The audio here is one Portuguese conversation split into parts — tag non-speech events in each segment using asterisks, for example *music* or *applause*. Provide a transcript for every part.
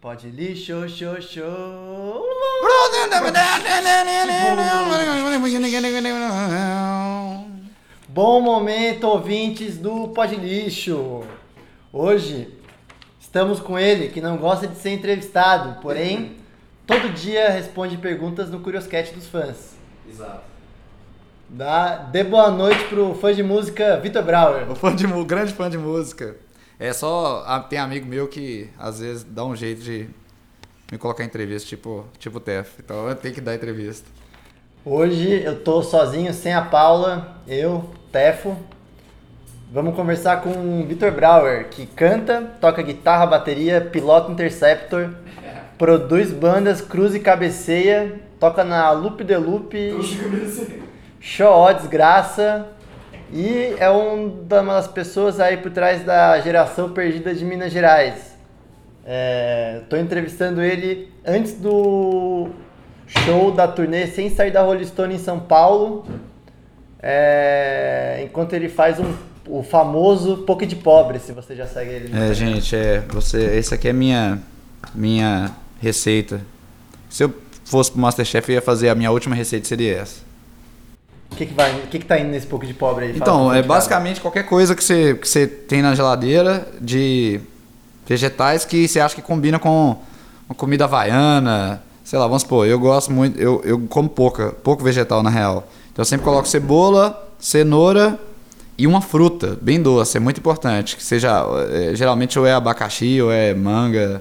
Pode lixo, show, show. Bom momento, ouvintes do Pode Lixo. Hoje estamos com ele, que não gosta de ser entrevistado, porém, todo dia responde perguntas no Curiosquete dos fãs. Exato. Dá, dê boa noite pro fã de música Vitor Brauer. O fã de, mu- grande fã de música. É só. Tem amigo meu que às vezes dá um jeito de me colocar em entrevista, tipo, tipo Tef. Então eu tenho que dar entrevista. Hoje eu tô sozinho, sem a Paula, eu, Tefo. Vamos conversar com o Vitor Brauer, que canta, toca guitarra, bateria, pilota Interceptor, *laughs* produz bandas, cruz e cabeceia, toca na Loop de Loop, Show Desgraça e é um uma das pessoas aí por trás da geração perdida de Minas Gerais. É, tô entrevistando ele antes do show da turnê sem sair da Rolling Stone em São Paulo. É, enquanto ele faz um, o famoso Poke de Pobre, se você já segue ele. no É, gente, é. Você, esse aqui é minha minha receita. Se eu fosse pro Masterchef, eu ia fazer a minha última receita seria essa. O que, que, vai, que, que tá indo nesse Poke de Pobre aí? Então, pouco é basicamente qualquer coisa que você, que você tem na geladeira de vegetais que você acha que combina com uma comida havaiana. Sei lá, vamos supor, eu gosto muito, eu, eu como pouca, pouco vegetal na real. Então eu sempre coloco cebola, cenoura e uma fruta bem doce, é muito importante. Que seja, é, geralmente ou é abacaxi ou é manga.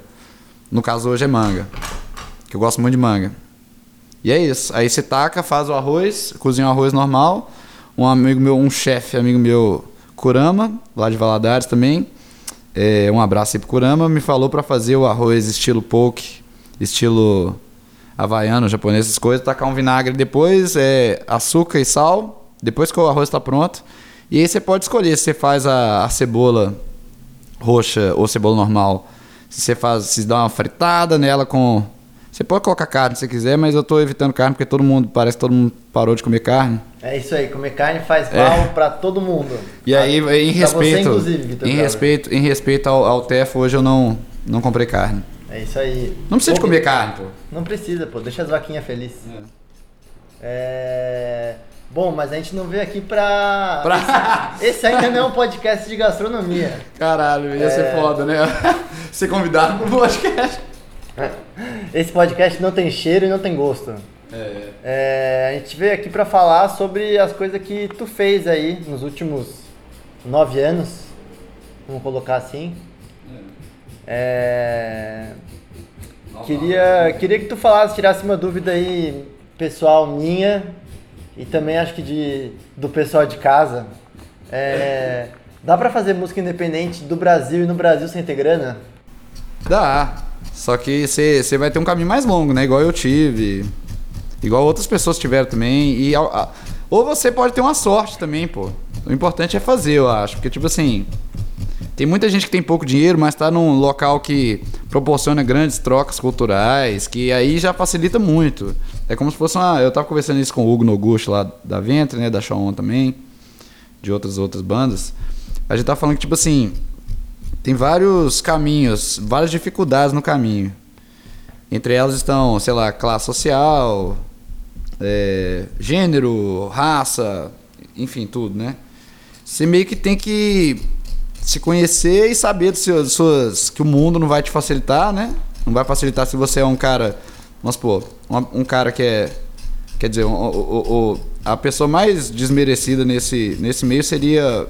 No caso hoje é manga, que eu gosto muito de manga. E é isso. Aí você taca, faz o arroz, cozinha o arroz normal. Um amigo meu, um chefe amigo meu, Kurama, lá de Valadares também. É, um abraço aí pro Kurama, me falou para fazer o arroz estilo poke, estilo havaiano, japonês, essas coisas, tacar um vinagre depois, é, açúcar e sal, depois que o arroz está pronto. E aí você pode escolher se você faz a, a cebola roxa ou cebola normal. Se você faz, se dá uma fritada nela com. Você pode colocar carne se você quiser, mas eu tô evitando carne porque todo mundo, parece que todo mundo parou de comer carne. É isso aí, comer carne faz mal pra todo mundo. É. E aí, em Pra você, respeito, inclusive, Vitor em respeito, em respeito ao, ao TEF, hoje eu não, não comprei carne. É isso aí. Não precisa de Poke- comer carne, pô. Não precisa, pô. Deixa as vaquinhas felizes. É... Bom, mas a gente não veio aqui pra... Pra- Esse ainda não é um podcast de gastronomia. Caralho, ia É. ser foda, né? *laughs* Ser convidado pro podcast. *laughs* Esse podcast não tem cheiro e não tem gosto. É. É, a gente veio aqui pra falar sobre as coisas que tu fez aí nos últimos nove anos. Vamos colocar assim. É... Queria, queria que tu falasse, tirasse uma dúvida aí, pessoal, minha e também acho que de, do pessoal de casa. É, dá pra fazer música independente do Brasil e no Brasil sem ter grana? Dá. Só que você vai ter um caminho mais longo, né? Igual eu tive. Igual outras pessoas tiveram também. E, a- a- ou você pode ter uma sorte também, pô. O importante é fazer, eu acho. Porque, tipo assim. Tem muita gente que tem pouco dinheiro, mas tá num local que proporciona grandes trocas culturais, que aí já facilita muito. É como se fosse uma. Eu tava conversando isso com o Hugo Noguchi lá da Ventre, né? Da Shawn também. De outras outras bandas. A gente tá falando que, tipo assim. Tem vários caminhos, várias dificuldades no caminho. Entre elas estão, sei lá, classe social, é, gênero, raça, enfim, tudo, né? Você meio que tem que se conhecer e saber dos seus, suas, que o mundo não vai te facilitar, né? Não vai facilitar se você é um cara, vamos supor, uma- um, cara que é, quer dizer, o- o- a pessoa mais desmerecida nesse, nesse meio seria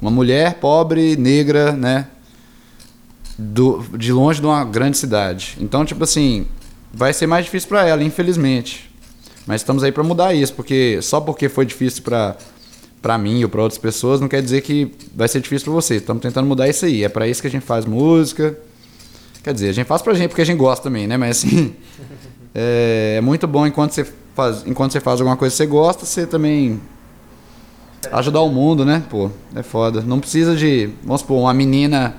uma mulher pobre, negra, né? Do, de longe de uma grande cidade. Então, tipo assim, vai ser mais difícil pra ela, infelizmente. Mas estamos aí pra mudar isso, porque só porque foi difícil pra para mim ou pra outras pessoas não quer dizer que vai ser difícil pra você. Estamos tentando mudar isso aí. É pra isso que a gente faz música. Quer dizer, a gente faz pra gente porque a gente gosta também, né? Mas assim, *laughs* é, é muito bom enquanto você faz, enquanto você faz alguma coisa que você gosta, você também ajudar o mundo, né? Pô, é foda. Não precisa de, vamos supor, uma menina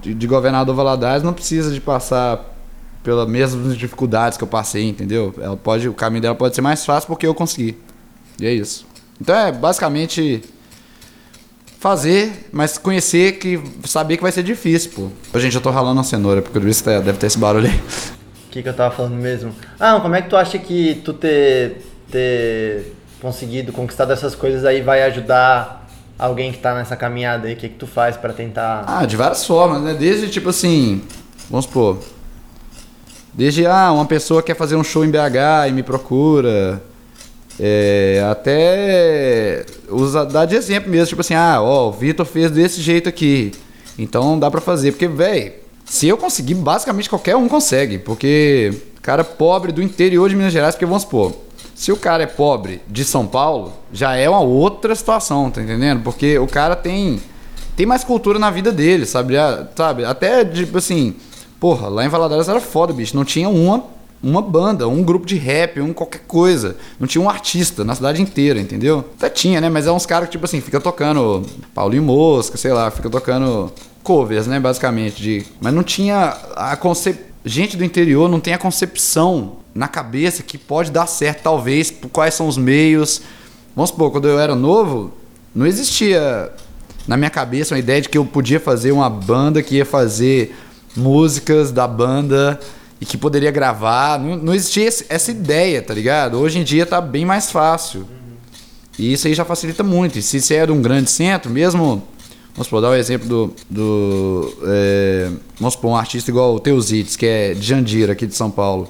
de, de governador Valadares não precisa de passar pelas mesmas dificuldades que eu passei, entendeu? Ela pode, o caminho dela pode ser mais fácil porque eu consegui. E é isso. Então é basicamente fazer, mas conhecer que saber que vai ser difícil, pô. Gente, eu tô ralando uma cenoura, porque eu disse que deve ter esse barulho aí. O que, que eu tava falando mesmo? Ah, como é que tu acha que tu ter, ter conseguido conquistar essas coisas aí vai ajudar alguém que tá nessa caminhada aí? O que, que tu faz para tentar. Ah, de várias formas, né? Desde tipo assim, vamos supor. Desde ah, uma pessoa quer fazer um show em BH e me procura. É, até usa, dá de exemplo mesmo, tipo assim, ah, ó, o Vitor fez desse jeito aqui. Então dá pra fazer. Porque, velho, se eu conseguir, basicamente qualquer um consegue. Porque cara pobre do interior de Minas Gerais, porque vamos supor, se o cara é pobre de São Paulo, já é uma outra situação, tá entendendo? Porque o cara tem tem mais cultura na vida dele, sabe? sabe? Até tipo assim, porra, lá em Valadares era foda, bicho, não tinha uma uma banda, um grupo de rap, um qualquer coisa. Não tinha um artista na cidade inteira, entendeu? Até tinha, né? Mas é uns caras que, tipo assim, fica tocando Paulinho Mosca, sei lá, fica tocando covers, né? Basicamente. De... Mas não tinha a concep... Gente do interior não tem a concepção na cabeça que pode dar certo, talvez, quais são os meios. Vamos supor, quando eu era novo, não existia na minha cabeça uma ideia de que eu podia fazer uma banda que ia fazer músicas da banda e que poderia gravar. Não, não existia esse, essa ideia, tá ligado? Hoje em dia tá bem mais fácil. E isso aí já facilita muito. E se você de um grande centro, mesmo. Vamos supor, dar o um exemplo do. do é, vamos supor, um artista igual o Teusitz, que é de Jandira, aqui de São Paulo.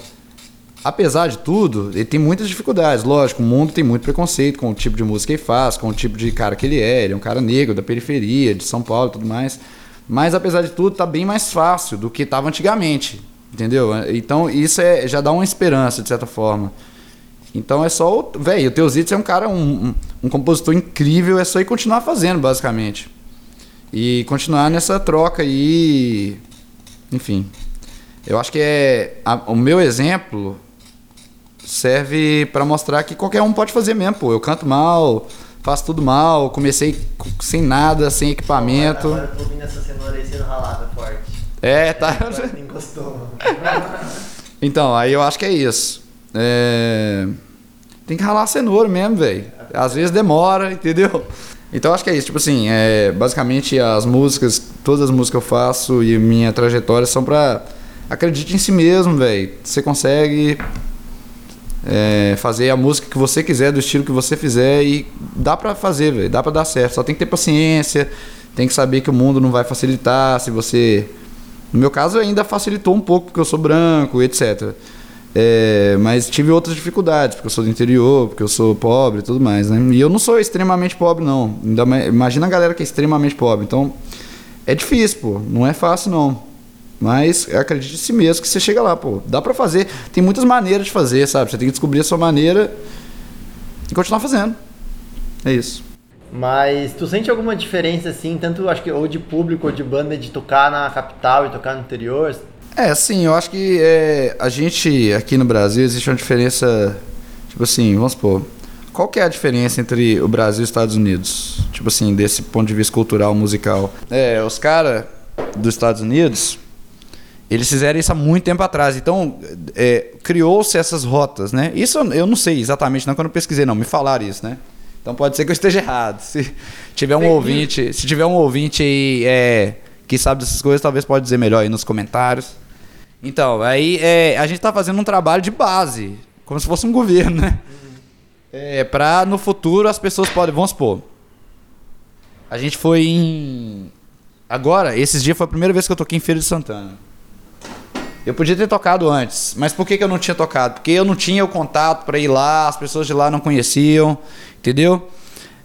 Apesar de tudo, ele tem muitas dificuldades. Lógico, o mundo tem muito preconceito com o tipo de música que ele faz, com o tipo de cara que ele é. Ele é um cara negro, da periferia, de São Paulo e tudo mais. Mas apesar de tudo, tá bem mais fácil do que estava antigamente. Entendeu? Então isso é, já dá uma esperança, de certa forma. Então é só. O, velho, o Teusitz é um cara, um, um, compositor incrível, é só ir continuar fazendo, basicamente. E continuar nessa troca aí. Enfim. Eu acho que é. A, o meu exemplo serve para mostrar que qualquer um pode fazer mesmo, pô. Eu canto mal, faço tudo mal, comecei sem nada, sem equipamento. Agora, agora eu tô ouvindo essa cenoura aí sendo ralada forte. É, tá. *laughs* Encostou. *laughs* então, aí eu acho que é isso. É... Tem que ralar a cenoura mesmo, velho. Às vezes demora, entendeu? Então acho que é isso. Tipo assim, é, basicamente as músicas, todas as músicas que eu faço e minha trajetória são pra. Acredite em si mesmo, velho. Você consegue é, fazer a música que você quiser, do estilo que você fizer e dá pra fazer, velho. Dá pra dar certo. Só tem que ter paciência, tem que saber que o mundo não vai facilitar se você no meu caso ainda facilitou um pouco porque eu sou branco, etc. É, mas tive outras dificuldades, porque eu sou do interior, porque eu sou pobre e tudo mais, né? E eu não sou extremamente pobre, não. Imagina a galera que é extremamente pobre. Então, é difícil, pô. Não é fácil, não. Mas acredite em si mesmo que você chega lá, pô. Dá pra fazer. Tem muitas maneiras de fazer, sabe? Você tem que descobrir a sua maneira e continuar fazendo. É isso. Mas tu sente alguma diferença, assim, tanto acho que ou de público ou de banda, de tocar na capital e tocar no interior? É, sim, eu acho que é, a gente aqui no Brasil existe uma diferença, tipo assim, vamos supor, qual que é a diferença entre o Brasil e os Estados Unidos? Tipo assim, desse ponto de vista cultural, musical. É, os caras dos Estados Unidos, eles fizeram isso há muito tempo atrás. Então, é, criou-se essas rotas, né? Isso eu não sei exatamente, não, quando eu pesquisei, não. Me falaram isso, né? Então pode ser que eu esteja errado. *laughs* Se tiver um ouvinte, se tiver um ouvinte aí é, que sabe dessas coisas, talvez pode dizer melhor aí nos comentários. Então, aí é, a gente está fazendo um trabalho de base, como se fosse um governo, né? Uhum. É, para no futuro as pessoas podem, vamos supor, a gente foi em agora, esses dias foi a primeira vez que eu toquei em Feira de Santana. Eu podia ter tocado antes, mas por que, que eu não tinha tocado? Porque eu não tinha o contato para ir lá, as pessoas de lá não conheciam, entendeu?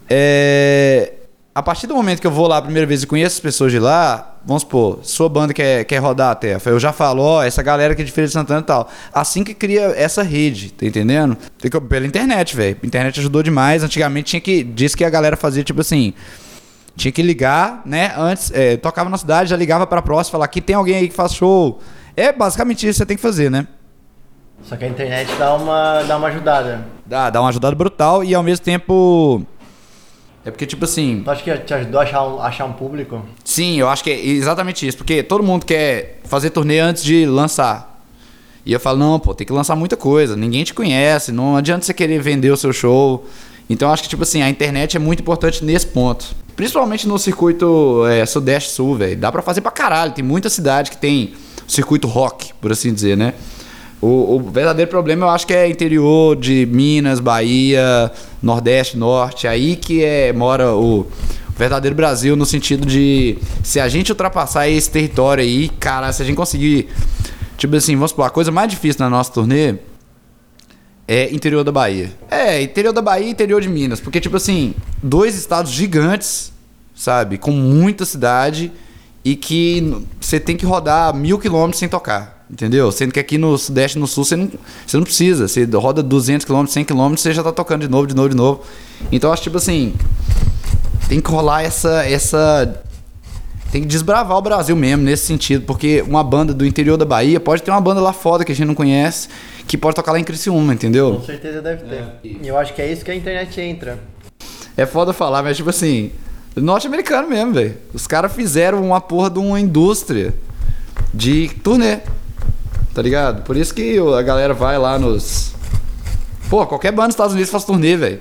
É... A partir do momento que eu vou lá a primeira vez e conheço as pessoas de lá, vamos supor, sua banda quer, quer rodar a terra, eu já falo, ó, essa galera que é de Feira de Santana e tal. Assim que cria essa rede, tá entendendo? Pela internet, velho. A internet ajudou demais. Antigamente tinha que. Diz que a galera fazia tipo assim tinha que ligar, né? Antes, é, tocava na cidade, já ligava pra próxima, falar que tem alguém aí que faz show. É basicamente isso que você tem que fazer, né? Só que a internet dá uma, dá uma ajudada. Dá, dá uma ajudada brutal e ao mesmo tempo. É porque, tipo assim. Tu acha que te ajudou a achar um, achar um público? Sim, eu acho que é exatamente isso. Porque todo mundo quer fazer turnê antes de lançar. E eu falo, não, pô, tem que lançar muita coisa. Ninguém te conhece. Não adianta você querer vender o seu show. Então acho que, tipo assim, a internet é muito importante nesse ponto. Principalmente no circuito é, Sudeste-Sul, velho. Dá pra fazer pra caralho. Tem muita cidade que tem circuito rock, por assim dizer, né? O, o, verdadeiro problema eu acho que é interior de Minas, Bahia, Nordeste, Norte. Aí que é, mora o, verdadeiro Brasil no sentido de se a gente ultrapassar esse território aí, cara, se a gente conseguir. Tipo assim, vamos supor, a coisa mais difícil na nossa turnê é interior da Bahia. É, interior da Bahia e interior de Minas. Porque, tipo assim, dois estados gigantes, sabe? Com muita cidade e que você tem que rodar mil quilômetros sem tocar. Entendeu? Sendo que aqui no Sudeste e no Sul você não, você não precisa. Você roda 200 km, 100 km, você já tá tocando de novo, de novo, de novo. Então acho tipo assim. Tem que rolar essa. essa tem que desbravar o Brasil mesmo nesse sentido, porque uma banda do interior da Bahia pode ter uma banda lá foda que a gente não conhece, que pode tocar lá em Criciúma, entendeu? Com certeza deve ter. É. E eu acho que é isso que a internet entra. É foda falar, mas tipo assim, norte-americano mesmo, velho. Os caras fizeram uma porra de uma indústria de turnê. Tá ligado? Por isso que a galera vai lá nos. Pô, qualquer banda nos Estados Unidos faz turnê, velho.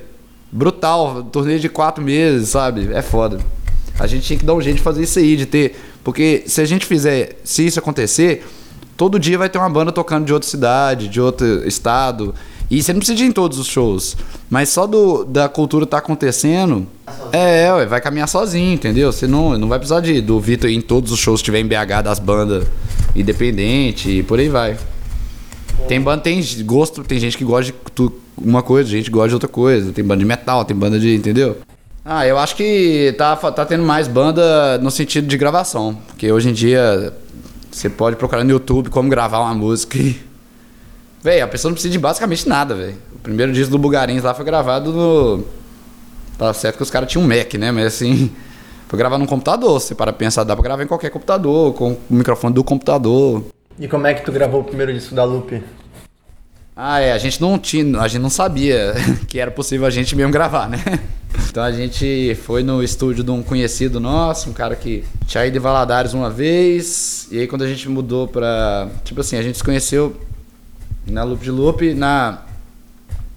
Brutal, turnê de quatro meses, sabe? É foda. A gente tinha que dar um jeito de fazer isso aí, de ter. Porque se a gente fizer, se isso acontecer, todo dia vai ter uma banda tocando de outra cidade, de outro estado. E você não precisa ir em todos os shows. Mas só do, da cultura tá acontecendo. É, vai caminhar sozinho, entendeu? Você não, não vai precisar de, do Vitor ir em todos os shows que tiver em BH das bandas independente e por aí vai. Tem banda, tem gosto, tem gente que gosta de uma coisa, gente que gosta de outra coisa. Tem banda de metal, tem banda de. Entendeu? Ah, eu acho que tá, tá tendo mais banda no sentido de gravação. Porque hoje em dia você pode procurar no YouTube como gravar uma música e. Véi, a pessoa não precisa de basicamente nada, velho. O primeiro disco do Bugarins lá foi gravado no. Tá certo que os caras tinham um Mac, né? Mas assim. *laughs* Foi gravar num computador. Se para pensar, dá pra gravar em qualquer computador, com o microfone do computador. E como é que tu gravou o primeiro disco da Loop? Ah, é, a gente não tinha, a gente não sabia *laughs* que era possível a gente mesmo gravar, né? *laughs* Então a gente foi no estúdio de um conhecido nosso, um cara que tinha ido em Valadares uma vez, e aí quando a gente mudou pra. Tipo assim, a gente se conheceu na Loop de Loop, na,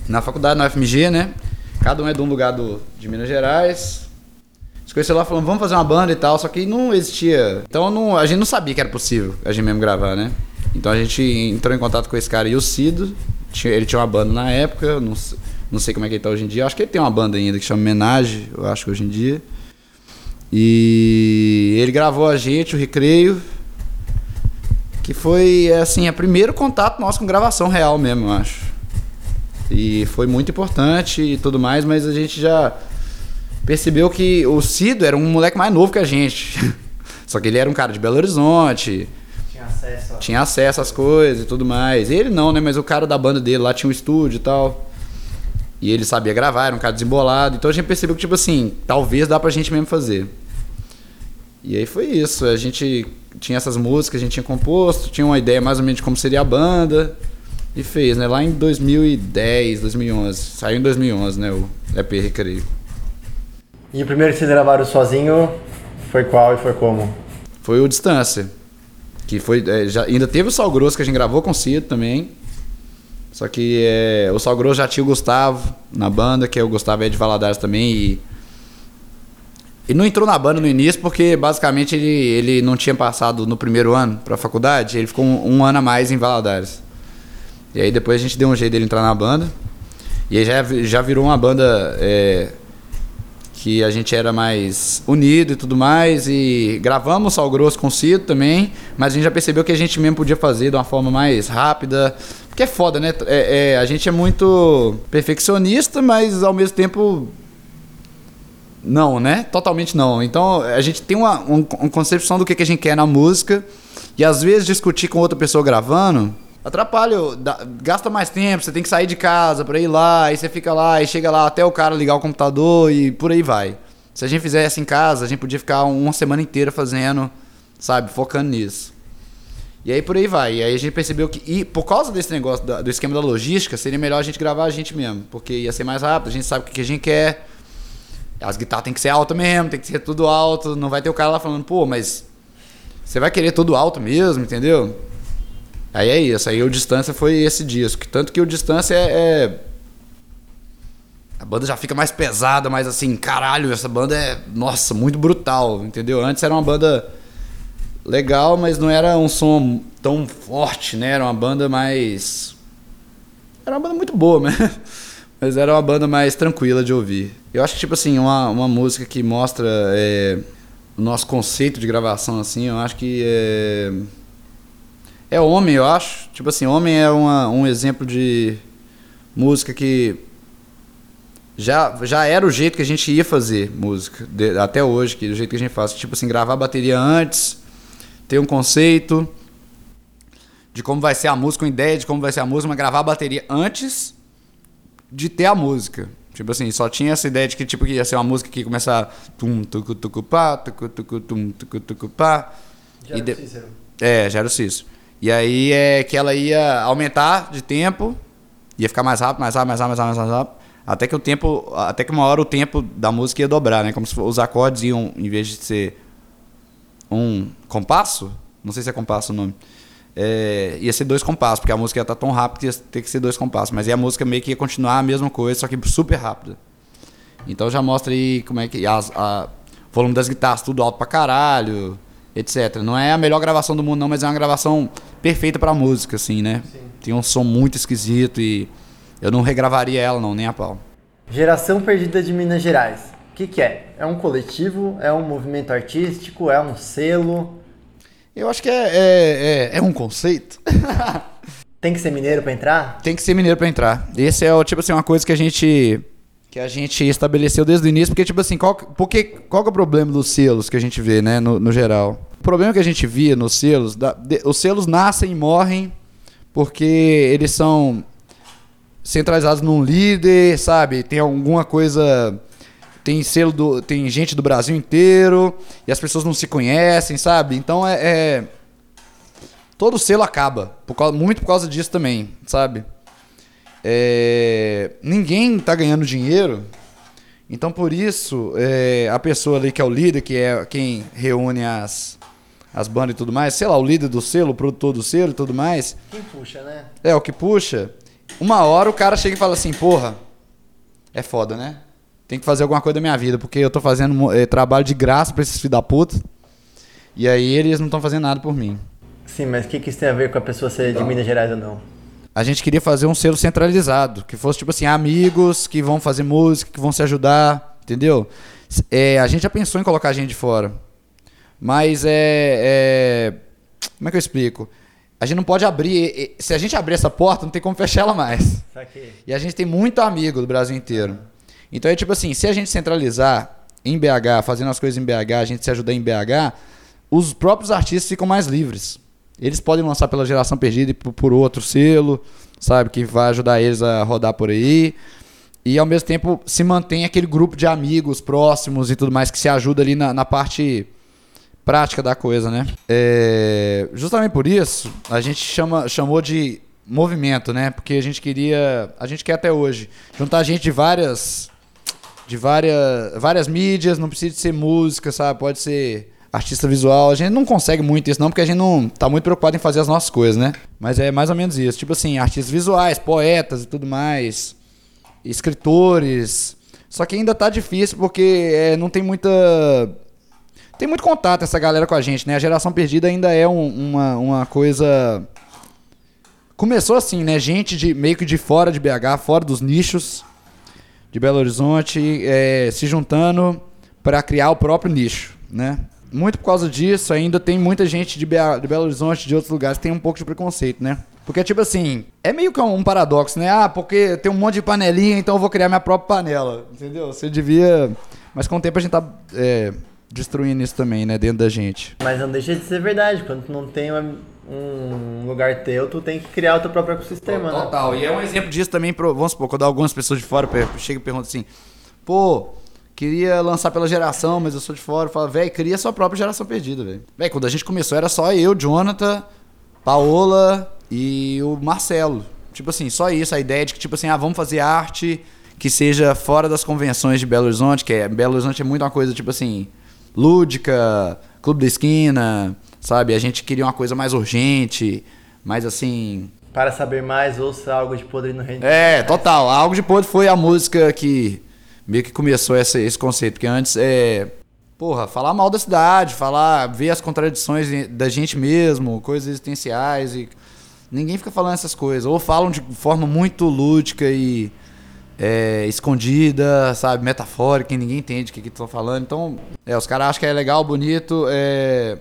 na faculdade, na UFMG, né? Cada um é de um lugar do, de Minas Gerais se conheceu lá falando, vamos fazer uma banda e tal, só que não existia. Então não, a gente não sabia que era possível a gente mesmo gravar, né? Então a gente entrou em contato com esse cara e o Cido. Ele tinha uma banda na época, não, não sei como é que ele tá hoje em dia. Acho que ele tem uma banda ainda que chama Menage, eu acho que hoje em dia. E ele gravou a gente, o Recreio. Que foi, assim, o primeiro contato nosso com gravação real mesmo, eu acho. E foi muito importante e tudo mais, mas a gente já percebeu que o Cido era um moleque mais novo que a gente. *laughs* Só que ele era um cara de Belo Horizonte. Tinha acesso. Tinha acesso às coisas e tudo mais. Ele não, né? Mas o cara da banda dele lá tinha um estúdio e tal. E ele sabia gravar, era um cara desembolado. Então a gente percebeu que, tipo assim, talvez dá pra gente mesmo fazer. E aí foi isso. A gente tinha essas músicas, a gente tinha composto, tinha uma ideia mais ou menos de como seria a banda. E fez, né? Lá em 2010, 2011. Saiu em 2011, né? O EP Recreio. E o primeiro que vocês gravaram sozinho foi qual e foi como? Foi o Distância. Que foi. É, já, ainda teve o Sal Grosso que a gente gravou com o Cid também. Só que é, o Sal Grosso já tinha o Gustavo na banda, que é o Gustavo é de Valadares também. E ele não entrou na banda no início porque basicamente ele, ele não tinha passado no primeiro ano para a faculdade, ele ficou um, um, ano a mais em Valadares. E aí depois a gente deu um jeito dele entrar na banda. E aí já, já virou uma banda é, que a gente era mais unido e tudo mais. E gravamos Sal Grosso com o Cito também, mas a gente já percebeu que a gente mesmo podia fazer de uma forma mais rápida. Porque é foda, né? É, é, a gente é muito perfeccionista, mas ao mesmo tempo. Não, né? Totalmente não. Então a gente tem uma, uma concepção do que, que a gente quer na música. E às vezes discutir com outra pessoa gravando atrapalha, gasta mais tempo, você tem que sair de casa para ir lá, aí você fica lá e chega lá até o cara ligar o computador e por aí vai. Se a gente fizesse em casa, a gente podia ficar uma semana inteira fazendo, sabe, focando nisso. E aí por aí vai. E aí a gente percebeu que, e por causa desse negócio do esquema da logística, seria melhor a gente gravar a gente mesmo, porque ia ser mais rápido, a gente sabe o que a gente quer. As guitarras tem que ser alta mesmo, tem que ser tudo alto, não vai ter o cara lá falando, pô, mas você vai querer tudo alto mesmo, entendeu? Aí é isso, aí o Distância foi esse disco. Tanto que o Distância é, é, A banda já fica mais pesada, mais assim, caralho, essa banda é, nossa, muito brutal, entendeu? Antes era uma banda legal, mas não era um som tão forte, né? Era uma banda mais. Era uma banda muito boa, né? *laughs* Mas era uma banda mais tranquila de ouvir. Eu acho que, tipo assim, uma, uma música que mostra é, o nosso conceito de gravação, assim, eu acho que é. É Homem, eu acho. Tipo assim, Homem é uma, um exemplo de música que já, já era o jeito que a gente ia fazer música, de, até hoje, que é o jeito que a gente faz. Tipo assim, gravar a bateria antes, ter um conceito de como vai ser a música, uma ideia de como vai ser a música, mas gravar a bateria antes de ter a música. Tipo assim, só tinha essa ideia de que tipo, que ia ser uma música que ia começar tum, tucu, tucu, pá, tucu, tucu, tum, tucu, tucu, pá. Já E de- Cícero. É, já era o Cícero. E aí é que ela ia aumentar de tempo, ia ficar mais rápido, mais rápido, mais rápido, mais rápido, mais rápido. Até que o tempo, até que uma hora o tempo da música ia dobrar, né? Como se os acordes iam, em vez de ser um compasso, não sei se é compasso o nome, é, ia ser dois compassos, porque a música ia estar tão rápida que ia ter que ser dois compassos. Mas aí a música meio que ia continuar a mesma coisa, só que super rápida. Então já mostra aí como é que. As, a, o volume das guitarras, tudo alto pra caralho, etc. Não é a melhor gravação do mundo, não, mas é uma gravação perfeita pra música, assim, né? Sim. Tem um som muito esquisito e eu não regravaria ela, não, nem a pau. Geração Perdida de Minas Gerais. O que, que é? É um coletivo? É um movimento artístico? É um selo? Eu acho que é, é, é, é um conceito. *laughs* Tem que ser mineiro pra entrar? Tem que ser mineiro pra entrar. Esse é o tipo assim uma coisa que a gente que a gente estabeleceu desde o início, porque tipo assim, qual, porque, qual que é o problema dos selos que a gente vê, né, no, no geral? O problema que a gente via nos selos, da- de- os selos nascem e morrem porque eles são centralizados num líder, sabe? Tem alguma coisa tem selo do tem gente do Brasil inteiro e as pessoas não se conhecem, sabe? Então é, é todo selo acaba, por causa- muito por causa disso também, sabe? É, ninguém tá ganhando dinheiro, então por isso é, a pessoa ali que é o líder, que é quem reúne as, as bandas e tudo mais, sei lá, o líder do selo, o produtor do selo e tudo mais, Quem puxa, né? é o que puxa. Uma hora o cara chega e fala assim, porra, é foda, né? Tem que fazer alguma coisa da minha vida, porque eu tô fazendo eh, trabalho de graça pra esses filhos da puta. E aí eles não estão fazendo nada por mim. Sim, mas o que, que isso tem a ver com a pessoa ser Então. de Minas Gerais ou não? A gente queria fazer um selo centralizado, que fosse tipo assim, amigos que vão fazer música, que vão se ajudar, entendeu? É, a gente já pensou em colocar gente de fora. Mas é, é- Como é que eu explico? A gente não pode abrir. Se a gente abrir essa porta, não tem como fechar ela mais. Saquei. E a gente tem muito amigo do Brasil inteiro. Então é tipo assim, se a gente centralizar em BH, fazendo as coisas em BH, a gente se ajudar em BH, os próprios artistas ficam mais livres. Eles podem lançar pela geração perdida e por, outro selo, sabe, que vai ajudar eles a rodar por aí. E ao mesmo tempo se mantém aquele grupo de amigos próximos e tudo mais que se ajuda ali na, na parte prática da coisa, né? É, justamente por isso, a gente chama, chamou de movimento, né? Porque a gente queria, a gente quer até hoje, juntar gente de várias de várias várias mídias, não precisa ser música, sabe? Pode ser artista visual. A gente não consegue muito isso não, porque a gente não tá muito preocupado em fazer as nossas coisas, né? Mas é mais ou menos isso, tipo assim, artistas visuais, poetas e tudo mais, escritores. Só que ainda tá difícil porque é, não tem muita tem muito contato essa galera com a gente, né? A geração perdida ainda é um- uma, uma coisa. Começou assim, né? Gente de meio que de fora de BH, fora dos nichos de Belo Horizonte, é, se juntando para criar o próprio nicho, né? Muito por causa disso, ainda tem muita gente de, BH de Belo Horizonte, de outros lugares, que tem um pouco de preconceito, né? Porque, tipo assim, é meio que um paradoxo, né? Ah, porque tem um monte de panelinha, então eu vou criar minha própria panela, entendeu? Você devia... Mas com o tempo a gente tá é, destruindo isso também, né? Dentro da gente. Mas não deixa de ser verdade. Quando não tem uma- um lugar teu, tu tem que criar o teu próprio ecossistema, né? Total. E é um exemplo disso também, pro, vamos supor, quando algumas pessoas de fora chegam e perguntam assim, pô, queria lançar pela geração, mas eu sou de fora. Fala, velho, cria sua própria geração perdida, velho. Velho, quando a gente começou era só eu, Jonathan, Paola e o Marcelo. Tipo assim, só isso, a ideia de que, tipo assim, ah, vamos fazer arte que seja fora das convenções de Belo Horizonte, que é, Belo Horizonte é muito uma coisa, tipo assim, lúdica, clube da esquina, sabe? A gente queria uma coisa mais urgente, mais assim, Para saber mais, ouça algo de podre no reino. É, total. Algo de podre foi a música que meio que começou essa, esse conceito. Porque antes é. Porra, falar mal da cidade, falar, ver as contradições da gente mesmo, coisas existenciais e. Ninguém fica falando essas coisas. Ou falam de forma muito lúdica e é, escondida, sabe, metafórica, e ninguém entende o que estão falando. Então, é, os caras acham que é legal, bonito, é,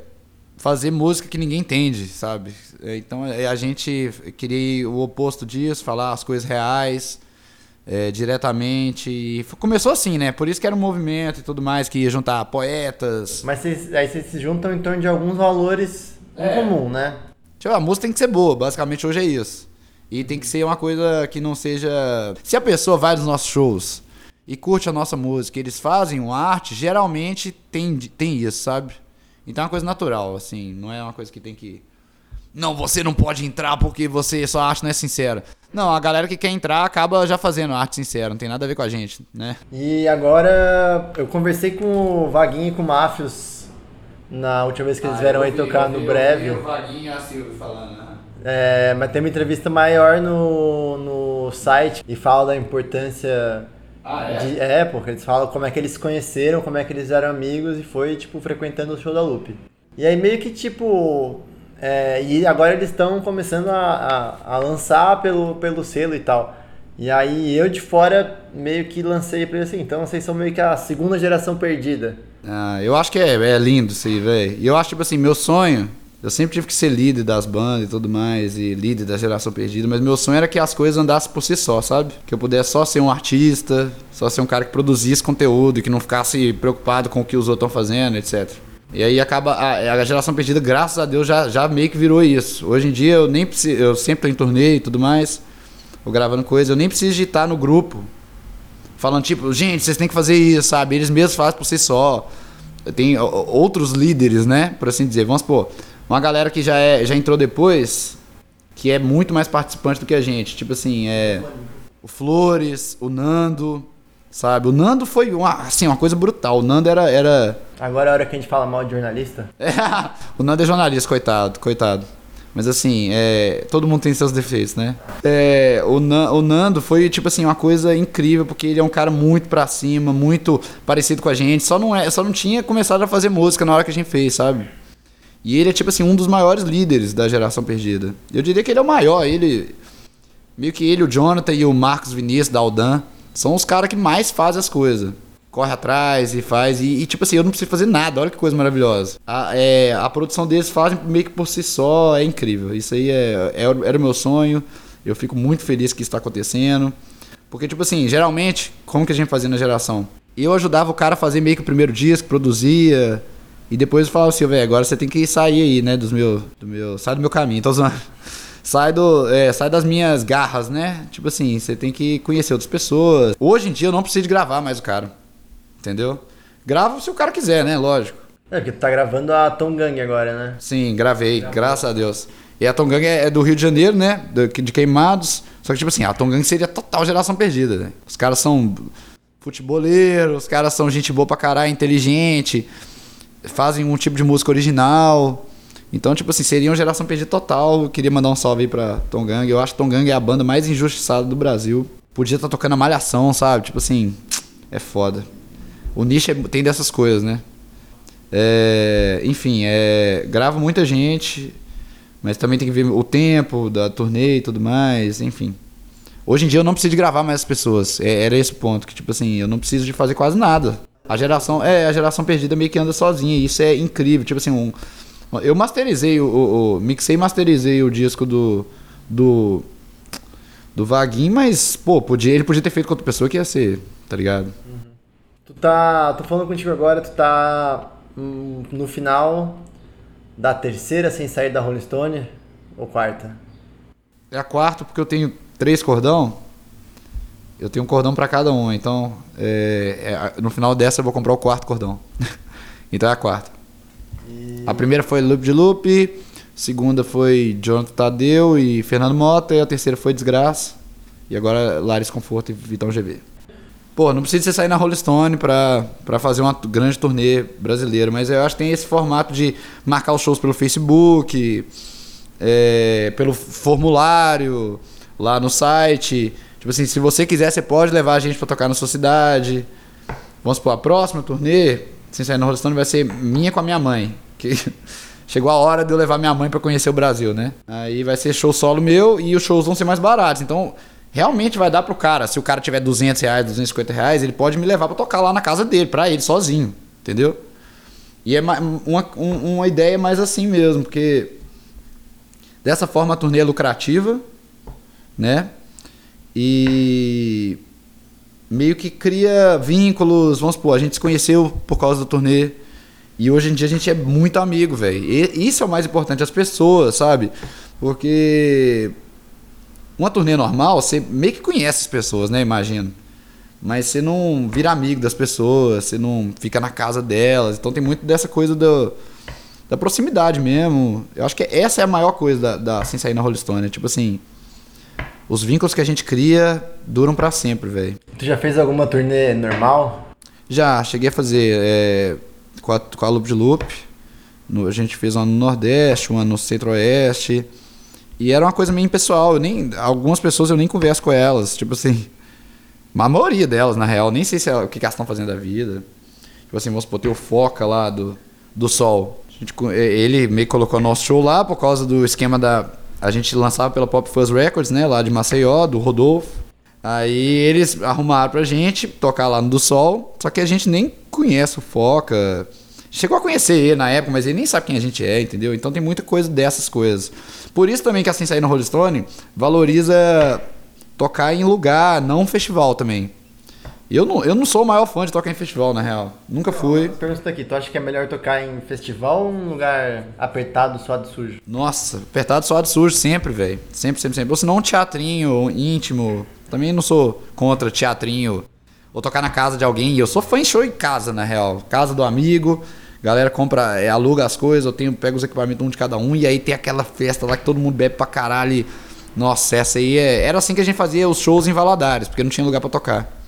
fazer música que ninguém entende, sabe? É, então, é, a gente queria o oposto disso, falar as coisas reais, é, diretamente. E começou assim, né? Por isso que era um movimento e tudo mais, que ia juntar poetas. Mas cês, aí vocês se juntam em torno de alguns valores em É. comum, né? Tipo, a música tem que ser boa, basicamente hoje é isso. E tem que ser uma coisa que não seja. Se a pessoa vai nos nossos shows e curte a nossa música, eles fazem uma arte, geralmente tem, tem isso, sabe? Então é uma coisa natural, assim, não é uma coisa que tem que. Não, você não pode entrar porque você sua arte não é sincera. Não, a galera que quer entrar acaba já fazendo arte sincera, não tem nada a ver com a gente, né? E agora eu conversei com o Vaguinho e com o Mafios na última vez que Ah, eles vieram aí tocar no Breve. É, mas tem uma entrevista maior no, no site e fala da importância Ah, de. É, porque eles falam como é que eles se conheceram, como é que eles eram amigos e foi, tipo, frequentando o show da Lupe. E aí meio que tipo. é, e agora eles estão começando a, a, a lançar pelo, pelo selo e tal. E aí eu de fora meio que lancei pra eles assim, então vocês são meio que a segunda geração perdida. Ah, eu acho que é, é lindo isso aí, velho. E eu acho, tipo assim, meu sonho. Eu sempre tive que ser líder das bandas e tudo mais, e líder da geração perdida, mas meu sonho era que as coisas andassem por si só, sabe? Que eu pudesse só ser um artista, só ser um cara que produzisse conteúdo, que não ficasse preocupado com o que os outros estão fazendo, etc. E aí acaba. A, a geração perdida, graças a Deus, já, já meio que virou isso. Hoje em dia eu nem preciso. Eu sempre tô em turnê e tudo mais, vou gravando coisa, eu nem preciso de estar no grupo falando tipo, gente, vocês têm que fazer isso, sabe? Eles mesmos fazem por si só. Tem outros líderes, né? Por assim dizer. Vamos supor, uma galera que já, é, já entrou depois, que é muito mais participante do que a gente. Tipo assim, é. O Flores, o Nando, sabe? O Nando foi uma, assim, uma coisa brutal. O Nando era. era Agora é a hora que a gente fala mal de jornalista. *laughs* o Nando é jornalista, coitado, coitado. Mas assim, é, todo mundo tem seus defeitos, né? É, o, Nan- o Nando foi, tipo assim, uma coisa incrível, porque ele é um cara muito pra cima, muito parecido com a gente. Só não, é, só não tinha começado a fazer música na hora que a gente fez, sabe? E ele é, tipo assim, um dos maiores líderes da geração perdida. Eu diria que ele é o maior, ele. Meio que ele, o Jonathan e o Marcos Vinícius da Aldan são os caras que mais fazem as coisas. Corre atrás e faz. E, e, tipo assim, eu não preciso fazer nada. Olha que coisa maravilhosa. A, é, a produção deles fazem meio que por si só. É incrível. Isso aí é, é, era o meu sonho. Eu fico muito feliz que isso está acontecendo. Porque, tipo assim, geralmente, como que a gente fazia na geração? Eu ajudava o cara a fazer meio que o primeiro disco, produzia. E depois eu falava assim, velho, agora você tem que sair aí, né, dos meu, do meu, sai do meu caminho, tô zoando. *laughs* Sai, do, é, sai das minhas garras, né? Tipo assim, você tem que conhecer outras pessoas. Hoje em dia eu não preciso de gravar mais o cara, entendeu? Gravo se o cara quiser, né? Lógico. É, porque tu tá gravando a Tom Gang agora, né? Sim, gravei, graças a Deus. E a Tongang é, é do Rio de Janeiro, né? Do- De Queimados. Só que, tipo assim, a Tongang seria total geração perdida, né? Os caras são futeboleiros, os caras são gente boa pra caralho, inteligente, fazem um tipo de música original. Então, tipo assim, seria uma geração perdida total. Eu queria mandar um salve aí pra Tongang. Eu acho que Tongang é a banda mais injustiçada do Brasil. Podia estar tocando a malhação, sabe? Tipo assim, é foda. O nicho é- tem dessas coisas, né? É, enfim, é, grava muita gente, mas também tem que ver o tempo da turnê e tudo mais, enfim. Hoje em dia eu não preciso de gravar mais as pessoas. É, era esse o ponto, que tipo assim, eu não preciso de fazer quase nada. A geração, é, a geração perdida meio que anda sozinha, e isso é incrível. Tipo assim, um, eu masterizei o, o, o- mixei e masterizei o disco do do do Vaguinho, mas pô, podia, ele podia ter feito com outra pessoa que ia ser, tá ligado? Tu tá. tô falando contigo agora, tu tá hum, no final da terceira sem sair da Rolling Stone ou quarta? É a quarta porque eu tenho três cordão. Eu tenho um cordão pra cada um, então é, é, no final dessa eu vou comprar o quarto cordão. *laughs* então é a quarta. E- A primeira foi Loop de Loop, segunda foi Jonathan Tadeu e Fernando Mota, e a terceira foi Desgraça. E agora Lares Conforto e Vitão GV. Pô, não precisa você sair na Rolling Stone pra, pra fazer uma grande turnê brasileira, mas eu acho que tem esse formato de marcar os shows pelo Facebook, é, pelo formulário lá no site. Tipo assim, se você quiser, você pode levar a gente para tocar na sua cidade. Vamos supor, a próxima turnê, sem sair no Rolling vai ser minha com a minha mãe. Que *laughs* chegou a hora de eu levar minha mãe para conhecer o Brasil, né? Aí vai ser show solo meu e os shows vão ser mais baratos. Então, realmente vai dar pro cara. Se o cara tiver 200 reais, 250 reais, ele pode me levar para tocar lá na casa dele, pra ele, sozinho. Entendeu? E é uma, uma ideia mais assim mesmo, porque dessa forma a turnê é lucrativa, né? E meio que cria vínculos, vamos supor, a gente se conheceu por causa do turnê. E hoje em dia a gente é muito amigo, velho. Isso é o mais importante, as pessoas, sabe? Porque uma turnê normal, você meio que conhece as pessoas, né? Imagino. Mas você não vira amigo das pessoas, você não fica na casa delas. Então tem muito dessa coisa do, da proximidade mesmo. Eu acho que essa é a maior coisa da, da Sem Sair na Rolling Stone. Né? Tipo assim, os vínculos que a gente cria duram para sempre, velho. Tu já fez alguma turnê normal? Já, cheguei a fazer é, com, a, com a Loop de Loop. No, a gente fez uma no Nordeste, uma no Centro-Oeste. E era uma coisa meio impessoal. Eu nem, algumas pessoas eu nem converso com elas. Tipo assim, *laughs* a maioria delas, na real. Nem sei se é, o que, que elas estão fazendo da vida. Tipo assim, vamos supor, ter o Foca lá do, do Sol. Gente, ele meio que colocou nosso show lá por causa do esquema da. A gente lançava pela Pop Fuzz Records, né? Lá de Maceió, do Rodolfo. Aí eles arrumaram pra gente tocar lá no Do Sol. Só que a gente nem conhece o Foca. Chegou a conhecer ele na época, mas ele nem sabe quem a gente é, entendeu? Então tem muita coisa dessas coisas. Por isso também que assim sair no Rolling Stone valoriza tocar em lugar, não festival também. Eu não, eu não sou o maior fã de tocar em festival, na real. Nunca fui. Pergunta aqui, tu acha que é melhor tocar em festival ou um lugar apertado, suado sujo? Nossa, apertado, suado sujo sempre, velho. Sempre, sempre, sempre. Ou senão um teatrinho íntimo. Também não sou contra teatrinho. Ou tocar na casa de alguém. Eu sou fã de show em casa, na real. Casa do amigo. Galera compra, é, aluga as coisas, eu tenho, pego os equipamentos um de cada um, e aí tem aquela festa lá que todo mundo bebe pra caralho. Nossa, essa aí é, era assim que a gente fazia os shows em Valadares, porque não tinha lugar para tocar.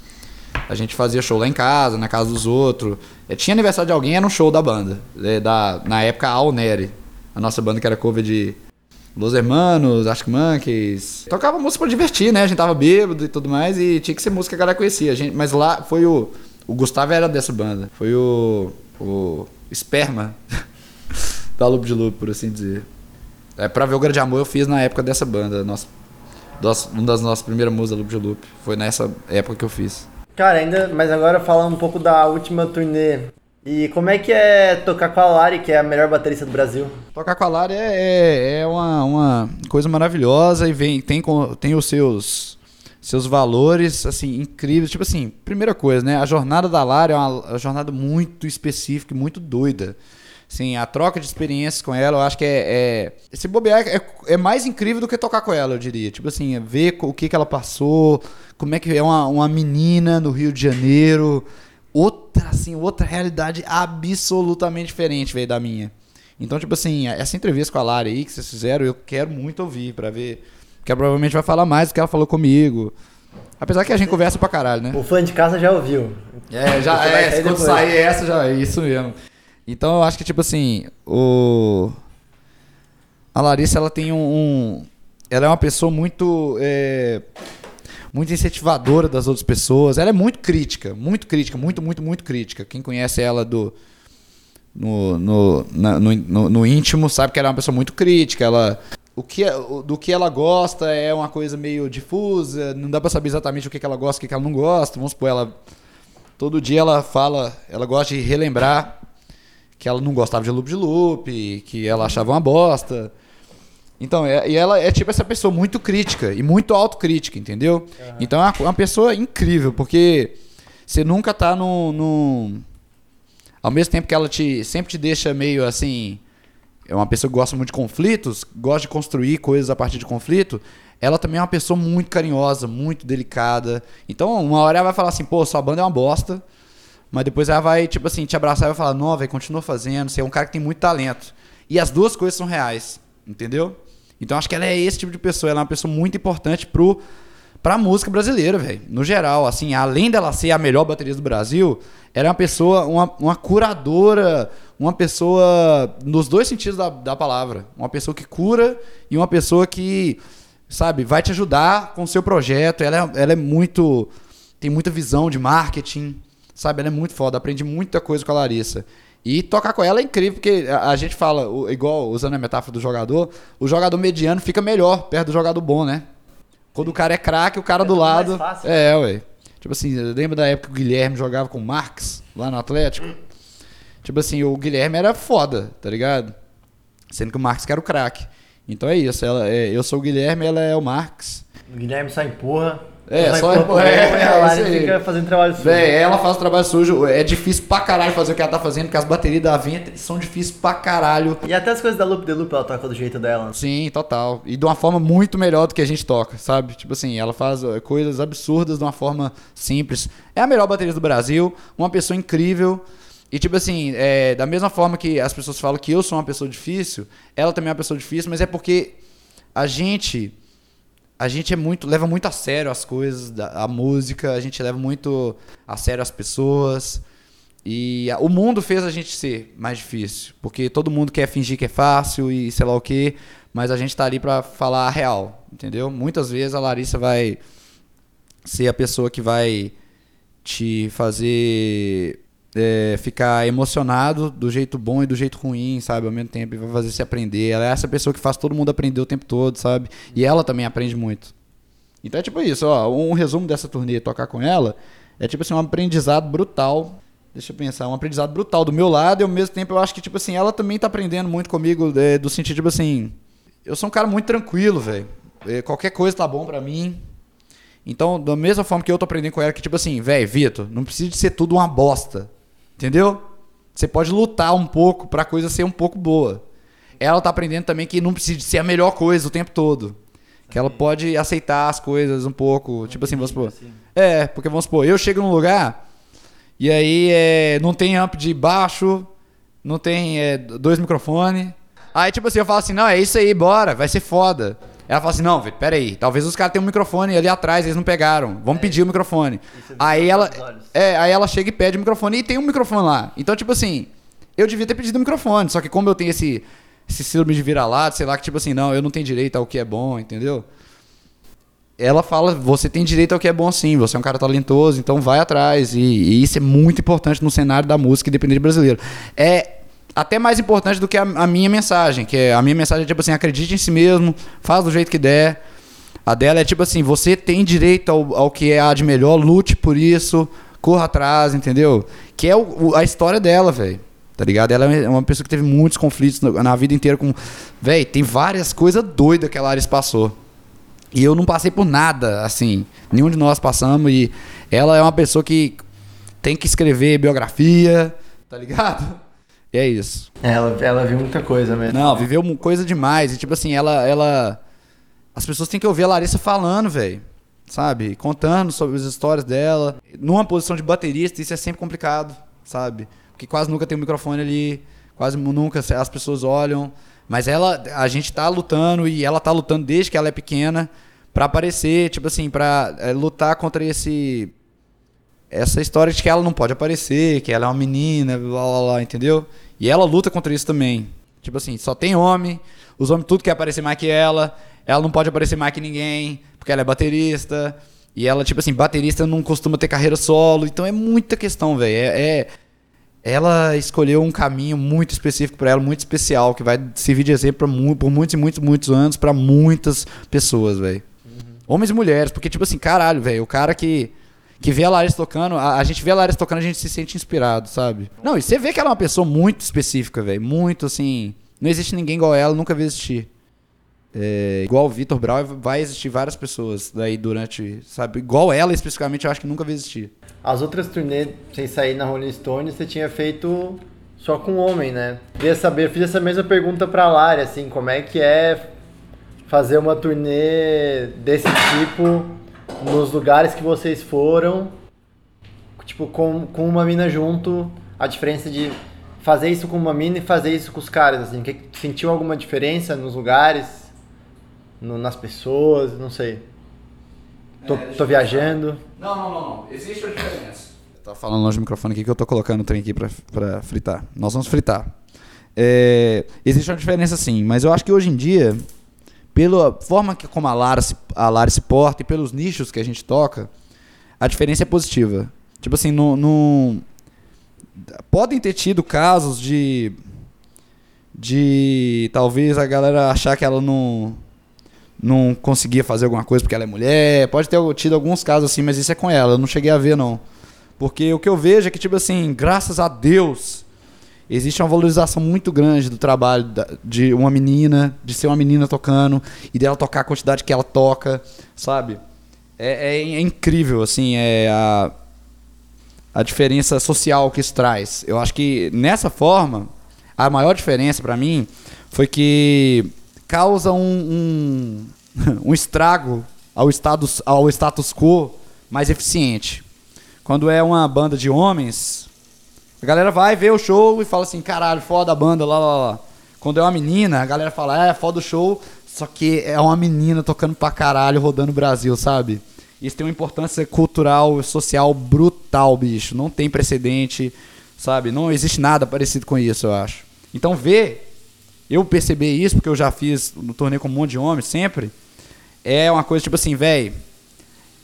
A gente fazia show lá em casa, na casa dos outros. É, tinha aniversário de alguém, era um show da banda. É, da, na época, a Alneri. A nossa banda que era cover de Los Hermanos, Arctic Monkeys. Tocava música pra divertir, né? A gente tava bêbado e tudo mais. E tinha que ser música que a galera conhecia. A gente, mas lá foi o. O Gustavo era dessa banda. Foi o. O esperma *laughs* da Loop de Loop, por assim dizer. É, pra ver o Grande Amor eu fiz na época dessa banda. Nossa, uma das nossas primeiras músicas Loop de Loop. Foi nessa época que eu fiz. Cara, ainda, mas agora falando um pouco da última turnê. E como é que é tocar com a Lari, que é a melhor baterista do Brasil? Tocar com a Lari é, é, é uma, uma coisa maravilhosa e vem, tem, tem os seus seus valores, assim, incríveis. Tipo assim, primeira coisa, né? A jornada da Lara é uma, uma jornada muito específica muito doida. Sim, a troca de experiências com ela, eu acho que é. é esse bobear é, é, mais incrível do que tocar com ela, eu diria. Tipo assim, ver o que, que ela passou, como é que é uma, uma menina no Rio de Janeiro. Outra, assim, outra realidade absolutamente diferente, veio da minha. Então, tipo assim, essa entrevista com a Lara aí que vocês fizeram, eu quero muito ouvir, para ver. Porque ela provavelmente vai falar mais do que ela falou comigo. Apesar que a gente conversa pra caralho, né? O fã de casa já ouviu. É, já é, quando sair essa, já é isso mesmo. Então eu acho que, tipo assim, o. A Larissa, ela tem um. um... Ela é uma pessoa muito. É... Muito incentivadora das outras pessoas. Ela é muito crítica, muito crítica, muito, muito, muito crítica. Quem conhece ela do. No, no, na, no, no, no íntimo sabe que ela é uma pessoa muito crítica. Ela o que, do que ela gosta é uma coisa meio difusa, não dá para saber exatamente o que, ela gosta o que, ela não gosta. Vamos supor, ela. Todo dia ela fala, ela gosta de relembrar que ela não gostava de loop de loop, que ela achava uma bosta. Então, é, e ela é tipo essa pessoa muito crítica e muito autocrítica, entendeu? Uhum. Então é uma, uma, pessoa incrível, porque você nunca tá no, no. Ao mesmo tempo que ela te sempre te deixa meio assim. É uma pessoa que gosta muito de conflitos, gosta de construir coisas a partir de conflito. Ela também é uma pessoa muito carinhosa, muito delicada. Então, uma hora ela vai falar assim: pô, sua banda é uma bosta mas depois ela vai, tipo assim, te abraçar e vai falar, não, continua fazendo, você é um cara que tem muito talento. E as duas coisas são reais, entendeu? Então acho que ela é esse tipo de pessoa, ela é uma pessoa muito importante pro, pra música brasileira, velho. No geral, assim, além dela ser a melhor bateria do Brasil, ela é uma pessoa, uma, uma curadora, uma pessoa nos dois sentidos da, da palavra. Uma pessoa que cura e uma pessoa que, sabe, vai te ajudar com o seu projeto. Ela é, ela é muito. tem muita visão de marketing, sabe? Ela é muito foda. Aprendi muita coisa com a Larissa. E tocar com ela é incrível, porque a, gente fala, o- igual usando a metáfora do jogador, o jogador mediano fica melhor perto do jogador bom, né? Quando o cara é craque, o cara É do lado. fácil. É, ué. Tipo assim, eu lembro da época que o Guilherme jogava com o Marx lá no Atlético. Tipo assim, o Guilherme era foda, tá ligado? Sendo que o Marx era o craque. Então é isso. Ela, é, eu sou o Guilherme, ela é o Marx. O Guilherme só empurra. É, só só é, é aí. fica fazendo trabalho sujo. Véi, ela faz o trabalho sujo. É difícil pra caralho fazer o que ela tá fazendo, porque as baterias da Venta são difíceis pra caralho. E até as coisas da Loop de Loop ela toca do jeito dela. Sim, total. E de uma forma muito melhor do que a gente toca, sabe? Tipo assim, ela faz eh, coisas absurdas de uma forma simples. É a melhor bateria do Brasil, uma pessoa incrível. E tipo assim, é, da mesma forma que as pessoas falam que eu sou uma pessoa difícil, ela também é uma pessoa difícil, mas é porque a gente a gente é muito leva muito a sério as coisas, a música, a gente leva muito a sério as pessoas. E a- o mundo fez a gente ser mais difícil, porque todo mundo quer fingir que é fácil e sei lá o quê, mas a gente tá ali pra falar a real, entendeu? Muitas vezes a Larissa vai ser a pessoa que vai te fazer é, ficar emocionado do jeito bom e do jeito ruim, sabe? Ao mesmo tempo, e vai fazer você aprender. Ela é essa pessoa que faz todo mundo aprender o tempo todo, sabe? E ela também aprende muito. Então é tipo isso, ó. Um resumo dessa turnê tocar com ela é tipo assim, um aprendizado brutal. Deixa eu pensar, um aprendizado brutal do meu lado e ao mesmo tempo eu acho que, tipo assim, ela também tá aprendendo muito comigo, é, do sentido, tipo assim, eu sou um cara muito tranquilo, velho. É, Qualquer coisa tá bom pra mim. Então, da mesma forma que eu tô aprendendo com ela, que tipo assim, velho, Vitor, não precisa de ser tudo uma bosta. Entendeu? Você pode lutar um pouco pra coisa ser um pouco boa. Ela tá aprendendo também que não precisa ser a melhor coisa o tempo todo. Que ela pode aceitar as coisas um pouco. Tipo assim, vamos supor. assim. É, porque vamos supor, eu chego num lugar e aí é, não tem amp de baixo, não tem é, dois microfones. Aí, tipo assim, eu falo assim, não, é isso aí, bora, vai ser foda. Ela fala assim, não, Vitor, peraí, talvez os caras tenham um microfone ali atrás, eles não pegaram. Vamos pedir o microfone. É Aí ela, é, aí ela chega e pede o microfone e tem um microfone lá. Então, tipo assim, eu devia ter pedido o microfone, só que como eu tenho esse, esse síndrome de vira-lado, sei lá, que tipo assim, não, eu não tenho direito ao que é bom, entendeu? Ela fala, você tem direito ao que é bom sim, você é um cara talentoso, então vai atrás. E, e isso é muito importante no cenário da música independente brasileiro. É até mais importante do que a, a minha mensagem, que é, a minha mensagem é tipo assim, acredite em si mesmo, faz do jeito que der. A dela é tipo assim, você tem direito ao, ao que há de melhor, lute por isso, corra atrás, entendeu? Que é o- o- a história dela, velho. Tá ligado? Ela é uma pessoa que teve muitos conflitos na, na vida inteira com. Véi, tem várias coisas doidas que a Laris passou. E eu não passei por nada, assim. Nenhum de nós passamos. E ela é uma pessoa que tem que escrever biografia, tá ligado? E é isso. É, Ela, ela viu muita coisa mesmo. Não, viveu coisa demais. E tipo assim, ela. ela as pessoas têm que ouvir a Larissa falando, velho. Sabe? Contando sobre as histórias dela. Numa posição de baterista, isso é sempre complicado, sabe? Porque quase nunca tem um microfone ali. Quase nunca as pessoas olham. Mas ela, a gente tá lutando e ela tá lutando desde que ela é pequena pra aparecer, tipo assim, pra eh, lutar contra esse essa história de que ela não pode aparecer, que ela é uma menina, blá blá blá, entendeu? E ela luta contra isso também. Tipo assim, só tem homem, os homens tudo quer aparecer mais que ela, ela não pode aparecer mais que ninguém, porque ela é baterista. E ela, tipo assim, baterista não costuma ter carreira solo, então é muita questão, velho. É, é- ela escolheu um caminho muito específico pra ela, muito especial, que vai servir de exemplo mu por muitos e muitos, muitos anos pra muitas pessoas, velho. Homens e mulheres, porque, tipo assim, caralho, velho, o cara que, que vê a Larissa tocando, a, a gente vê a Larissa tocando, a gente se sente inspirado, sabe? Não, e você vê que ela é uma pessoa muito específica, velho. Muito, assim. Não existe ninguém igual ela, nunca vai existir. É, igual o Vitor Brau, vai existir várias pessoas daí durante, sabe? Igual ela especificamente, eu acho que nunca vai existir. As outras turnês, sem sair na Rolling Stone, você tinha feito só com homem, né? Queria saber, eu fiz essa mesma pergunta pra Lari, assim, como é que é fazer uma turnê desse tipo nos lugares que vocês foram, tipo, com, com uma mina junto, a diferença de fazer isso com uma mina e fazer isso com os caras, assim, que, sentiu alguma diferença nos lugares, no- nas pessoas, não sei. Tô, tô viajando. Não, não, não, não. Existe uma diferença. Tá falando longe do microfone aqui que eu tô colocando o trem aqui pra, pra fritar. Nós vamos fritar. É, existe uma diferença sim, mas eu acho que hoje em dia, pela forma que como a Lara, se, a Lara se porta e pelos nichos que a gente toca, a diferença é positiva. Tipo assim, no, no podem ter tido casos de de talvez a galera achar que ela não não conseguia fazer alguma coisa porque ela é mulher. Pode ter tido alguns casos assim, mas isso é com ela. Eu não cheguei a ver, não. Porque o que eu vejo é que, tipo assim, graças a Deus, existe uma valorização muito grande do trabalho de uma menina, de ser uma menina tocando e dela tocar a quantidade que ela toca, sabe? É, é, é incrível, assim, é a, a diferença social que isso traz. Eu acho que nessa forma, a maior diferença para mim foi que causa um, um, *laughs* um estrago ao status, ao status quo mais eficiente. Quando é uma banda de homens, a galera vai ver o show e fala assim, caralho, foda a banda, lá, lá, lá. Quando é uma menina, a galera fala, é, foda o show, só que é uma menina tocando pra caralho, rodando o Brasil, sabe? Isso tem uma importância cultural e social brutal, bicho. Não tem precedente, sabe? Não existe nada parecido com isso, eu acho. Então, ver eu perceber isso, porque eu já fiz no torneio com um monte de homens sempre, é uma coisa tipo assim, velho,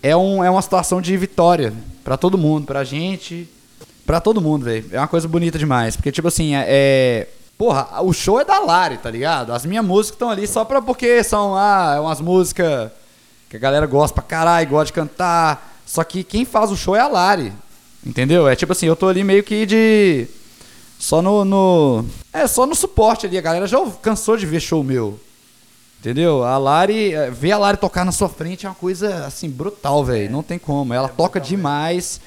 é, um, é uma situação de vitória para todo mundo, pra gente, pra todo mundo, velho. É uma coisa bonita demais, porque tipo assim, é, é Porra, o show é da Lari, tá ligado? As minhas músicas estão ali só pra porque são ah, é umas músicas que a galera gosta pra caralho, gosta de cantar. Só que quem faz o show é a Lari. Entendeu? É tipo assim, eu tô ali meio que de só no, no. É, só no suporte ali. A galera já cansou de ver show meu. Entendeu? A Lari. É, ver a Lari tocar na sua frente é uma coisa, assim, brutal, velho. É. Não tem como. Ela é toca demais.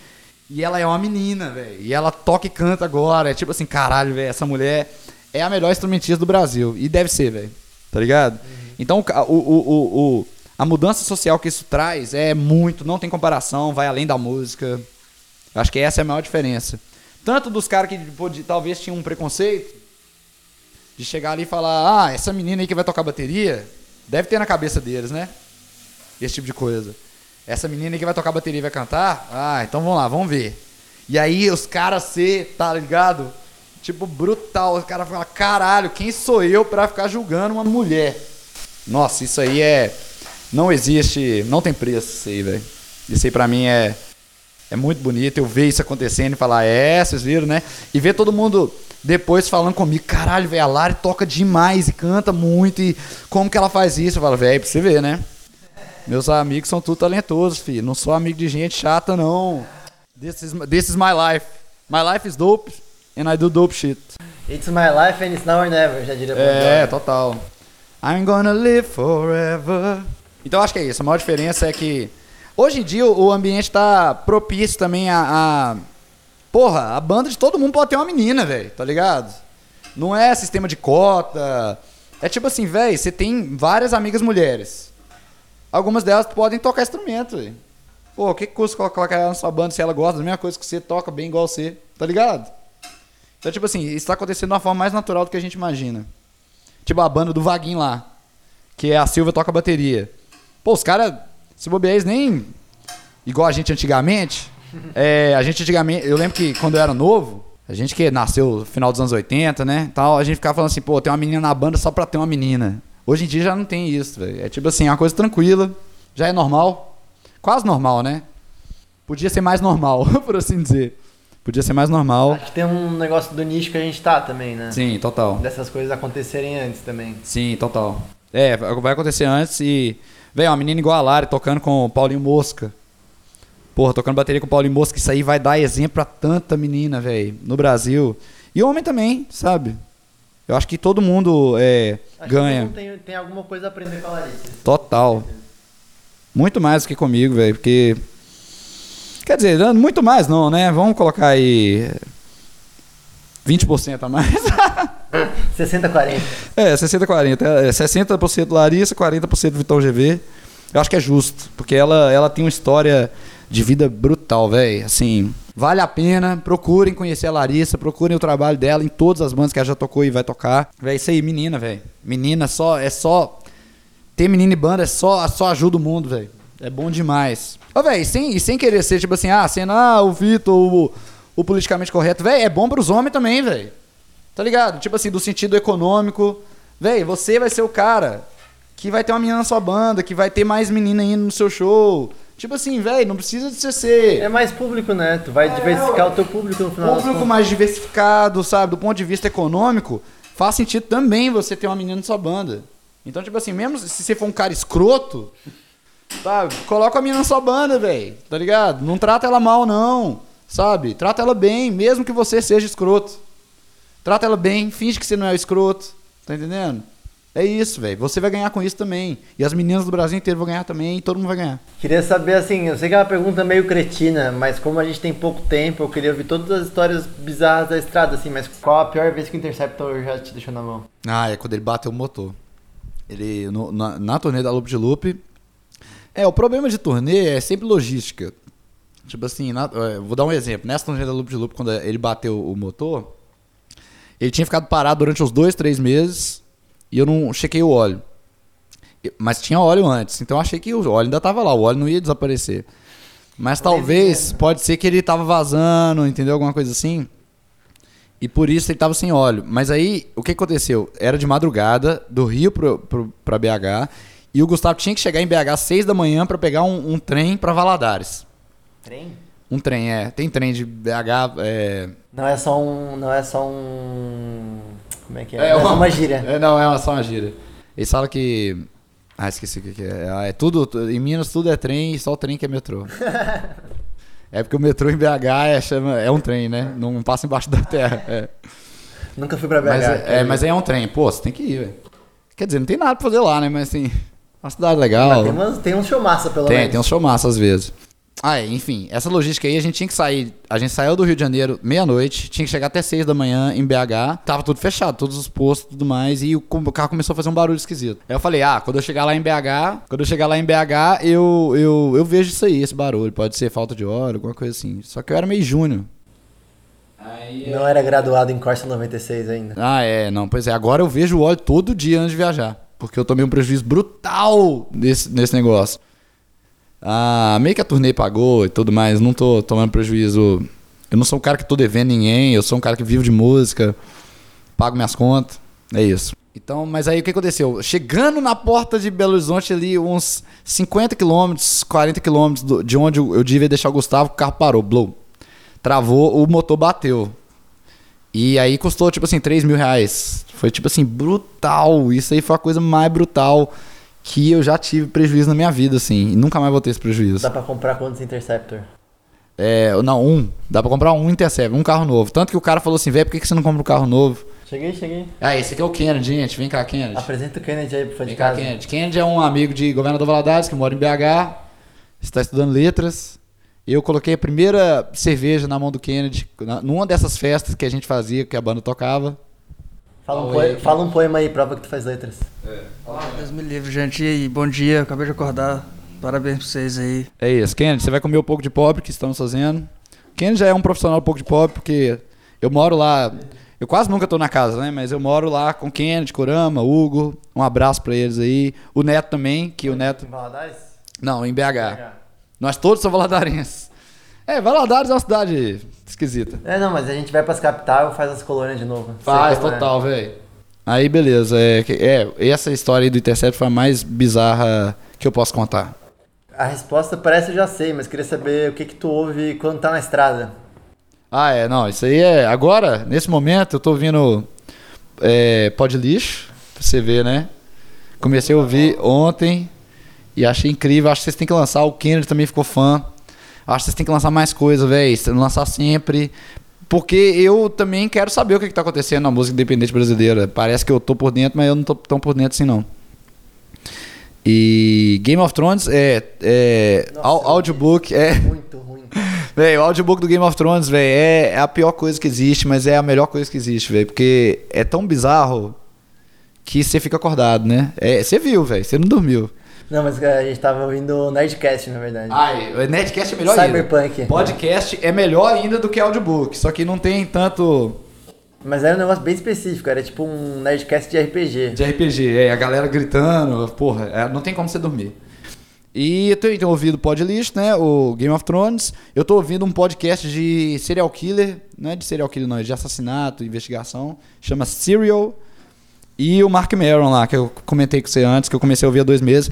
E ela é uma menina, velho. E ela toca e canta agora. É tipo assim, caralho, velho. Essa mulher é a melhor instrumentista do Brasil. E deve ser, velho. Tá ligado? Uhum. Então, o, o, o, a mudança social que isso traz é muito. Não tem comparação. Vai além da música. Acho que essa é a maior diferença. Tanto dos caras que pode, talvez tinham um preconceito de chegar ali e falar: ah, essa menina aí que vai tocar bateria, deve ter na cabeça deles, né? Esse tipo de coisa. Essa menina que vai tocar bateria e vai cantar, ah, então vamos lá, vamos ver. E aí os caras ser, tá ligado? Tipo, brutal. Os caras falam: caralho, quem sou eu para ficar julgando uma mulher? Nossa, isso aí é. Não existe, não tem preço isso aí, velho. Isso aí pra mim é é muito bonito eu ver isso acontecendo e falar, é, vocês viram, né? E ver todo mundo depois falando comigo, caralho, velho, a Lari toca demais e canta muito. E como que ela faz isso? Eu falo, velho, pra você ver, né? Meus amigos são tudo talentosos, filho. Não sou amigo de gente chata, não. This is, this is my life. My life is dope and I do dope shit. It's my life and it's now or never, já diria É, total. I'm gonna live forever. Então acho que é isso. A maior diferença é que Hoje em dia o ambiente está propício também a, a, Porra, a banda de todo mundo pode ter uma menina, velho, tá ligado? Não é sistema de cota. É tipo assim, velho, você tem várias amigas mulheres. Algumas delas podem tocar instrumento, velho. Pô, que, custa colocar ela na sua banda se ela gosta da mesma coisa que você, toca bem igual você, tá ligado? Então, tipo assim, isso tá acontecendo de uma forma mais natural do que a gente imagina. Tipo a banda do Vaguinho lá, que é a Silva toca bateria. Pô, os caras se bobear, nem. Igual a gente antigamente. É, a gente antigamente. Eu lembro que quando eu era novo, a gente que nasceu no final dos anos 80, né? Tal, a gente ficava falando assim, pô, tem uma menina na banda só pra ter uma menina. Hoje em dia já não tem isso, velho. É tipo assim, é uma coisa tranquila. Já é normal. Quase normal, né? Podia ser mais normal, *laughs* por assim dizer. Podia ser mais normal. Acho que tem um negócio do nicho que a gente tá também, né? Sim, total. Dessas coisas acontecerem antes também. Sim, total. É, vai acontecer antes e Velho, uma menina igual a Lari tocando com o Paulinho Mosca. Porra, tocando bateria com o Paulinho Mosca, isso aí vai dar exemplo pra tanta menina, velho, no Brasil. E homem também, sabe? Eu acho que todo mundo é, ganha. Que tem, tem alguma coisa a aprender com a Larissa. Total. Muito mais do que comigo, velho, porque. Quer dizer, muito mais não, né? Vamos colocar aí 20% a mais. *laughs* 60-40. É, 60-40. É, 60% Larissa, 40% Vitão GV. Eu acho que é justo, porque ela, ela tem uma história de vida brutal, velho. Assim, vale a pena. Procurem conhecer a Larissa, procurem o trabalho dela em todas as bandas que ela já tocou e vai tocar. Véi, isso aí, menina, velho. Menina só, é só. Ter menina e banda é só, só ajuda o mundo, velho. É bom demais. Ô, velho, sem, sem querer ser, tipo assim, ah, sendo, ah, o Vitor, o, o politicamente correto, velho, é bom pros homens também, velho. Tá ligado? Tipo assim, do sentido econômico. Velho, você vai ser o cara que vai ter uma menina na sua banda, que vai ter mais menina indo no seu show. Tipo assim, velho, não precisa de você ser É mais público, né? Tu vai É, diversificar o teu público no final público mais diversificado, sabe? Do ponto de vista econômico, faz sentido também você ter uma menina na sua banda. Então, tipo assim, mesmo se você for um cara escroto, sabe? Coloca a menina na sua banda, velho. Tá ligado? Não trata ela mal, não. Sabe? Trata ela bem, mesmo que você seja escroto. Trata ela bem, finge que você não é o escroto. Tá entendendo? É isso, velho. Você vai ganhar com isso também. E as meninas do Brasil inteiro vão ganhar também e todo mundo vai ganhar. Queria saber assim, eu sei que é uma pergunta meio cretina, mas como a gente tem pouco tempo, eu queria ouvir todas as histórias bizarras da estrada, assim, mas qual a pior vez que o Interceptor já te deixou na mão? Ah, é quando ele bateu o motor. Ele, no- na, na turnê da Loop de Loop. É, o problema de turnê é sempre logística. Tipo assim, na- é, vou dar um exemplo. Nessa turnê da Loop de Loop, quando ele bateu o motor, ele tinha ficado parado durante uns dois, três meses e eu não chequei o óleo. Mas tinha óleo antes, então eu achei que o óleo ainda tava lá, o óleo não ia desaparecer. Mas talvez, pode ser que ele tava vazando, entendeu? Alguma coisa assim. E por isso ele tava sem óleo. Mas aí, o que aconteceu? Era de madrugada, do Rio pra BH, e o Gustavo tinha que chegar em BH às 6 da manhã pra pegar um, um trem pra Valadares. Trem? Um trem, é. Tem trem de BH, é... Não é só um. Não é só um. Como é que é? É Não é uma- uma gíria. É, não, é uma- só uma gíria. Eles falam que... Ah, esqueci o que é. Ah, é tudo... tu- Em Minas tudo é trem e só o trem que é metrô. *laughs* é porque o metrô em BH é, chama, é um trem, né? Não passa embaixo da terra. É. Nunca fui pra BH. Mas, é, é, mas é um trem. Pô, você tem que ir, velho. Quer dizer, não tem nada pra fazer lá, né? Mas assim, uma cidade legal. Mas tem, umas, tem um show massa, pelo Tem, menos. tem um show massa às vezes. Ah, é, enfim, essa logística aí, a gente tinha que sair. A gente saiu do Rio de Janeiro meia-noite, tinha que chegar até seis da manhã em BH. Tava tudo fechado, todos os postos e tudo mais. E o, o carro começou a fazer um barulho esquisito. Aí eu falei, ah, quando eu chegar lá em BH, quando eu chegar lá em BH, eu, eu, eu vejo isso aí, esse barulho. Pode ser falta de óleo, alguma coisa assim. Só que eu era meio júnior. Não era graduado em Corsa 96 ainda. ah, é, não, pois é. Agora eu vejo o óleo todo dia antes de viajar. Porque eu tomei um prejuízo brutal nesse, nesse negócio. Ah, meio que a turnê pagou e tudo mais. Não tô tomando prejuízo. Eu não sou um cara que tô devendo ninguém. Eu sou um cara que vivo de música. Pago minhas contas. É isso. Então, mas aí o que aconteceu? Chegando na porta de Belo Horizonte ali, uns 50 quilômetros, 40 quilômetros de onde eu devia deixar o Gustavo, o carro parou, blow. Travou, o motor bateu. E aí custou, tipo assim, 3 mil reais. Foi, tipo assim, brutal. Isso aí foi a coisa mais brutal que eu já tive prejuízo na minha vida, assim. E nunca mais vou ter esse prejuízo. Dá pra comprar quantos Interceptor? É, não, um. Dá pra comprar um Intercept, um carro novo. Tanto que o cara falou assim, velho, por que que você não compra um carro novo? Cheguei, cheguei. Ah, esse aqui é o Kennedy, gente. Vem cá, Kennedy. Apresenta o Kennedy aí pro fã de Vem cá, casa. Kennedy. Kennedy é um amigo de Governador Valadares, que mora em BH. Está estudando letras. Eu coloquei a primeira cerveja na mão do Kennedy, numa dessas festas que a gente fazia, que a banda tocava. Fala um, Oi. poema, fala um poema aí, prova que tu faz letras. Deus me livre, gente. E aí, bom dia, acabei de acordar. Parabéns pra vocês aí. É isso, Kennedy, você vai comer o pouco de pobre que estamos fazendo. Kennedy já é um profissional um pouco de pobre, porque eu moro lá. Eu quase nunca tô na casa, né? Mas eu moro lá com Kennedy, Corama, Hugo. Um abraço pra eles aí. O Neto também, que o Neto. Em Valadares? Não, em BH. Nós todos somos *laughs* valadarenses. É, Valadares é uma cidade esquisita. É, não, mas a gente vai pras capital e faz as colônias de novo. Faz, como é. total, velho. Aí, beleza. É, é, essa história aí do Intercept foi a mais bizarra que eu posso contar. A resposta parece eu já sei, mas queria saber o que que tu ouve quando tá na estrada. Ah, é, não, isso aí é. Agora, nesse momento, eu tô ouvindo é, Pó de Lixo, pra você ver, né? Comecei a ouvir ontem e achei incrível. Acho que vocês têm que lançar. O Kennedy também ficou fã. Acho que vocês têm que lançar mais coisa, velho. Lançar sempre. Porque eu também quero saber o que, que tá acontecendo na música independente brasileira. Parece que eu tô por dentro, mas eu não tô tão por dentro assim, não. E Game of Thrones é. é Nossa, au- audiobook é. *laughs* Muito ruim. *laughs* Véi, o audiobook do Game of Thrones, velho, é, é a pior coisa que existe, mas é a melhor coisa que existe, velho. Porque é tão bizarro que você fica acordado, né? É, Você viu, velho, você não dormiu. Não, mas a gente tava ouvindo o Nerdcast, na verdade. Ai, o Netcast é melhor Cyberpunk. ainda. Podcast é melhor ainda do que audiobook, só que não tem tanto Mas era um negócio bem específico, era tipo um Nerdcast de RPG. de RPG. É, a galera gritando, porra, é, não tem como você dormir. E eu tenho, tenho ouvido Podlist, né? O Game of Thrones. Eu tô ouvindo um podcast de serial killer, não é de serial killer, não, é de assassinato, investigação. Chama Serial. E o Mark Maron lá, que eu comentei com você antes, que eu comecei a ouvir há dois meses.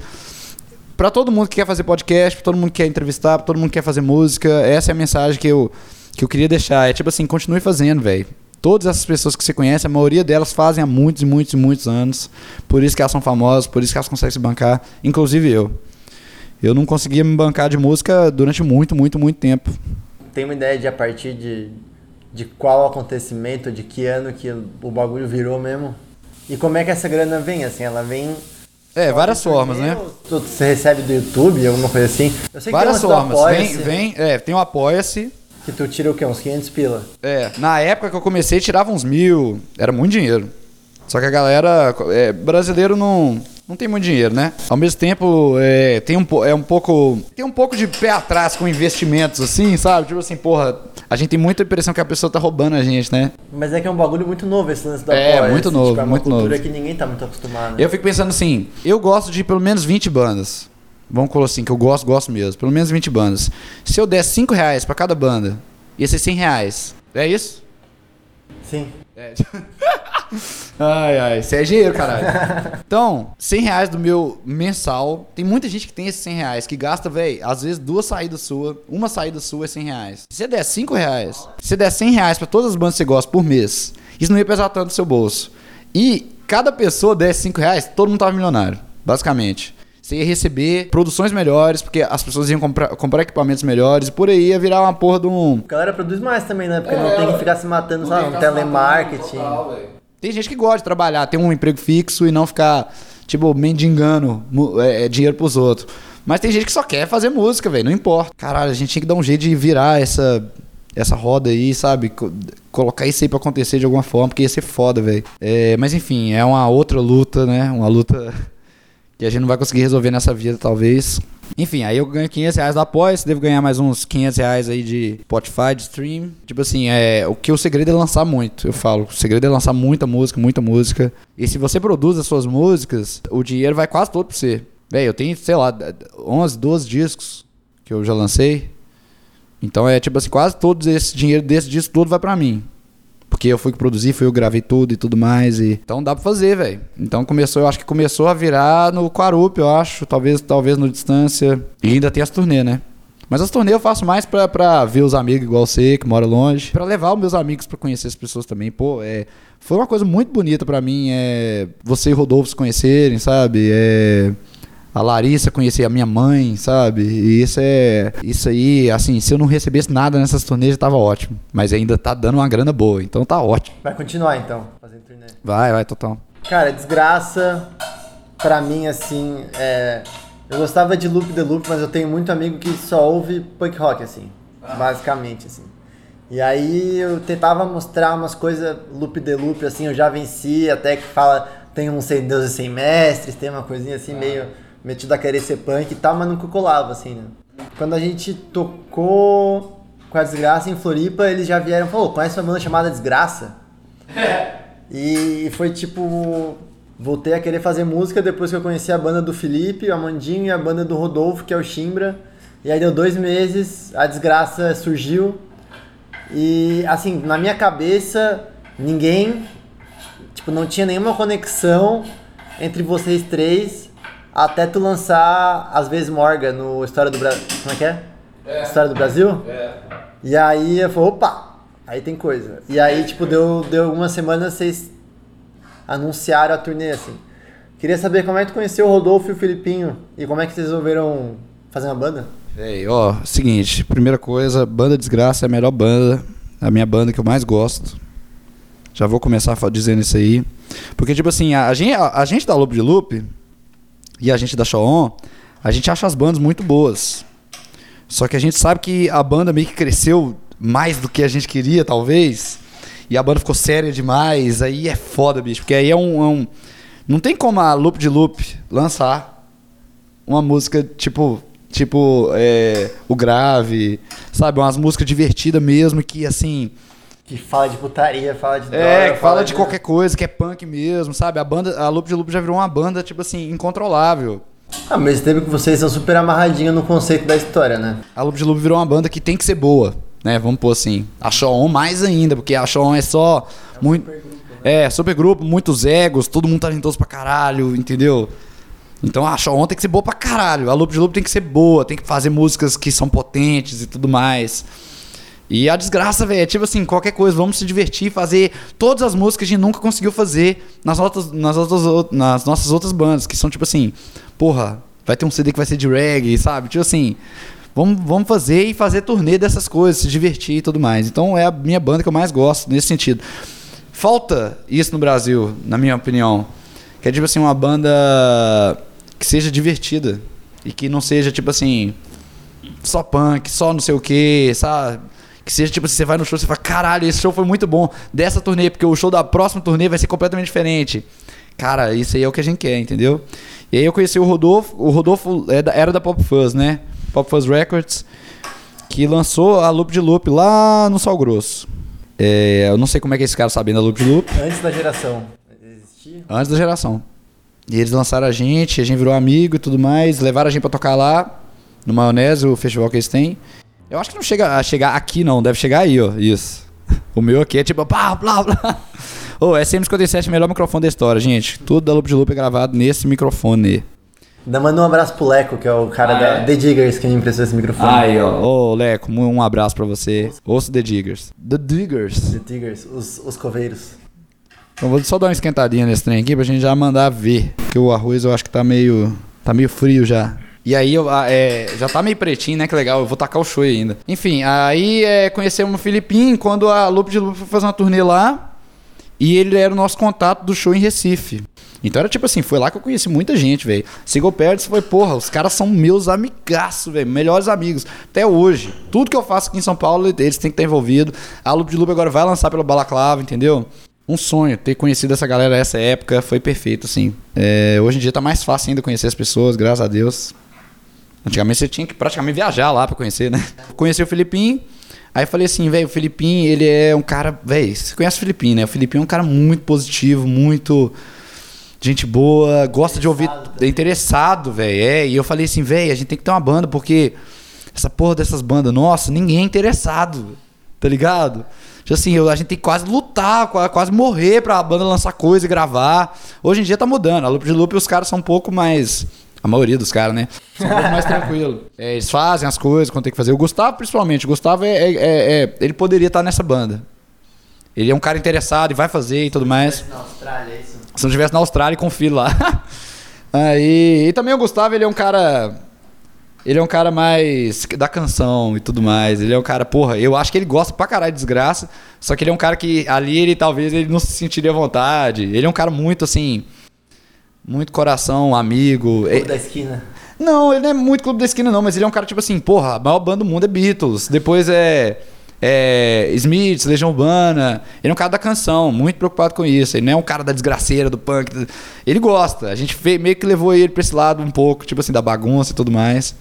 Pra todo mundo que quer fazer podcast, pra todo mundo que quer entrevistar, pra todo mundo que quer fazer música, essa é a mensagem que eu, que eu queria deixar. É tipo assim, continue fazendo, velho. Todas essas pessoas que você conhece, a maioria delas fazem há muitos e muitos e muitos anos. Por isso que elas são famosas, por isso que elas conseguem se bancar, inclusive eu. Eu não conseguia me bancar de música durante muito, muito, muito tempo. Tem uma ideia de a partir de, de qual acontecimento, de que ano que o bagulho virou mesmo? E como é que essa grana vem, assim? Ela vem... É, várias formas, né? Ou Você recebe do YouTube, alguma coisa assim? Eu sei que Várias tem uma do formas. Vem, vem, é, tem o Apoia-se. Que tu tira o quê? Uns 500 pila? É, na época que eu comecei, tirava uns mil. Era muito dinheiro. Só que a galera. É, brasileiro não. Não tem muito dinheiro, né? Ao mesmo tempo, é, tem um, é um pouco. Tem um pouco de pé atrás com investimentos, assim, sabe? Tipo assim, porra, a gente tem muita impressão que a pessoa tá roubando a gente, né? Mas é que é um bagulho muito novo esse lance da É, Apoia-se, muito novo, tipo, é uma muito cultura novo. que ninguém tá muito acostumado. Eu fico pensando assim, eu gosto de pelo menos 20 bandas. Vamos colocar assim, que eu gosto, gosto mesmo. Pelo menos 20 bandas. Se eu der 5 reais pra cada banda, ia ser 100 reais. É isso? Sim. É. *laughs* ai, ai, isso é dinheiro, caralho. Então, 100 reais do meu mensal. Tem muita gente que tem esses 100 reais, que gasta, velho, às vezes duas saídas suas. Uma saída sua é 100 reais. Se você der 5 reais, se você der 100 reais pra todas as bandas que você gosta por mês, isso não ia pesar tanto no seu bolso. E cada pessoa der 5 reais, todo mundo tava milionário, basicamente. Você ia receber produções melhores, porque as pessoas iam comprar, comprar equipamentos melhores, e por aí ia virar uma porra de um, A galera produz mais também, né? Porque É, não tem que ficar se matando, sabe? Um telemarketing. Tem gente que gosta de trabalhar, ter um emprego fixo e não ficar, tipo, mendigando é, é, dinheiro pros outros. Mas tem gente que só quer fazer música, velho, não importa. Caralho, a gente tinha que dar um jeito de virar essa, essa roda aí, sabe? Co- colocar isso aí pra acontecer de alguma forma, porque ia ser foda, velho. É, mas enfim, é uma outra luta, né? Uma luta *laughs* que a gente não vai conseguir resolver nessa vida, talvez. Enfim, aí eu ganho 500 reais do apoio, você deve ganhar mais uns 500 reais aí de Spotify, de stream. Tipo assim, é, o que o segredo é lançar muito, eu falo. O segredo é lançar muita música, muita música. E se você produz as suas músicas, o dinheiro vai quase todo pra você. Véi, eu tenho, sei lá, 11, 12 discos que eu já lancei. Então é tipo assim, quase todo esse dinheiro desse disco todo vai pra mim. Porque eu fui que produzi, fui eu que gravei tudo e tudo mais. E... Então dá pra fazer, velho. Então começou, eu acho que começou a virar no Quarup, eu acho. Talvez, talvez no Distância. E ainda tem as turnê, né? Mas as turnê eu faço mais pra, pra ver os amigos igual você, que mora longe. Pra levar os meus amigos pra conhecer as pessoas também. Pô, é... Foi uma coisa muito bonita pra mim, é... Você e Rodolfo se conhecerem, sabe? É... A Larissa conhecer a minha mãe, sabe? E isso é. Isso aí, assim, se eu não recebesse nada nessas turnês, tava ótimo. Mas ainda tá dando uma grana boa, então tá ótimo. Vai continuar então, fazendo turnê. Vai, vai, total. Cara, desgraça, pra mim, assim, é... Eu gostava de Loop the Loop, mas eu tenho muito amigo que só ouve punk rock, assim, basicamente, assim. E aí eu tentava mostrar umas coisas Loop the Loop, assim, eu já venci, até que fala, tem um sem deuses sem mestres, tem uma coisinha assim, meio metido a querer ser punk e tal, mas nunca colava, assim, né? Quando a gente tocou com a Desgraça em Floripa, eles já vieram e falaram, "Ô, conhece uma banda chamada Desgraça? *laughs* E foi tipo. Voltei a querer fazer música depois que eu conheci a banda do Felipe, o Amandinho e a banda do Rodolfo, que é o Chimbra. E aí deu dois meses, a desgraça surgiu. E assim, na minha cabeça, ninguém. Tipo, não tinha nenhuma conexão entre vocês três até tu lançar Às vezes Morgan no História do Brasil. Como é que é? História do Brasil? E aí eu falei, opa, aí tem coisa. E aí, tipo, deu, deu algumas semanas vocês anunciaram a turnê, assim. Queria saber como é que tu conheceu o Rodolfo e o Filipinho e como é que vocês resolveram fazer uma banda? Véi, ó, seguinte, primeira coisa, Banda Desgraça é a melhor banda, a minha banda que eu mais gosto. Já vou começar dizendo isso aí. Porque, tipo assim, a, a gente, a, a gente da Lobo de Loop e a gente da Shaon, a gente acha as bandas muito boas. Só que a gente sabe que a banda meio que cresceu mais do que a gente queria, talvez. E a banda ficou séria demais. Aí é foda, bicho. Porque aí é um. é um- não tem como a Loop de Loop lançar uma música tipo. Tipo, é, o grave, sabe? Umas músicas divertidas mesmo, que assim. Que fala de putaria, fala de É, droga, que fala de qualquer coisa, que é punk mesmo, sabe? A banda, a Loop de Loop já virou uma banda, tipo assim, incontrolável. Ah, mas tempo que vocês são super amarradinhos no conceito da história, né? A Loop de Loop virou uma banda que tem que ser boa, né? Vamos pôr assim. A Show On mais ainda, porque a Show On é só muito é, super grupo, muitos egos, todo mundo talentoso pra caralho, entendeu? Então a Show On tem que ser boa pra caralho. A Loop de Loop tem que ser boa, tem que fazer músicas que são potentes e tudo mais. E a desgraça, velho, é tipo assim, qualquer coisa, vamos se divertir, fazer todas as músicas que a gente nunca conseguiu fazer nas, outras, nas, outras, nas nossas outras bandas, que são tipo assim, porra, vai ter um CD que vai ser de reggae, sabe? Tipo assim, vamos, vamos fazer e fazer turnê dessas coisas, se divertir e tudo mais. Então é a minha banda que eu mais gosto nesse sentido. Falta isso no Brasil, na minha opinião. Que é tipo assim, uma banda que seja divertida. E que não seja tipo assim, só punk, só não sei o que, sabe? Que seja tipo, você vai no show e você fala, caralho, esse show foi muito bom dessa turnê, porque o show da próxima turnê vai ser completamente diferente. Cara, isso aí é o que a gente quer, entendeu? E aí eu conheci o Rodolfo, o Rodolfo é era da Pop Fuzz, né? Pop Fuzz Records, que lançou a Loop de Loop lá no Sal Grosso. É, eu não sei como é que esse cara sabendo da Loop de Loop. Antes da geração. Existia? Antes da geração. E eles lançaram a gente, a gente virou amigo e tudo mais, levaram a gente pra tocar lá, no Maionese, o festival que eles têm. Eu acho que não chega a chegar aqui, não. Deve chegar aí, ó. Isso. *laughs* O meu aqui é tipo. Blá, blá, blá. *laughs* Ô, oh, SM57 é o melhor microfone da história, gente. Tudo da Loop de Loop é gravado nesse microfone. Ainda manda um abraço pro Leco, que é o cara ah, da é? The Diggers que me emprestou esse microfone. Aí, ó. Ô, oh, Leco, um abraço pra você. Ouça The Diggers. The Diggers. The Diggers, os, os coveiros. Então vou só dar uma esquentadinha nesse trem aqui pra gente já mandar ver. Porque o arroz eu acho que tá meio. tá meio frio já. E aí eu, ah, é, já tá meio pretinho, né? Que legal, eu vou tacar o show ainda. Enfim, aí é, conhecemos o Filipinho quando a Loop de Loop foi fazer uma turnê lá. E ele era o nosso contato do show em Recife. Então era tipo assim, foi lá que eu conheci muita gente, velho. Single Parents foi, porra, os caras são meus amigaços, velho. Melhores amigos. Até hoje. Tudo que eu faço aqui em São Paulo, eles têm que estar envolvido. A Loop de Loop agora vai lançar pela Balaclava, entendeu? Um sonho, ter conhecido essa galera nessa época foi perfeito, assim. É, hoje em dia tá mais fácil ainda conhecer as pessoas, graças a Deus. Antigamente você tinha que praticamente viajar lá pra conhecer, né? Conheci o Filipinho. Aí falei assim, velho, o Filipinho, ele é um cara. Velho, você conhece o Filipinho, né? O Filipinho é um cara muito positivo, muito. Gente boa, gosta de ouvir. É interessado, velho. É, e eu falei assim, velho, a gente tem que ter uma banda, porque essa porra dessas bandas, nossa, ninguém é interessado. Tá ligado? Tipo assim, a gente tem que quase lutar, quase morrer pra banda lançar coisa e gravar. Hoje em dia tá mudando. A Loop de Loop os caras são um pouco mais a maioria dos caras, né? São um pouco mais tranquilo. É, eles fazem as coisas quando tem que fazer. O Gustavo, principalmente. O Gustavo, é, é, é, é ele poderia estar nessa banda. Ele é um cara interessado e vai fazer e tudo mais. Se não estivesse na Austrália, é isso? Se não estivesse na Austrália, confio lá. *laughs* Aí, e também o Gustavo, ele é um cara... Ele é um cara mais da canção e tudo mais. Ele é um cara, porra, eu acho que ele gosta pra caralho de desgraça. Só que ele é um cara que ali ele talvez ele não se sentiria à vontade. Ele é um cara muito assim muito coração, amigo. Clube é... da esquina. Não, ele não é muito clube da esquina, não, mas ele é um cara tipo assim, porra, a maior banda do mundo é Beatles. Depois é. É, Smiths, Legião Urbana. Ele é um cara da canção, muito preocupado com isso. Ele não é um cara da desgraceira, do punk. Ele gosta. A gente meio que levou ele pra esse lado um pouco, tipo assim, da bagunça e tudo mais.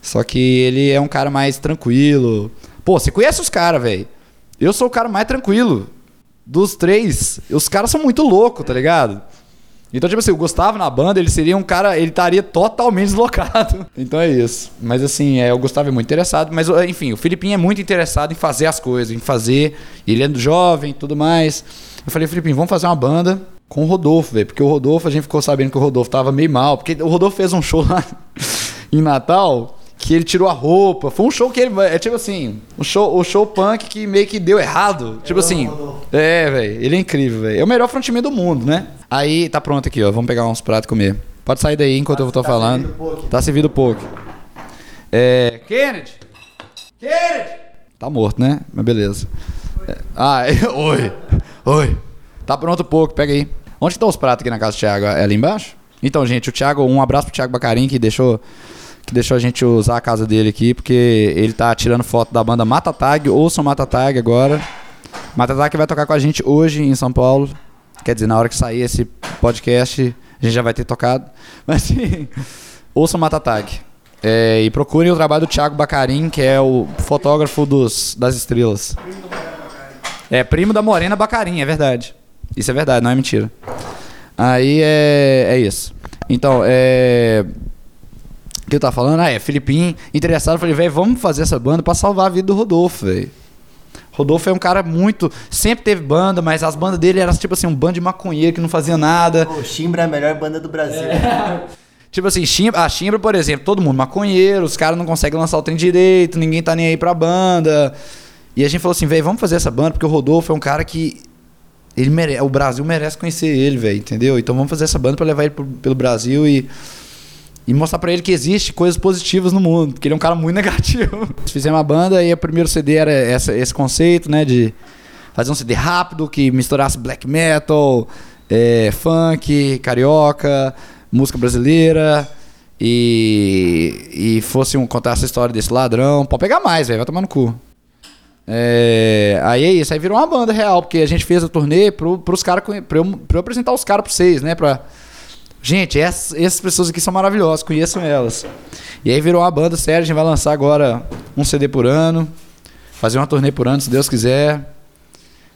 Só que ele é um cara mais tranquilo. Pô, você conhece os caras, velho. Eu sou o cara mais tranquilo. Dos três. Os caras são muito loucos, tá ligado? Então, tipo assim, o Gustavo na banda, ele seria um cara, ele estaria totalmente deslocado. *laughs* Então é isso. Mas assim, é, o Gustavo é muito interessado, mas enfim, o Filipinho é muito interessado em fazer as coisas, em fazer. Ele é jovem tudo mais. Eu falei, Filipinho, vamos fazer uma banda com o Rodolfo, velho. Porque o Rodolfo, a gente ficou sabendo que o Rodolfo tava meio mal. Porque o Rodolfo fez um show lá *laughs* em Natal que ele tirou a roupa. Foi um show que ele. É tipo assim, um show, o show punk que meio que deu errado. Tipo assim. É, velho. Ele é incrível, velho. É o melhor frontman do mundo, né? Aí tá pronto aqui, ó. Vamos pegar uns pratos e comer. Pode sair daí enquanto tá, eu tô tá falando. Servido tá servido pouco. É. Kennedy! Kennedy! Tá morto, né? Mas beleza. É. Ah, *laughs* oi! Oi! Tá pronto pouco, pega aí. Onde estão os pratos aqui na casa do Thiago? É ali embaixo? Então, gente, o Thiago, um abraço pro Thiago Bacarim que deixou que deixou a gente usar a casa dele aqui, porque ele tá tirando foto da banda Mata Tag, ouçam Mata Tag agora. Mata Tag vai tocar com a gente hoje em São Paulo. Quer dizer, na hora que sair esse podcast, a gente já vai ter tocado. *laughs* Mas sim, ouçam Mata Tag. É, e procurem o trabalho do Thiago Bacarim, que é o fotógrafo dos, das estrelas. É, primo da Morena Bacarim, é verdade. Isso é verdade, não é mentira. Aí é, é isso. Então, é. Que eu tava falando? Ah, é, Filipinho, interessado, eu falei, velho, vamos fazer essa banda pra salvar a vida do Rodolfo, velho. Rodolfo é um cara muito. Sempre teve banda, mas as bandas dele eram tipo assim, um bando de maconheiro que não fazia nada. O Chimbra é a melhor banda do Brasil. Tipo assim, Chimbra, a Chimbra, por exemplo, todo mundo maconheiro, os caras não conseguem lançar o trem direito, ninguém tá nem aí pra banda. E a gente falou assim, velho, vamos fazer essa banda, porque o Rodolfo é um cara que. Ele mere... O Brasil merece conhecer ele, velho, entendeu? Então vamos fazer essa banda pra levar ele pro- pelo Brasil e. E mostrar pra ele que existe coisas positivas no mundo, porque ele é um cara muito *laughs* negativo. Fizemos a banda e o primeiro CD era essa- esse conceito, né, de fazer um CD rápido que misturasse black metal, é, funk, carioca, música brasileira e, e fosse um, contar essa história desse ladrão. Pode pegar mais, velho, vai tomar no cu. É, aí é isso, aí virou uma banda real, porque a gente fez a turnê pro, pros caras, pra pra eu apresentar os caras pra vocês, né, pra... Gente, essas, essas pessoas aqui são maravilhosas, conheçam elas. E aí virou uma banda séria, a gente vai lançar agora um CD por ano, fazer uma turnê por ano, se Deus quiser.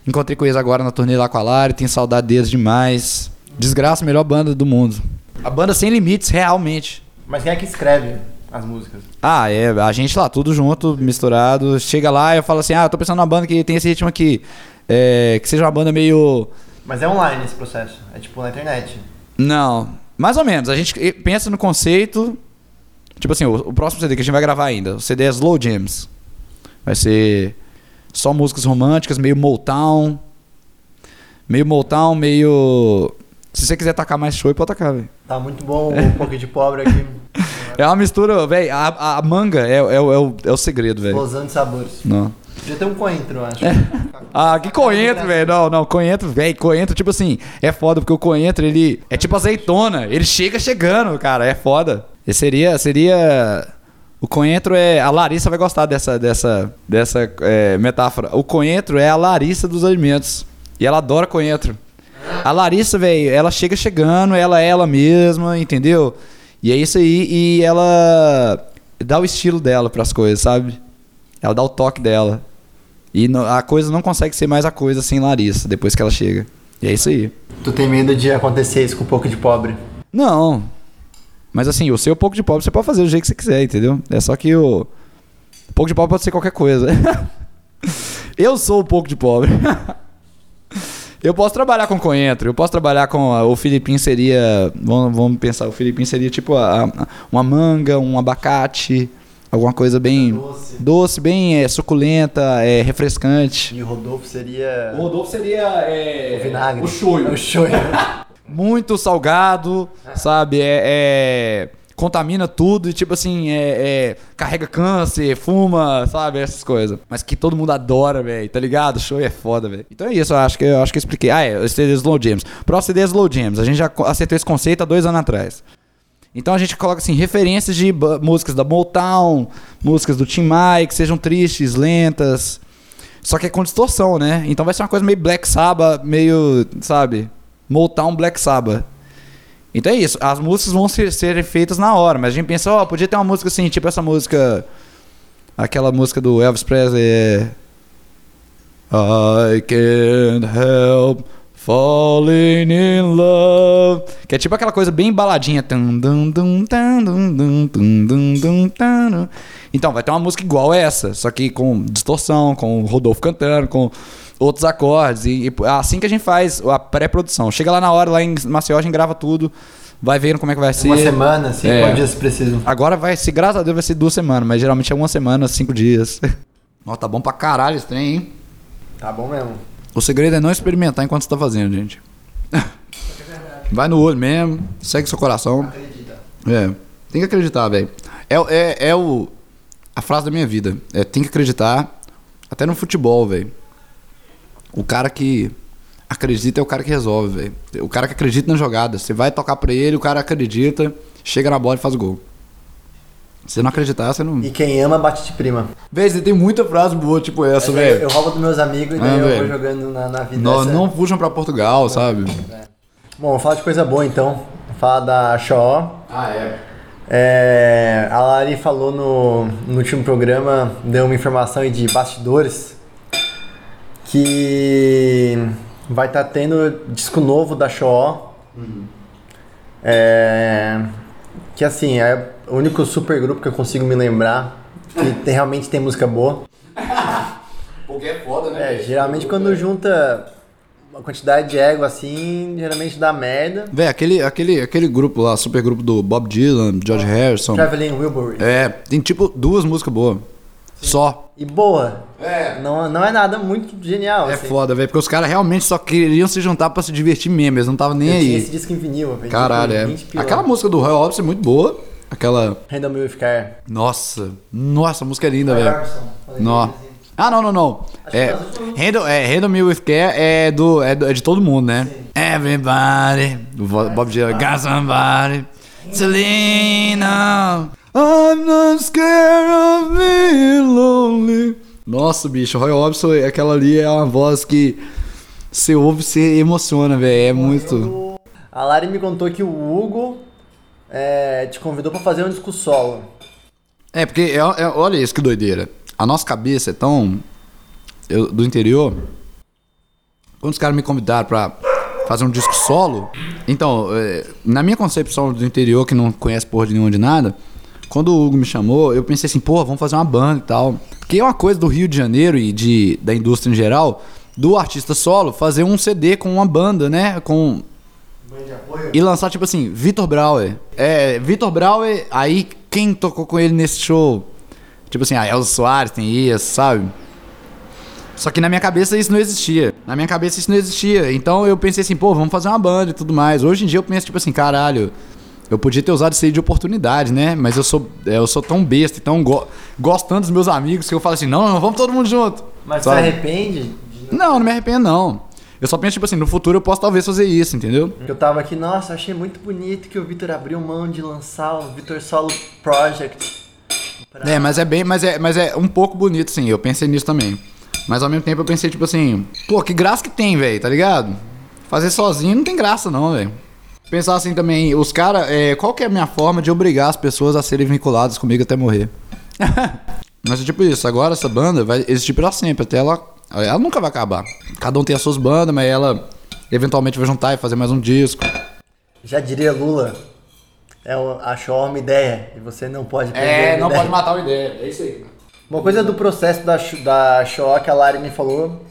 Encontrei com eles agora na turnê lá com a Lari, tenho saudade deles demais. Desgraça, melhor banda do mundo. A banda sem limites, realmente. Mas quem é que escreve as músicas? Ah, é, a gente lá, tudo junto, misturado. Chega lá e eu falo assim, ah, eu tô pensando numa banda que tem esse ritmo aqui. É, que seja uma banda meio... Mas é online esse processo. É tipo na internet. Não, mais ou menos. A gente pensa no conceito. Tipo assim, o, o próximo CD que a gente vai gravar ainda, o CD é Slow Jams. Vai ser só músicas românticas, meio Motown. Meio Motown, meio. Se você quiser tacar mais show, pode tacar, velho. Tá muito bom um *laughs* pouquinho de pobre aqui. É uma mistura, velho. A, a- manga é, é, o- é, o, é o segredo, velho. Explosão de sabores. Não. Podia ter um coentro, eu acho. Ah, que coentro, velho. Não, não, coentro, velho. Coentro, tipo assim, é foda, porque o coentro, ele é tipo azeitona. Ele chega chegando, cara. É foda. E seria. seria... O coentro é. A Larissa vai gostar dessa, dessa, dessa é, metáfora. O coentro é a Larissa dos alimentos. E ela adora coentro. A Larissa, velho, ela chega chegando, ela é ela mesma, entendeu? E é isso aí, e ela dá o estilo dela pras coisas, sabe? Ela dá o toque dela. E a coisa não consegue ser mais a coisa sem Larissa, depois que ela chega. E é isso aí. Tu tem medo de acontecer isso com um pouco de pobre. Não. Mas assim, o seu pouco de pobre você pode fazer do jeito que você quiser, entendeu? É só que o. o pouco de pobre pode ser qualquer coisa. *laughs* eu sou o pouco de pobre. *laughs* eu posso trabalhar com coentro, eu posso trabalhar com. a- O Filipinho seria. Vamos, vamos pensar, o Filipinho seria tipo a- uma manga, um abacate, alguma coisa bem. Doce. Doce, bem é, suculenta, é, refrescante. E o Rodolfo seria. O Rodolfo seria é, O vinagre. o choio. O shoyu. *laughs* Muito salgado, sabe? É, é- contamina tudo e tipo assim, é, é- carrega câncer, fuma, sabe? Essas coisas. Mas que todo mundo adora, velho, tá ligado? Show é foda, velho. Então é isso, eu acho que eu acho que eu expliquei. Ah, é, o CD Slow Jams. Próximo CD é Slow Jams. A gente já acertou esse conceito há dois anos atrás. Então a gente coloca assim, referências de músicas da Motown, músicas do Tim Maia, que sejam tristes, lentas. Só que é com distorção, né? Então vai ser uma coisa meio Black Sabbath, meio, sabe? Motown Black Sabbath. Então é isso, as músicas vão ser, ser feitas na hora, mas a gente pensa, ó, podia ter uma música assim, tipo essa música. Aquela música do Elvis Presley é. I can't help falling in love. Que é tipo aquela coisa bem baladinha. Tum, dum, dum, tum, dum, dum, tum, dum, dum, tum, dum. Então, vai ter uma música igual essa, só que com distorção, com o Rodolfo cantando, com outros acordes. E, e é assim que a gente faz a pré-produção. Chega lá na hora, lá em Maceió, a gente grava tudo, vai vendo como é que vai ser. Uma semana, assim, É. quantos dias precisam? Agora vai ser, graças a Deus, vai ser duas semanas, mas geralmente é uma semana, cinco dias. *laughs* Ó, tá bom pra caralho esse trem, hein? Tá bom mesmo. O segredo é não experimentar enquanto você tá fazendo, gente. *laughs* Vai no olho mesmo, segue seu coração. Acredita. É, tem que acreditar, velho. É, é, é o, a frase da minha vida. É, tem que acreditar, até no futebol, velho. O cara que acredita é o cara que resolve, velho. O cara que acredita na jogada. Você vai tocar pra ele, o cara acredita, chega na bola e faz o gol. Se não acreditar, você não. E quem ama bate de prima. Véi, você tem muita frase boa, tipo essa, Mas eu, eu velho. roubo dos meus amigos e daí Ah, eu vou velho. jogando na, na vida. Não, Essa- não fujam pra Portugal, sabe? Bom, vamos falar de coisa boa então. Vamos falar da Shaw. Ah, é. É, a Lari falou no, no último programa, deu uma informação aí de bastidores, que vai estar tendo disco novo da Shaw. É, que assim, é o único super grupo que eu consigo me lembrar que tem- realmente tem música boa. *laughs* Porque é foda, né? É, geralmente quando junta uma quantidade de ego assim, geralmente dá merda. Véi, aquele, aquele, aquele grupo lá, super grupo do Bob Dylan, George Harrison. Traveling Wilbury. É, tem tipo duas músicas boas. Só. E boa. É. Não, não é nada muito genial. É assim. foda, velho, porque os caras realmente só queriam se juntar pra se divertir mesmo, eles não estavam nem Eu aí. esse disco em vinil, vendi Caralho, por é. 20 pila. Aquela música do Roy Orbison é muito boa. Aquela. Random Will Car. Nossa, nossa, a música é linda, velho. Dele, assim. Ah, não, não, não. Acho É, Handle, é, Handle Me With Care é, do, é, do- é de todo mundo, né? Everybody, do Vo- Bob Dylan, got somebody, Selena, I'm not scared of being lonely. Nossa, bicho, Roy Orbison, aquela ali é uma voz que você ouve e você emociona, velho. É muito. A Lari me contou que o Hugo é, te convidou pra fazer um disco solo. É, porque é- é- olha isso que doideira. A nossa cabeça é tão. eu- do interior. Quando os caras me convidaram pra fazer um disco solo. Então, é, na minha concepção do interior, que não conhece porra de nenhuma de nada, quando o Hugo me chamou, eu pensei assim, porra, vamos fazer uma banda e tal. Porque é uma coisa do Rio de Janeiro e de, da indústria em geral, do artista solo, fazer um CD com uma banda, né? Com e lançar, tipo assim, Vitor Brauer. É, Vitor Brauer, aí quem tocou com ele nesse show? Tipo assim, a Elza Soares tem isso, sabe? Só que na minha cabeça isso não existia. Na minha cabeça isso não existia. Então eu pensei assim, pô, vamos fazer uma banda e tudo mais. Hoje em dia eu penso, tipo assim, caralho, eu podia ter usado isso aí de oportunidade, né? Mas eu sou, é, eu sou tão besta, tão go gostando dos meus amigos, que eu falo assim, não, não, vamos todo mundo junto. Mas Sabe? você arrepende? de- Não, não me arrependo, não. Eu só penso, tipo assim, no futuro eu posso talvez fazer isso, entendeu? Eu tava aqui, nossa, achei muito bonito que o Vitor abriu mão de lançar o Vitor Solo Project. Pra- É, mas é bem, mas é, mas é um pouco bonito, sim. Eu pensei nisso também. Mas ao mesmo tempo eu pensei, tipo assim, pô, que graça que tem, velho, tá ligado? Fazer sozinho não tem graça, não, velho. Pensar assim também, os caras, é, qual que é a minha forma de obrigar as pessoas a serem vinculadas comigo até morrer? *laughs* mas é tipo isso, agora essa banda vai existir pra sempre, até ela. Ela nunca vai acabar. Cada um tem as suas bandas, mas ela eventualmente vai juntar e fazer mais um disco. Já diria Lula, é achou uma ideia e você não pode perder a ideia. matar uma ideia. É isso aí. Uma coisa do processo da, da Show que a Lari me falou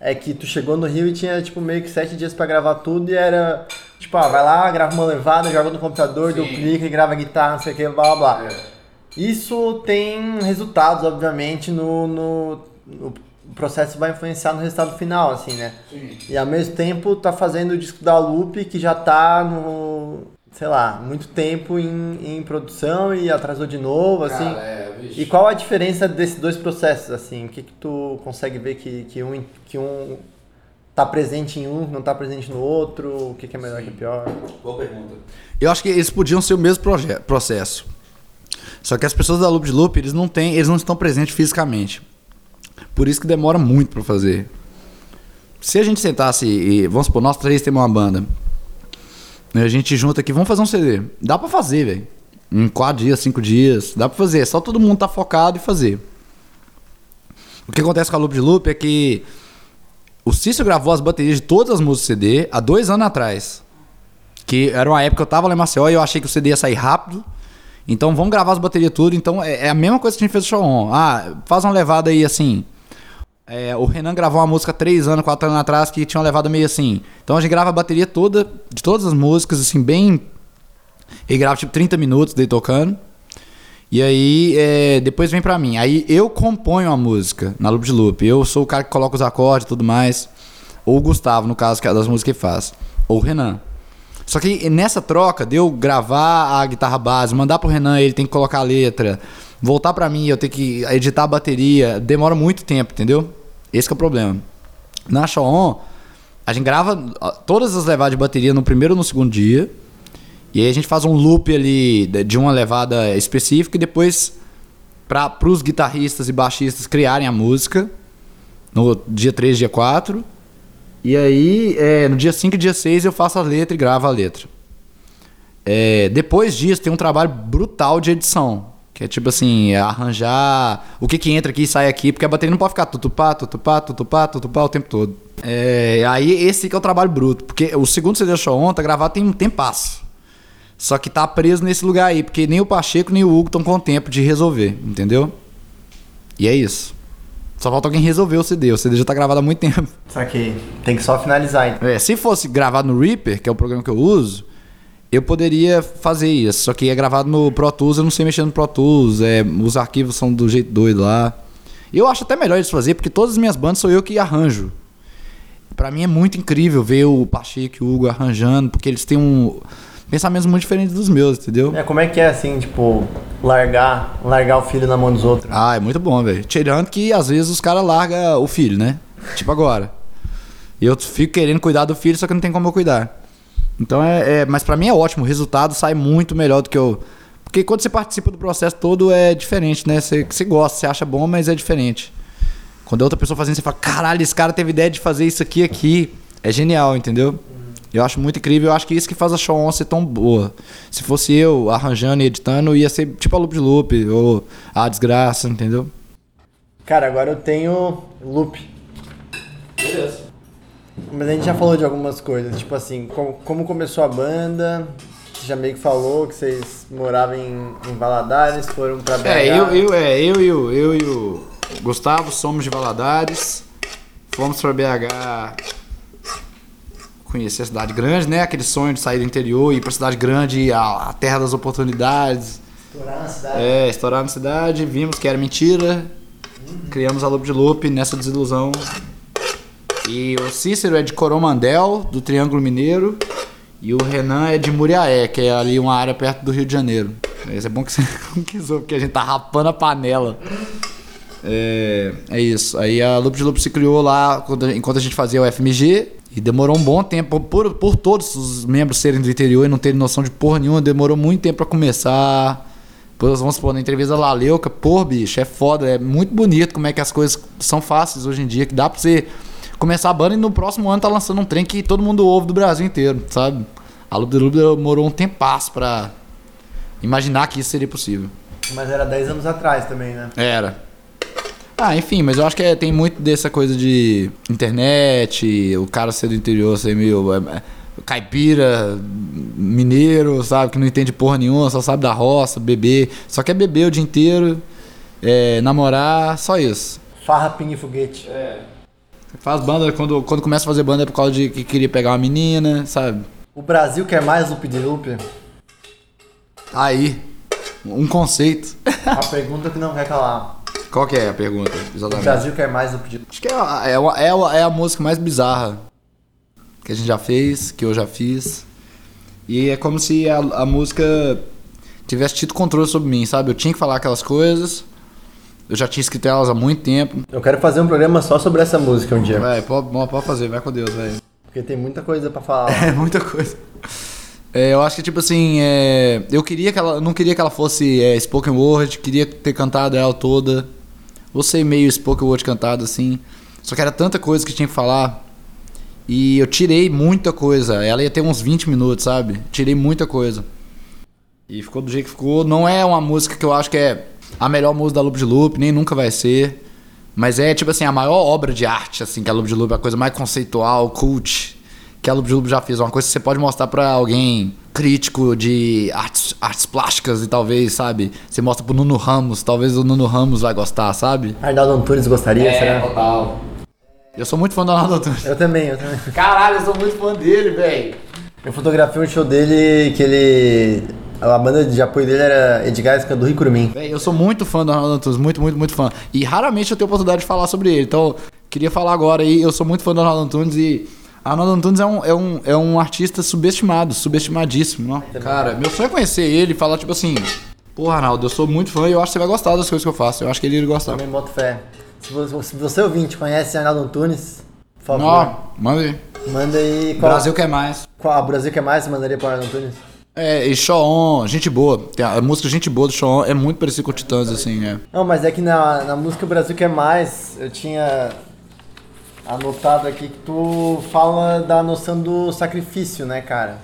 é que tu chegou no Rio e tinha tipo meio que sete dias pra gravar tudo e era tipo, ah, vai lá, grava uma levada, joga no computador, Sim. duplica e grava guitarra, não sei o que, blá blá blá. É. Isso tem resultados, obviamente, no, no, no- o processo vai influenciar no resultado final, assim, né? Sim. E ao mesmo tempo tá fazendo o disco da Loop que já tá no, sei lá, muito tempo em, em produção e atrasou de novo, assim. é, E qual a diferença desses dois processos, assim? O que que tu consegue ver que, que, um, que um tá presente em um, não tá presente no outro? O que que é melhor, o que é pior? Boa pergunta. Eu acho que eles podiam ser o mesmo processo. Só que as pessoas da Loop de Loop, eles não têm, eles não estão presentes fisicamente. Por isso que demora muito pra fazer. Se a gente sentasse e, vamos supor, nós três temos uma banda. né, A gente junta aqui, vamos fazer um CD. Dá pra fazer, velho. Em quatro dias, cinco dias, dá pra fazer. Só todo mundo tá focado e fazer. O que acontece com a Loop de Loop é que o Cícero gravou as baterias de todas as músicas do CD há dois anos atrás. Que era uma época que eu tava lá em Maceió e eu achei que o CD ia sair rápido. Então vamos gravar as baterias tudo. Então é, é a mesma coisa que a gente fez no show. Ah, faz uma levada aí assim. É, o Renan gravou uma música três anos, quatro anos atrás que tinha uma levada meio assim. Então a gente grava a bateria toda, de todas as músicas, assim, bem. Ele grava tipo 30 minutos dele tocando. E aí, é, depois vem pra mim. Aí eu componho a música na loop de loop. Eu sou o cara que coloca os acordes e tudo mais. Ou o Gustavo, no caso, que é das músicas que faz. Ou o Renan. Só que nessa troca de eu gravar a guitarra base, mandar pro Renan, ele tem que colocar a letra, voltar pra mim, eu tenho que editar a bateria, demora muito tempo, entendeu? Esse é o problema. Na Show On, a gente grava todas as levadas de bateria no primeiro e no segundo dia. E aí a gente faz um loop ali de uma levada específica e depois para os guitarristas e baixistas criarem a música no dia 3, dia 4. E aí, é, no dia 5 e dia 6 eu faço a letra e gravo a letra. É, depois disso tem um trabalho brutal de edição. Que é tipo assim, é arranjar o que que entra aqui e sai aqui, porque a bateria não pode ficar tutupá, tutupá, tutupá, tutupá o tempo todo. É, aí esse que é o trabalho bruto, porque o segundo CD Show On tá gravado tem um tempasso. Só que tá preso nesse lugar aí, porque nem o Pacheco nem o Hugo estão com tempo de resolver, entendeu? E é isso. Só falta alguém resolver o CD. O CD já tá gravado há muito tempo. *laughs* Saquei. Tem que só finalizar então. É, se fosse gravado no Reaper, que é o programa que eu uso, eu poderia fazer isso. Só que é gravado no Pro Tools, eu não sei mexer no Pro Tools. É, os arquivos são do jeito doido lá. Eu acho até melhor eles fazer, porque todas as minhas bandas sou eu que arranjo. Pra mim é muito incrível ver o Pacheco e o Hugo arranjando, porque eles têm um pensamentos muito diferentes dos meus, entendeu? É, como é que é assim, tipo, largar, largar o filho na mão dos outros? Ah, é muito bom, velho. Tirando que às vezes os caras largam o filho, né? Tipo agora. E eu fico querendo cuidar do filho, só que não tem como eu cuidar. Então é. é mas pra mim é ótimo, o resultado sai muito melhor do que eu. Porque quando você participa do processo todo é diferente, né? Você, você gosta, você acha bom, mas é diferente. Quando é outra pessoa fazendo, você fala, caralho, esse cara teve ideia de fazer isso aqui aqui. É genial, entendeu? Eu acho muito incrível, eu acho que isso que faz a show on ser tão boa. Se fosse eu arranjando e editando, ia ser tipo a Loop de Loop, ou a Desgraça, entendeu? Cara, agora eu tenho Loop. Beleza. Mas a gente já falou de algumas coisas, tipo assim, como, como começou a banda, você já meio que falou que vocês moravam em, em Valadares, foram pra BH. É, eu, eu, é, eu, e o, eu e o Gustavo somos de Valadares, fomos pra BH conhecer a cidade grande, né? Aquele sonho de sair do interior, ir pra cidade grande, a, a terra das oportunidades. Estourar na cidade. É, estourar na cidade, vimos que era mentira, criamos a Loop de Loop nessa desilusão. E o Cícero é de Coromandel, do Triângulo Mineiro, e o Renan é de Muriaé, que é ali uma área perto do Rio de Janeiro. Isso é bom que você *laughs* quis porque a gente tá rapando a panela. É, é isso. Aí a Loop de Loop se criou lá enquanto a gente fazia o FMG. E demorou um bom tempo, por, por todos os membros serem do interior e não terem noção de porra nenhuma, demorou muito tempo pra começar. Depois, vamos supor, na entrevista Laleuca, pô, bicho, é foda, é muito bonito como é que as coisas são fáceis hoje em dia, que dá pra você começar a banda e no próximo ano tá lançando um trem que todo mundo ouve do Brasil inteiro, sabe? A de Loop demorou um tempasso pra imaginar que isso seria possível. Mas era 10 anos atrás também, né? Era. Ah, enfim, mas eu acho que é- tem muito dessa coisa de internet, o cara ser do interior ser meio é, é, caipira, mineiro, sabe? Que não entende porra nenhuma, só sabe da roça, beber. Só quer beber o dia inteiro, é, namorar, só isso. Farra, pinga e foguete. Faz banda, quando, quando começa a fazer banda é por causa de que queria pegar uma menina, sabe? O Brasil quer mais loop de loop? Tá aí. Um conceito. A pergunta que não quer calar. Qual que é a pergunta? O Exatamente. Brasil quer mais de loop? Acho que é, a- é, é, a- é a música mais bizarra que a gente já fez, que eu já fiz. E é como se a, a música tivesse tido controle sobre mim, sabe? Eu tinha que falar aquelas coisas. Eu já tinha escrito elas há muito tempo. Eu quero fazer um programa só sobre essa música um dia. Vai, pode, pode fazer, vai com Deus, velho. Porque tem muita coisa pra falar. *laughs* É muita coisa. É, eu acho que, tipo assim, é, eu queria que ela. Não queria que ela fosse é, spoken word, queria ter cantado ela toda. Ser meio spoken word cantado, assim. Só que era tanta coisa que tinha que falar. E eu tirei muita coisa. Ela ia ter uns 20 minutos, sabe? Tirei muita coisa. E ficou do jeito que ficou. Não é uma música que eu acho que é a melhor música da Loop de Loop, nem nunca vai ser. Mas é, tipo assim, a maior obra de arte, assim, que a Loop de Loop a coisa mais conceitual, cult, que a Loop de Loop já fez. Uma coisa que você pode mostrar pra alguém crítico de artes, artes plásticas e talvez, sabe? Você mostra pro Nuno Ramos, talvez o Nuno Ramos vai gostar, sabe? Arnaldo Antunes gostaria, será? total. Eu sou muito fã do Arnaldo Antunes. Eu também, eu também. Caralho, eu sou muito fã dele, velho. Eu fotografei um show dele que ele. A banda de apoio dele era Edgar Escando do Curumim. Véi, eu sou muito fã do Arnaldo Antunes, muito, muito, muito fã. E raramente eu tenho oportunidade de falar sobre ele. Então, queria falar agora aí, eu sou muito fã do Arnaldo Antunes e. Arnaldo Antunes é um, é, um, é um artista subestimado, subestimadíssimo, não? Cara, meu sonho é conhecer ele e falar, tipo assim, pô, Arnaldo, eu sou muito fã e eu acho que você vai gostar das coisas que eu faço. Eu acho que ele iria gostar. Também boto fé. Se você, se você ouvinte conhece Arnaldo Antunes, por favor, Não, manda aí. manda aí. Qual, Brasil quer mais. Qual, o Brasil quer mais? Você mandaria para Arnaldo Antunes? É, e Shoon, gente boa. Tem a, música Gente Boa do Shoon é muito parecido com o Titãs, assim, é. Não, mas é que na, na música O Brasil Quer Mais, eu tinha anotado aqui que tu fala da noção do sacrifício, né, cara?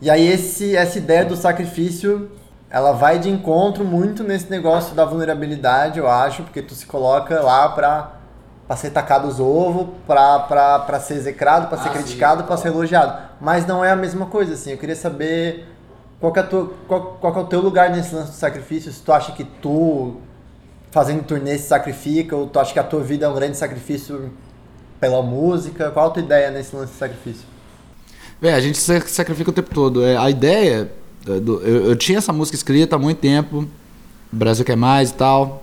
E aí esse, essa ideia do sacrifício, ela vai de encontro muito nesse negócio da vulnerabilidade, eu acho, porque tu se coloca lá pra, pra ser tacado os ovos, pra, pra, pra ser execrado, pra ser Ah, sim, criticado, pra total. ser elogiado. Mas não é a mesma coisa, assim. Eu queria saber qual, que é tua, qual, qual que é o teu lugar nesse lance do sacrifício? Se tu acha que tu, fazendo turnê, se sacrifica, ou tu acha que a tua vida é um grande sacrifício pela música? Qual a tua ideia nesse lance de sacrifício? É, a gente se sacrifica o tempo todo. É, a ideia. é, do- eu, eu tinha essa música escrita há muito tempo. Brasil quer mais e tal.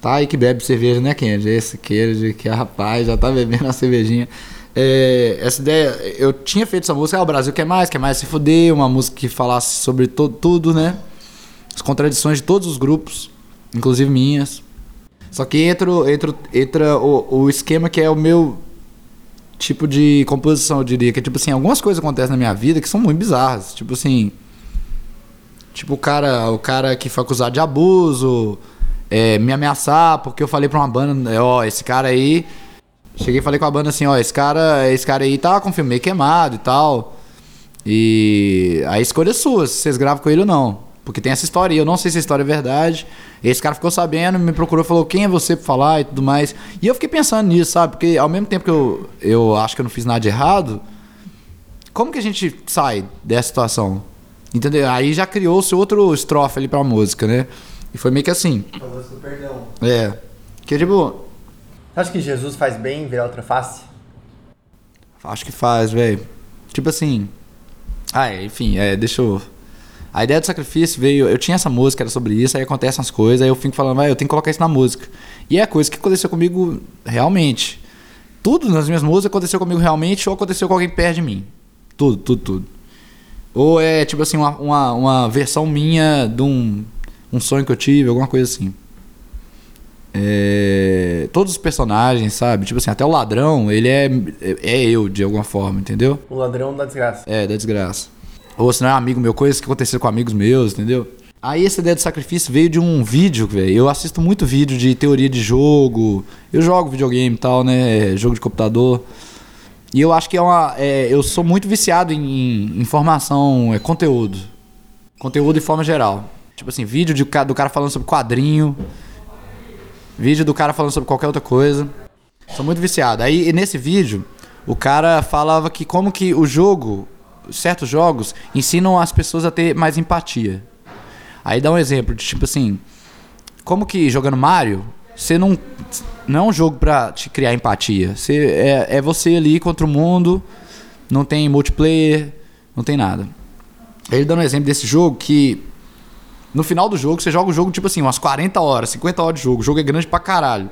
Tá aí que bebe cerveja, né, Kenji? Esse Kenji, que é rapaz, já tá bebendo a cervejinha. É, essa ideia, eu tinha feito essa música, ah, o Brasil quer mais, quer mais se fuder, uma música que falasse sobre tudo, né? As contradições de todos os grupos, inclusive minhas. Só que entra, entra, entra o, o esquema que é o meu tipo de composição, eu diria. Que, tipo assim, algumas coisas acontecem na minha vida que são muito bizarras. Tipo assim. Tipo, o cara, o cara que foi acusado de abuso, é, me ameaçar porque eu falei pra uma banda, é, ó, esse cara aí. Cheguei e falei com a banda assim, ó, esse cara, esse cara aí tá com o filme meio queimado e tal. E a escolha é sua, se vocês gravam com ele ou não. Porque tem essa história e eu não sei se a história é verdade. Esse cara ficou sabendo, me procurou, falou quem é você pra falar e tudo mais. E eu fiquei pensando nisso, sabe? Porque ao mesmo tempo que eu, eu acho que eu não fiz nada de errado, como que a gente sai dessa situação? Entendeu? Aí já criou-se outro estrofe ali pra música, né? E foi meio que assim. Do perdão. É. Que tipo, Você acha que Jesus faz bem em virar outra face? Acho que faz, velho. Tipo assim. Ah, enfim, é, deixa eu. A ideia do sacrifício veio. Eu tinha essa música, era sobre isso, aí acontecem as coisas, aí eu fico falando, vai, eu tenho que colocar isso na música. E é a coisa que aconteceu comigo realmente. Tudo nas minhas músicas aconteceu comigo realmente ou aconteceu com alguém perto de mim. Tudo, tudo, tudo. Ou é tipo assim, uma, uma, uma versão minha de um, um sonho que eu tive, alguma coisa assim. É, todos os personagens, sabe? Tipo assim, até o ladrão, ele é, é eu de alguma forma, entendeu? O ladrão da desgraça. É, da desgraça. Ou se não é amigo meu, coisas que aconteceram com amigos meus, entendeu? Aí essa ideia do sacrifício veio de um vídeo, velho. Eu assisto muito vídeo de teoria de jogo. Eu jogo videogame e tal, né? Jogo de computador. E eu acho que é uma. é, eu sou muito viciado em, informação, é, conteúdo. Conteúdo de forma geral. Tipo assim, vídeo de, do cara falando sobre quadrinho. Vídeo do cara falando sobre qualquer outra coisa. Sou muito viciado. Aí nesse vídeo, o cara falava que como que o jogo, certos jogos, ensinam as pessoas a ter mais empatia. Aí dá um exemplo de tipo assim, como que jogando Mario, você não não é um jogo pra te criar empatia. Você é, é você ali contra o mundo, não tem multiplayer, não tem nada. Ele dando um exemplo desse jogo que no final do jogo você joga o jogo tipo assim, umas 40 horas, 50 horas de jogo. O jogo é grande pra caralho.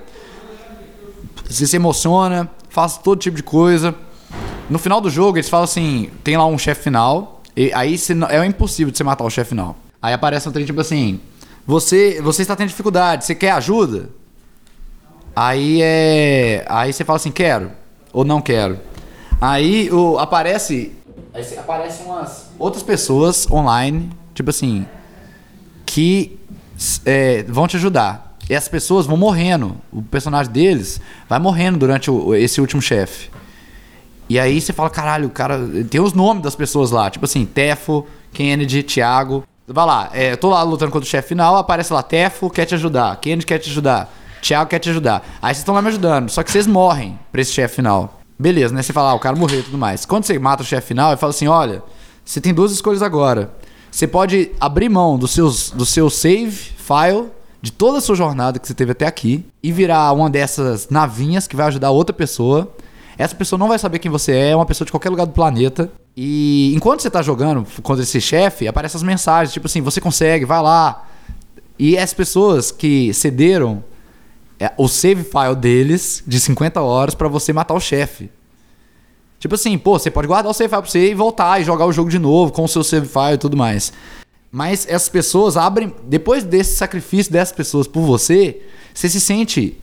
Você se emociona, faz todo tipo de coisa. No final do jogo, eles falam assim: tem lá um chefe final. E aí é impossível de você matar o chefe final. Aí aparece um trem tipo assim: você, você está tendo dificuldade, você quer ajuda? Aí é. Aí você fala assim: quero ou não quero. Aí o, aparece. Aí aparecem umas outras pessoas online, tipo assim, que é, vão te ajudar. E as pessoas vão morrendo. O personagem deles vai morrendo durante o- esse último chefe. E aí você fala, caralho, o cara. Tem os nomes das pessoas lá, tipo assim, Tefo, Kennedy, Thiago. Vai lá, é, tô lá lutando contra o chefe final, aparece lá, Tefo quer te ajudar, Kennedy quer te ajudar, Thiago quer te ajudar. Aí vocês estão lá me ajudando, só que vocês morrem pra esse chefe final. Beleza, né? Você fala, ah, o cara morreu e tudo mais. Quando você mata o chefe final, ele fala assim: olha, você tem duas escolhas agora. Você pode abrir mão dos seus, do seu save file, de toda a sua jornada que você teve até aqui, e virar uma dessas navinhas que vai ajudar outra pessoa. Essa pessoa não vai saber quem você é, é uma pessoa de qualquer lugar do planeta. E enquanto você tá jogando contra esse chefe, aparecem as mensagens, tipo assim, você consegue, vai lá. E as pessoas que cederam é, o save file deles de 50 horas pra você matar o chefe. Tipo assim, pô, você pode guardar o save file pra você e voltar e jogar o jogo de novo com o seu save file e tudo mais. Mas essas pessoas abrem. Depois desse sacrifício dessas pessoas por você, você se sente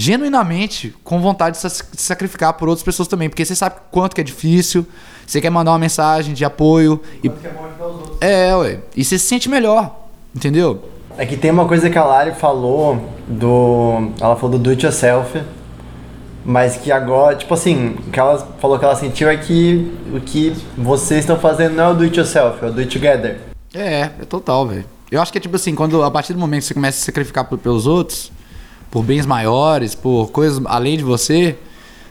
genuinamente com vontade de se sacrificar por outras pessoas também. Porque você sabe quanto que é difícil, você quer mandar uma mensagem de apoio. E, que é bom ajudar os outros. é, ué. E você se sente melhor. Entendeu? É que tem uma coisa que a Lari falou do. Ela falou do do it yourself. Mas que agora, tipo assim, o que ela falou que ela sentiu é que o que vocês estão fazendo não é o do it yourself, é o do it together. É, é total, velho. Eu acho que é tipo assim, quando a partir do momento que você começa a se sacrificar pelos outros, por bens maiores, por coisas além de você,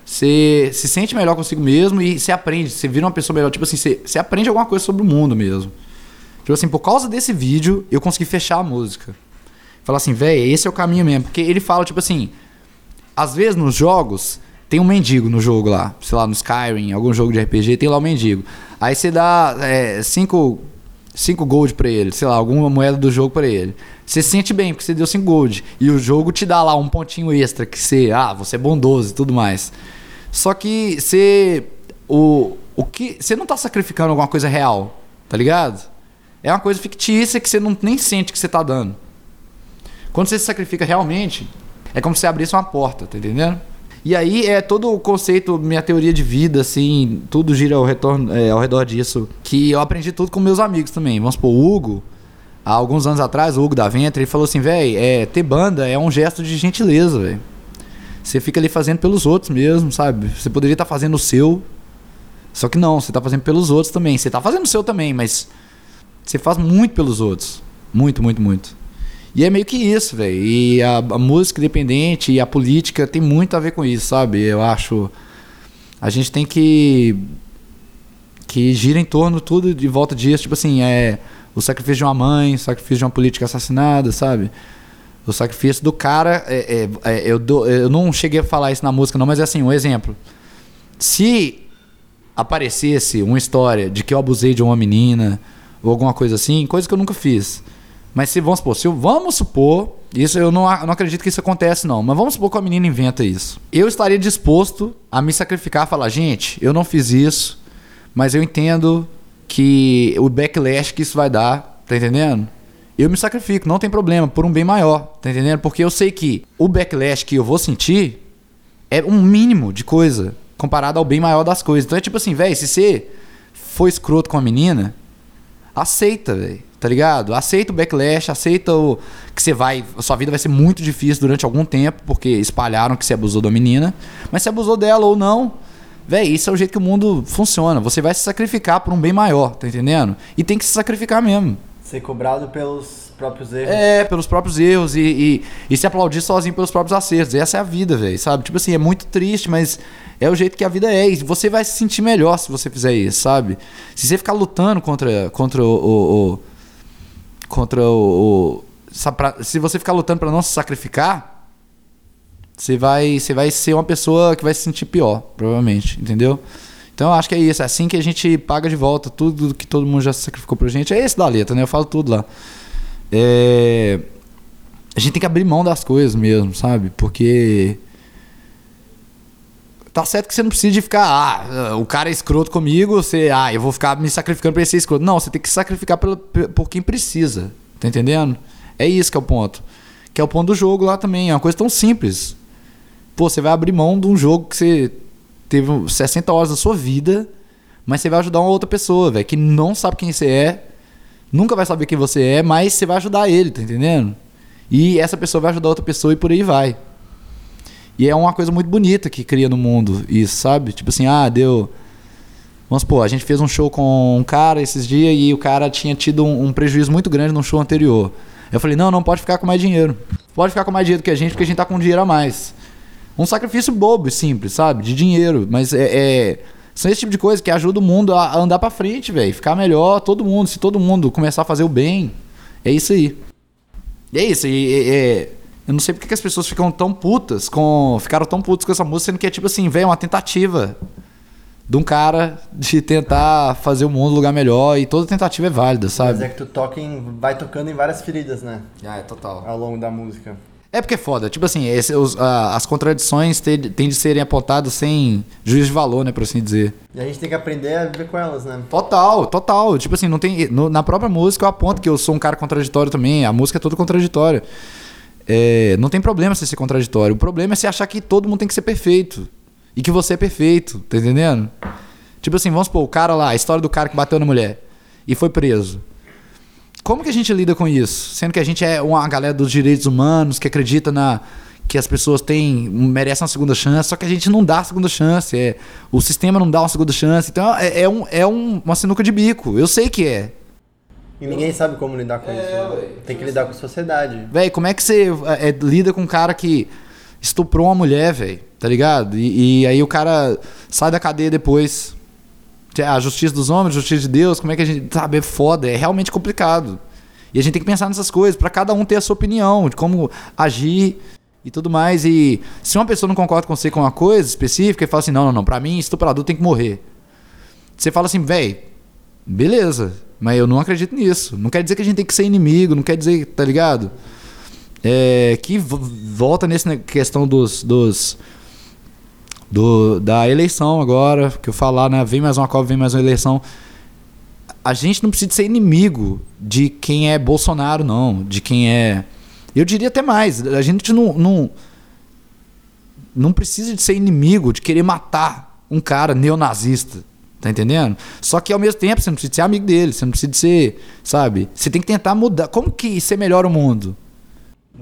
você se sente melhor consigo mesmo e você aprende, você vira uma pessoa melhor. Tipo assim, você, você aprende alguma coisa sobre o mundo mesmo. Tipo assim, por causa desse vídeo, eu consegui fechar a música. Falar assim, velho, esse é o caminho mesmo. Porque ele fala, tipo assim, às vezes nos jogos, tem um mendigo no jogo lá. Sei lá, no Skyrim, algum jogo de RPG, tem lá um mendigo. Aí você dá 5 cinco gold pra ele, sei lá, alguma moeda do jogo pra ele. Você se sente bem, porque você deu 5 gold. E o jogo te dá lá um pontinho extra, que você, ah, você é bondoso e tudo mais. Só que você. O, o que. Você não tá sacrificando alguma coisa real, tá ligado? É uma coisa fictícia que você não, nem sente que você tá dando. Quando você se sacrifica realmente, é como se você abrisse uma porta, tá entendendo? E aí é todo o conceito, minha teoria de vida, assim, tudo gira ao, retorno, é, ao redor disso. Que eu aprendi tudo com meus amigos também. Vamos supor, o Hugo, há alguns anos atrás, o Hugo da Ventre, ele falou assim, velho, é, ter banda é um gesto de gentileza, velho. Você fica ali fazendo pelos outros mesmo, sabe? Você poderia estar tá fazendo o seu. Só que não, você está fazendo pelos outros também. Você está fazendo o seu também, mas você faz muito pelos outros. Muito, muito, muito. E é meio que isso, velho. E a, a, música independente e a política tem muito a ver com isso, sabe? Eu acho. A gente tem que. que gira em torno tudo de volta disso. Tipo assim, é. O sacrifício de uma mãe, o sacrifício de uma política assassinada, sabe? O sacrifício do cara. É, é, é, eu, do, eu não cheguei a falar isso na música, não, mas é assim, um exemplo. Se aparecesse uma história de que eu abusei de uma menina ou alguma coisa assim, coisa que eu nunca fiz mas se vamos supor, se vamos supor, isso eu não, não acredito que isso acontece não, mas vamos supor que a menina inventa isso. Eu estaria disposto a me sacrificar, falar, gente, eu não fiz isso, mas eu entendo que o backlash que isso vai dar, tá entendendo? Eu me sacrifico, não tem problema, por um bem maior, tá entendendo? Porque eu sei que o backlash que eu vou sentir é um mínimo de coisa comparado ao bem maior das coisas. Então é tipo assim, velho, se você for escroto com a menina, aceita, velho tá ligado? Aceita o backlash, aceita o que você vai, a sua vida vai ser muito difícil durante algum tempo, porque espalharam que você abusou da menina, mas se abusou dela ou não, véi, isso é o jeito que o mundo funciona. Você vai se sacrificar por um bem maior, tá entendendo? E tem que se sacrificar mesmo. Ser cobrado pelos próprios erros. É, pelos próprios erros e, e, e se aplaudir sozinho pelos próprios acertos. Essa é a vida, velho, sabe? Tipo assim, é muito triste, mas é o jeito que a vida é. E você vai se sentir melhor se você fizer isso, sabe? Se você ficar lutando contra, contra o, o, o contra o. o se você ficar lutando para não se sacrificar, você vai, você vai ser uma pessoa que vai se sentir pior, provavelmente, entendeu? Então eu acho que é isso, é assim que a gente paga de volta tudo que todo mundo já se sacrificou pra gente. É esse da letra, né? Eu falo tudo lá. É... A gente tem que abrir mão das coisas mesmo, sabe? Porque tá certo que você não precisa de ficar, ah, o cara é escroto comigo, você, ah, eu vou ficar me sacrificando pra ele ser escroto. Não, você tem que sacrificar por, por quem precisa, tá entendendo? É isso que é o ponto. Que é o ponto do jogo lá também, é uma coisa tão simples. Pô, você vai abrir mão de um jogo que você teve 60 horas da sua vida, mas você vai ajudar uma outra pessoa, velho, que não sabe quem você é, nunca vai saber quem você é, mas você vai ajudar ele, tá entendendo? E essa pessoa vai ajudar outra pessoa e por aí vai. E é uma coisa muito bonita que cria no mundo isso, sabe? Tipo assim, ah, deu. Vamos supor, a gente fez um show com um cara esses dias e o cara tinha tido um, um prejuízo muito grande no show anterior. Eu falei, não, não pode ficar com mais dinheiro. Pode ficar com mais dinheiro que a gente, porque a gente tá com dinheiro a mais. Um sacrifício bobo e simples, sabe? De dinheiro. Mas é, é são esse tipo de coisa que ajuda o mundo a andar para frente, velho. Ficar melhor, todo mundo. Se todo mundo começar a fazer o bem, é isso aí. É isso. E, é, eu não sei porque que as pessoas ficam tão putas com. Ficaram tão putas com essa música, sendo que é tipo assim, velho, uma tentativa de um cara de tentar fazer o mundo um lugar melhor e toda tentativa é válida, sabe? Mas é que tu toca em, vai tocando em várias feridas, né? Ah, é total. Ao longo da música. É porque é foda. Tipo assim, esse, os, as contradições têm de serem apontadas sem juízo de valor, né, por assim dizer. E a gente tem que aprender a viver com elas, né? Total, total. Tipo assim, não tem. No, na própria música eu aponto que eu sou um cara contraditório também. A música é toda contraditória. É, não tem problema você ser contraditório. O problema é você achar que todo mundo tem que ser perfeito. E que você é perfeito, tá entendendo? Tipo assim, vamos supor, o cara lá, a história do cara que bateu na mulher e foi preso. Como que a gente lida com isso? Sendo que a gente é uma galera dos direitos humanos, que acredita na que as pessoas têm merecem uma segunda chance, só que a gente não dá a segunda chance. É, o sistema não dá uma segunda chance. Então é, é, um, é um, uma sinuca de bico. Eu sei que é. E ninguém sabe como lidar com é, isso. Né? Tem que lidar com a sociedade. Véi, como é que você é, lida com um cara que estuprou uma mulher, velho? Tá ligado? E, e, aí o cara sai da cadeia depois. A justiça dos homens, a justiça de Deus, como é que a gente. Sabe, é foda, é realmente complicado. E a gente tem que pensar nessas coisas, para cada um ter a sua opinião, de como agir e tudo mais. E se uma pessoa não concorda com você com uma coisa específica e fala assim: não, não, não, pra mim estuprador tem que morrer. Você fala assim, velho, beleza, mas eu não acredito nisso. Não quer dizer que a gente tem que ser inimigo, não quer dizer, tá ligado? É, que volta nessa questão dos, dos do, da eleição agora, que eu falar, né? Vem mais uma Copa, vem mais uma eleição. A gente não precisa ser inimigo de quem é Bolsonaro, não. De quem é. Eu diria até mais. A gente não, não, não precisa de ser inimigo, de querer matar um cara neonazista. Tá entendendo? Só que ao mesmo tempo você não precisa ser amigo dele, você não precisa ser, sabe? Você tem que tentar mudar. Como que ser melhor o mundo?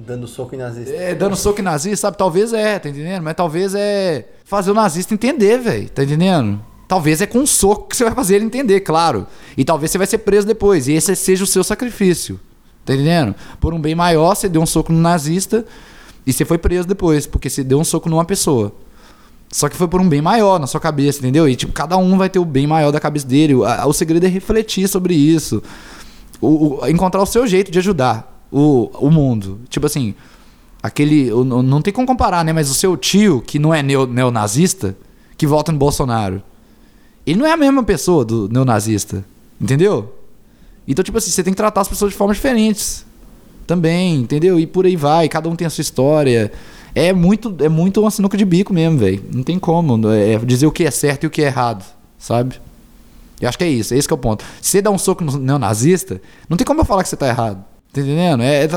Dando soco em nazista. É, dando soco em nazista, sabe? Talvez é, tá entendendo? Mas talvez é fazer o nazista entender, velho. Tá entendendo? Talvez é com um soco que você vai fazer ele entender, claro. E talvez você vai ser preso depois. E esse seja o seu sacrifício. Tá entendendo? Por um bem maior, você deu um soco no nazista e você foi preso depois, porque você deu um soco numa pessoa. Só que foi por um bem maior na sua cabeça, entendeu? E tipo, cada um vai ter o bem maior da cabeça dele. O, a, o segredo é refletir sobre isso. O, o, encontrar o seu jeito de ajudar o, o mundo. Tipo assim, aquele. Não tem como comparar, né? Mas o seu tio, que não é neo, neonazista, que vota no Bolsonaro, ele não é a mesma pessoa do neonazista. Entendeu? Então, tipo assim, você tem que tratar as pessoas de formas diferentes. Também, entendeu? E por aí vai, cada um tem a sua história. É muito, é muito uma sinuca de bico mesmo, velho. Não tem como é dizer o que é certo e o que é errado, sabe? Eu acho que é isso, é esse que é o ponto. Se você dá um soco no neonazista, não tem como eu falar que você tá errado. Tá entendendo? É, é,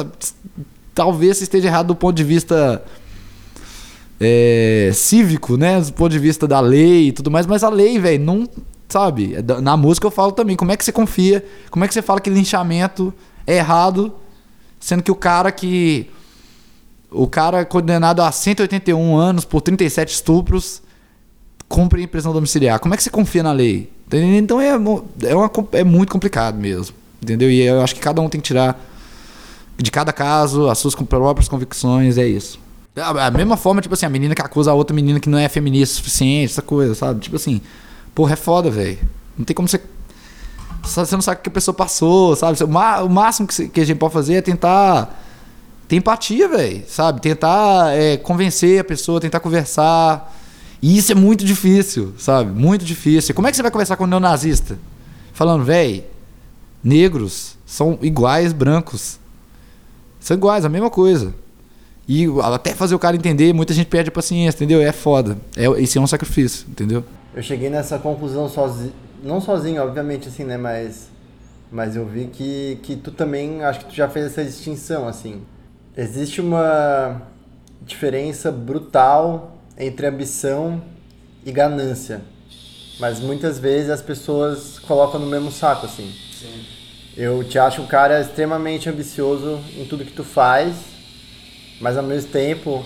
talvez esteja errado do ponto de vista é, cívico, né? Do ponto de vista da lei e tudo mais, mas a lei, velho, não. Sabe? É na música eu falo também. Como é que você confia? Como é que você fala que linchamento é errado, sendo que o cara que. O cara condenado a 181 anos por 37 estupros cumpre prisão domiciliar. Como é que você confia na lei? Então é, é, uma, é muito complicado mesmo. Entendeu? E eu acho que cada um tem que tirar de cada caso, as suas próprias convicções, é isso. A, mesma forma, tipo assim, a menina que acusa a outra menina que não é feminista o suficiente, essa coisa, sabe? Tipo assim, porra, é foda, velho. Não tem como você. Você não sabe o que a pessoa passou, sabe? O máximo que a gente pode fazer é tentar ter empatia, velho, sabe? Tentar é, convencer a pessoa, tentar conversar. E isso é muito difícil, sabe? Muito difícil. Como é que você vai conversar com um neonazista? Falando, velho, negros são iguais brancos. São iguais, a mesma coisa. E até fazer o cara entender, muita gente perde a paciência, entendeu? É foda. É, esse é um sacrifício, entendeu? Eu cheguei nessa conclusão sozinho, não sozinho, obviamente, assim, né? Mas, mas eu vi que, que tu também, acho que tu já fez essa distinção, assim. Existe uma diferença brutal entre ambição e ganância. Mas muitas vezes as pessoas colocam no mesmo saco, assim. Sim. Eu te acho um cara extremamente ambicioso em tudo que tu faz, mas ao mesmo tempo.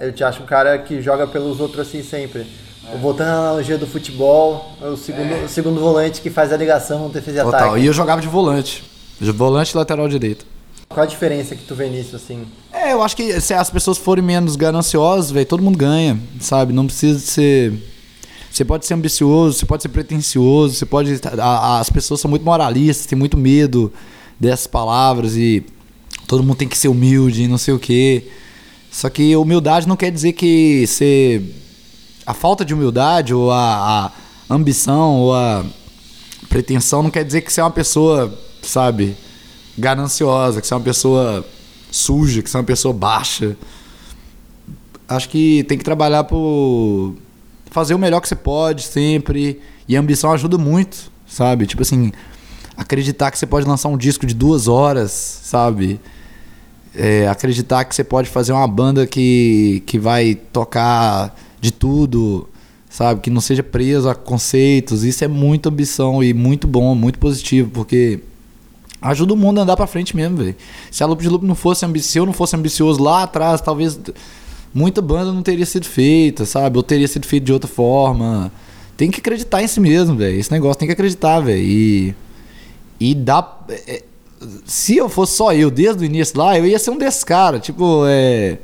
Eu te acho um cara que joga pelos outros assim sempre. É. Voltando à analogia do futebol, o segundo, é. o segundo volante que faz a ligação defesa e ataque. E eu jogava de volante. De volante lateral direito. Qual a diferença que tu vê nisso, assim? É, eu acho que se as pessoas forem menos gananciosas, velho, todo mundo ganha, sabe? Não precisa ser você pode ser ambicioso, você pode ser pretencioso, você pode. A, as pessoas são muito moralistas, têm muito medo dessas palavras e todo mundo tem que ser humilde e não sei o quê. Só que humildade não quer dizer que você. A falta de humildade ou a, a ambição ou a pretensão não quer dizer que você é uma pessoa, sabe, gananciosa, que você é uma pessoa suja, que você é uma pessoa baixa. Acho que tem que trabalhar por fazer o melhor que você pode sempre. E a ambição ajuda muito, sabe? Tipo assim, acreditar que você pode lançar um disco de duas horas, sabe? É, acreditar que você pode fazer uma banda que, que vai tocar de tudo, sabe? Que não seja preso a conceitos. Isso é muita ambição e muito bom, muito positivo, porque ajuda o mundo a andar para frente mesmo, velho. Se a Loop de Loop não fosse ambicioso, não fosse ambicioso lá atrás, talvez muita banda não teria sido feita, sabe? Ou teria sido feita de outra forma. Tem que acreditar em si mesmo, velho. Esse negócio tem que acreditar, velho. E, e dá. É, se eu fosse só eu desde o início lá, eu ia ser um desses caras. Tipo, é.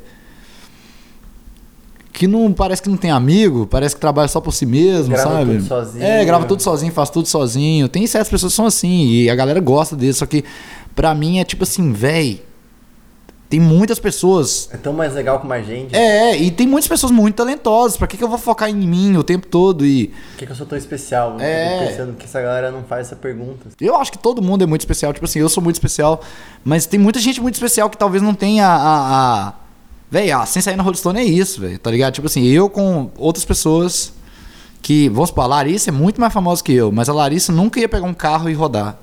que não parece que não tem amigo, parece que trabalha só por si mesmo, Grava sabe? tudo sozinho. É, grava tudo sozinho, faz tudo sozinho. Tem certas pessoas que são assim e a galera gosta disso, só que pra mim é tipo assim, véi, tem muitas pessoas É tão mais legal com mais gente. é, e tem muitas pessoas muito talentosas. Pra que, que eu vou focar em mim o tempo todo? E Por que, que eu sou tão especial? Eu É. fico pensando que essa galera não faz essa pergunta. eu acho que todo mundo é muito especial. Tipo assim, eu sou muito especial. Mas tem muita gente muito especial que talvez não tenha a. a... Véi, a sem sair na Rolling Stone é isso, velho. Tá ligado? Tipo assim, eu com outras pessoas que. Vamos supor, a Larissa é muito mais famosa que eu, mas a Larissa nunca ia pegar um carro e rodar.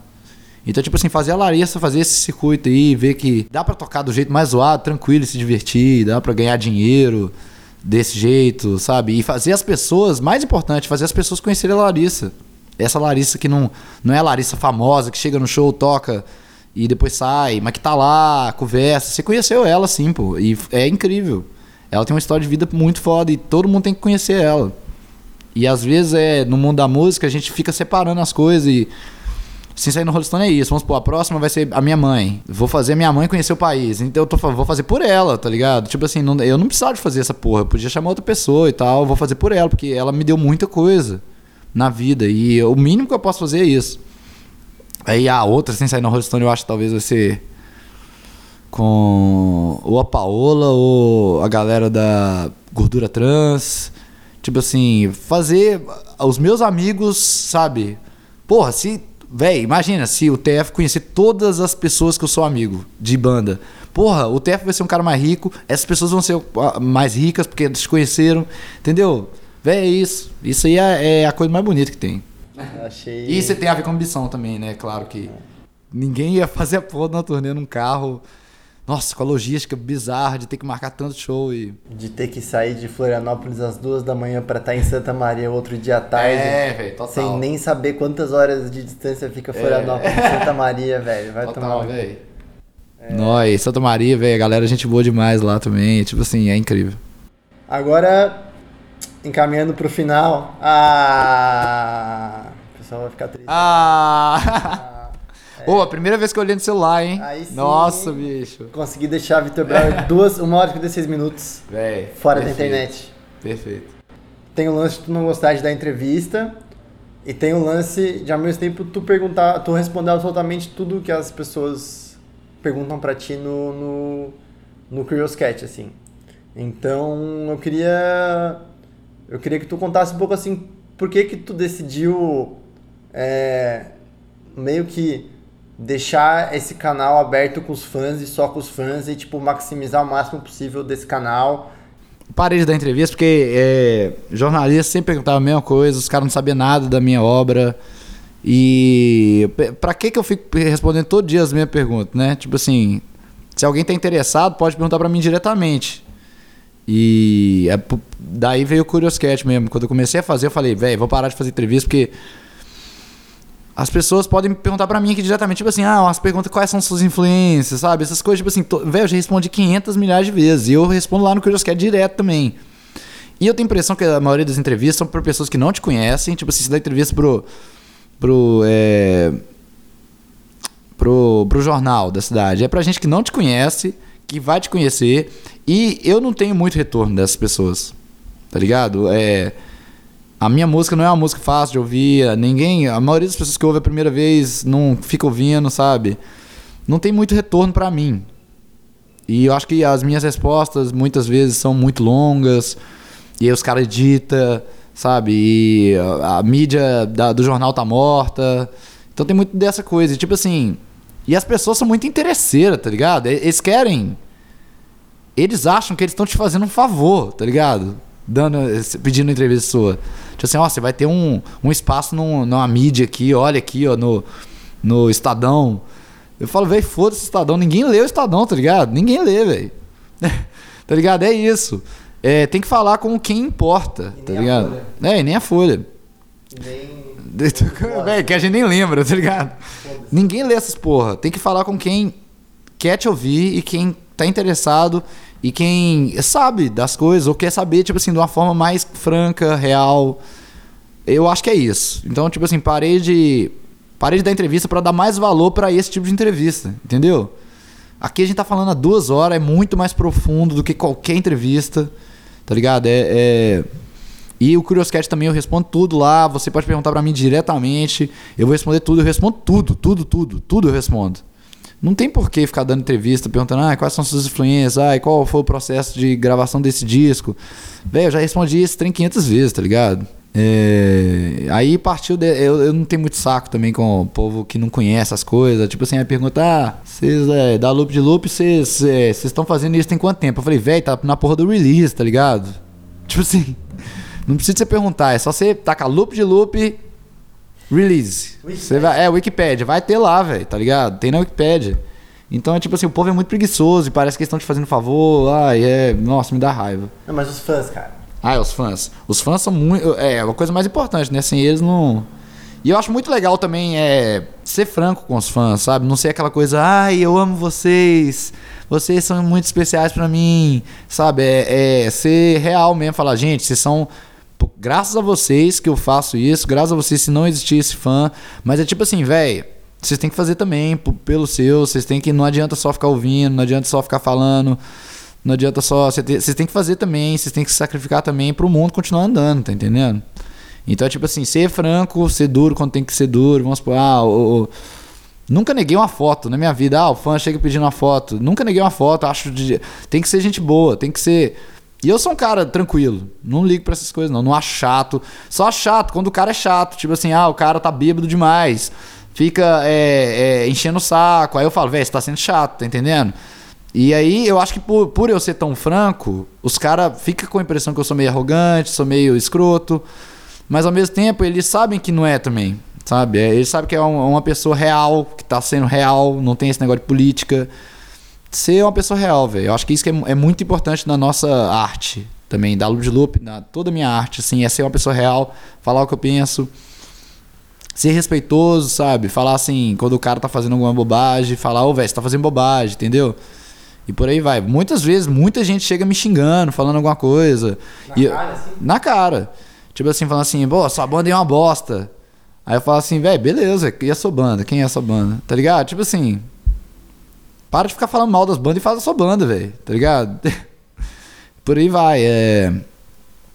Então, tipo assim, fazer a Larissa fazer esse circuito aí, ver que dá pra tocar do jeito mais zoado, tranquilo e se divertir, dá pra ganhar dinheiro desse jeito, sabe? E fazer as pessoas, mais importante, fazer as pessoas conhecerem a Larissa. Essa Larissa que não, não é a Larissa famosa, que chega no show, toca e depois sai, mas que tá lá, conversa. Você conheceu ela, sim, pô. E é incrível. Ela tem uma história de vida muito foda e todo mundo tem que conhecer ela. E às vezes é no mundo da música a gente fica separando as coisas e sem sair no Rolling Stone é isso. Vamos supor, a próxima vai ser a minha mãe. Vou fazer a minha mãe conhecer o país. Então eu tô vou fazer por ela, tá ligado? Tipo assim, não- eu não precisava de fazer essa porra. Eu podia chamar outra pessoa e tal. Vou fazer por ela, porque ela me deu muita coisa na vida. E o mínimo que eu posso fazer é isso. Aí a outra, sem sair no Rolling Stone, eu acho que talvez vai ser com ou a Paola ou a galera da gordura trans. Tipo assim, fazer os meus amigos, sabe? Porra, se. Véi, imagina se o TF conhecer todas as pessoas que eu sou amigo de banda. Porra, o TF vai ser um cara mais rico, essas pessoas vão ser ah, mais ricas porque eles conheceram. Entendeu? Véi, é isso. Isso aí é, é a coisa mais bonita que tem. *laughs* Achei. E você tem a ver com ambição também, né? Claro que ninguém ia fazer a porra de uma turnê num carro. Nossa, com a logística bizarra de ter que marcar tanto show e. De ter que sair de Florianópolis às duas da manhã pra estar em Santa Maria outro dia à tarde. É, velho, total. Sem nem saber quantas horas de distância fica Florianópolis e Santa Maria, velho. Vai tomar. Total, um- velho. Nós, Santa Maria, velho, a galera, gente boa demais lá também. Tipo assim, é incrível. Agora, encaminhando pro final. Ah. O pessoal vai ficar triste. Ah! *laughs* Ô, a primeira vez que eu olhei no celular, hein? Aí sim. Nossa, bicho. Consegui deixar Vitor Brauer *laughs* duas, uma hora e 56 minutos Véi. fora da perfeito, internet. Perfeito. Tem o lance de tu não gostar de dar entrevista. E tem o lance de ao mesmo tempo tu perguntar, tu responder absolutamente tudo que as pessoas perguntam pra ti no, no, no Curious Cat, assim. Então eu queria. Eu queria que tu contasse um pouco assim, por que que tu decidiu é, meio que deixar esse canal aberto com os fãs e só com os fãs e tipo maximizar o máximo possível desse canal. Parei de dar entrevista porque é, jornalista sempre perguntava a mesma coisa, os caras não sabiam nada da minha obra. E pra que que eu fico respondendo todo dia as mesmas perguntas, né? Tipo assim, se alguém tá interessado, pode perguntar pra mim diretamente. E é daí veio o Curious Cat mesmo. Quando eu comecei a fazer, eu falei, velho, vou parar de fazer entrevista porque as pessoas podem perguntar pra mim aqui diretamente, tipo assim, ah, umas perguntas quais são suas influências, sabe? Essas coisas, tipo assim, velho, eu já respondi 500 milhares de vezes. E eu respondo lá no Curious Cat direto também. E eu tenho a impressão que a maioria das entrevistas são para pessoas que não te conhecem. Tipo assim, você dá entrevista pro. pro. É, pro, pro jornal da cidade. É pra gente que não te conhece, que vai te conhecer. E eu não tenho muito retorno dessas pessoas. Tá ligado? É. A minha música não é uma música fácil de ouvir. Ninguém. A maioria das pessoas que ouvem a primeira vez não fica ouvindo, sabe? Não tem muito retorno pra mim. E eu acho que as minhas respostas muitas vezes são muito longas. E aí os caras editam, sabe? E a, mídia da- do jornal tá morta. Então tem muito dessa coisa. E, tipo assim. E as pessoas são muito interesseiras, tá ligado? Eles querem. Eles acham que eles estão te fazendo um favor, tá ligado? Dando, pedindo entrevista sua. Tipo assim, ó, você vai ter um, um espaço num, numa mídia aqui, olha aqui, ó, no, no Estadão. Eu falo, velho, foda-se o Estadão. Ninguém lê o Estadão, tá ligado? Ninguém lê, velho. *laughs* tá ligado? É isso. É, tem que falar com quem importa, E tá ligado? É, e nem a Folha. Nem. *laughs* Véi, que a gente nem lembra, tá ligado? Ninguém lê essas porra. Tem que falar com quem quer te ouvir e quem tá interessado e quem sabe das coisas ou quer saber, tipo assim, de uma forma mais franca, real. Eu acho que é isso. Então, tipo assim, parei de parei de dar entrevista pra dar mais valor pra esse tipo de entrevista, entendeu? Aqui a gente tá falando há duas horas, é muito mais profundo do que qualquer entrevista. Tá ligado? É. é... E o Curioscat também eu respondo tudo lá. Você pode perguntar para mim diretamente. Eu vou responder tudo. Eu respondo tudo, tudo, tudo. Tudo eu respondo. Não tem por que ficar dando entrevista perguntando ah, quais são suas influências, ah, qual foi o processo de gravação desse disco. Velho, eu já respondi esse trem 500 vezes, tá ligado? É... Aí partiu. De... Eu, eu, não tenho muito saco também com o povo que não conhece as coisas. Tipo assim, aí pergunta: ah, vocês é, da loop de loop, vocês é, estão fazendo isso tem quanto tempo? Eu falei, velho, tá na porra do release, tá ligado? *laughs* Tipo assim, não precisa você perguntar, é só você tacar loop de loop, release. Você vai, é, Wikipedia, vai ter lá, velho, tá ligado? Tem na Wikipedia. Então é tipo assim, o povo é muito preguiçoso e parece que estão te fazendo favor. Ai, é. Nossa, me dá raiva. Não, mas os fãs, cara. Ah, os fãs. Os fãs são muito. É, a coisa mais importante, né? Sem eles não. E eu acho muito legal também é ser franco com os fãs, sabe? Não ser aquela coisa, ai, eu amo vocês, vocês são muito especiais para mim, sabe? É, é, ser real mesmo, falar, gente, vocês são. Graças a vocês que eu faço isso, graças a vocês se não existir esse fã. Mas é tipo assim, velho, vocês têm que fazer também pelo seu, vocês têm que. Não adianta só ficar ouvindo, não adianta só ficar falando. Não adianta só. Vocês têm que fazer também, vocês têm que se sacrificar também para o mundo continuar andando, tá entendendo? Então é tipo assim, ser franco, ser duro quando tem que ser duro. Vamos supor, ah, o, o, nunca neguei uma foto na minha vida. Ah, o fã chega pedindo uma foto. Nunca neguei uma foto, acho de, tem que ser gente boa, tem que ser. E eu sou um cara tranquilo, não ligo para essas coisas não, não acho chato. Só acho chato quando o cara é chato, tipo assim, ah, o cara tá bêbado demais, fica é, é, enchendo o saco. Aí eu falo, velho, você tá sendo chato, tá entendendo? E aí eu acho que por, por eu ser tão franco, os caras ficam com a impressão que eu sou meio arrogante, sou meio escroto. Mas ao mesmo tempo eles sabem que não é também. Sabe? É, eles sabem que é uma pessoa real, que tá sendo real, não tem esse negócio de política. Ser uma pessoa real, velho. Eu acho que isso que é, é, muito importante na nossa arte também, da Loop de Loop, na toda a minha arte, assim, é ser uma pessoa real, falar o que eu penso ser respeitoso, sabe? Falar assim, quando o cara tá fazendo alguma bobagem, falar, ô, velho, você tá fazendo bobagem, entendeu? E por aí vai. Muitas vezes, muita gente chega me xingando, falando alguma coisa. Na e, cara, assim? Na cara. Tipo assim, falando assim, pô, sua banda é uma bosta. Aí eu falo assim, velho, beleza, e a sua banda? Quem é a sua banda? Tá ligado? Tipo assim. Para de ficar falando mal das bandas e faz a sua banda, velho. Tá ligado? *laughs* por aí vai. É...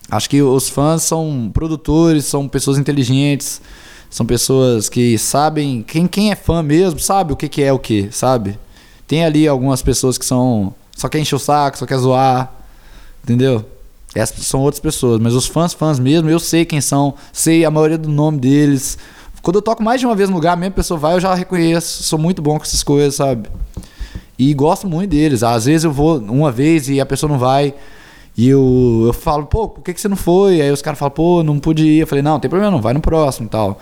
Acho que os fãs são produtores, são pessoas inteligentes, são pessoas que sabem. Quem, quem é fã mesmo sabe o que, que é o que, sabe? Tem ali algumas pessoas que são. Só quer encher o saco, só quer zoar. Entendeu? Essas são outras pessoas. Mas os fãs, fãs mesmo, eu sei quem são, sei a maioria do nome deles. Quando eu toco mais de uma vez no lugar, a mesma pessoa vai, eu já reconheço. Sou muito bom com essas coisas, sabe? E gosto muito deles. Às vezes eu vou uma vez e a pessoa não vai. E eu, eu falo, pô, por que, que você não foi? Aí os caras falam, pô, não pude ir. Eu falei, não, não tem problema, não, vai no próximo e tal.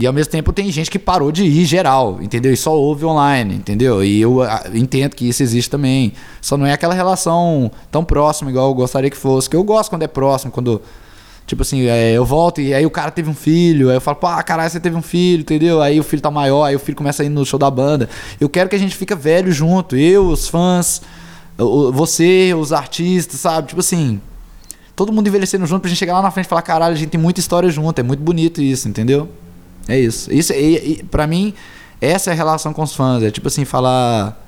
E ao mesmo tempo tem gente que parou de ir geral, entendeu? E só ouve online, entendeu? E eu ah, entendo que isso existe também. Só não é aquela relação tão próxima igual eu gostaria que fosse. Que eu gosto quando é próximo, quando. Tipo assim, é, eu volto e aí o cara teve um filho, aí eu falo, pô, caralho, você teve um filho, entendeu? Aí o filho tá maior, aí o filho começa a ir no show da banda. Eu quero que a gente fique velho junto, eu, os fãs, você, os artistas, sabe? Tipo assim, todo mundo envelhecendo junto pra gente chegar lá na frente e falar, caralho, a gente tem muita história junto, é muito bonito isso, entendeu? É isso. Isso e, e para mim essa é a relação com os fãs, é tipo assim falar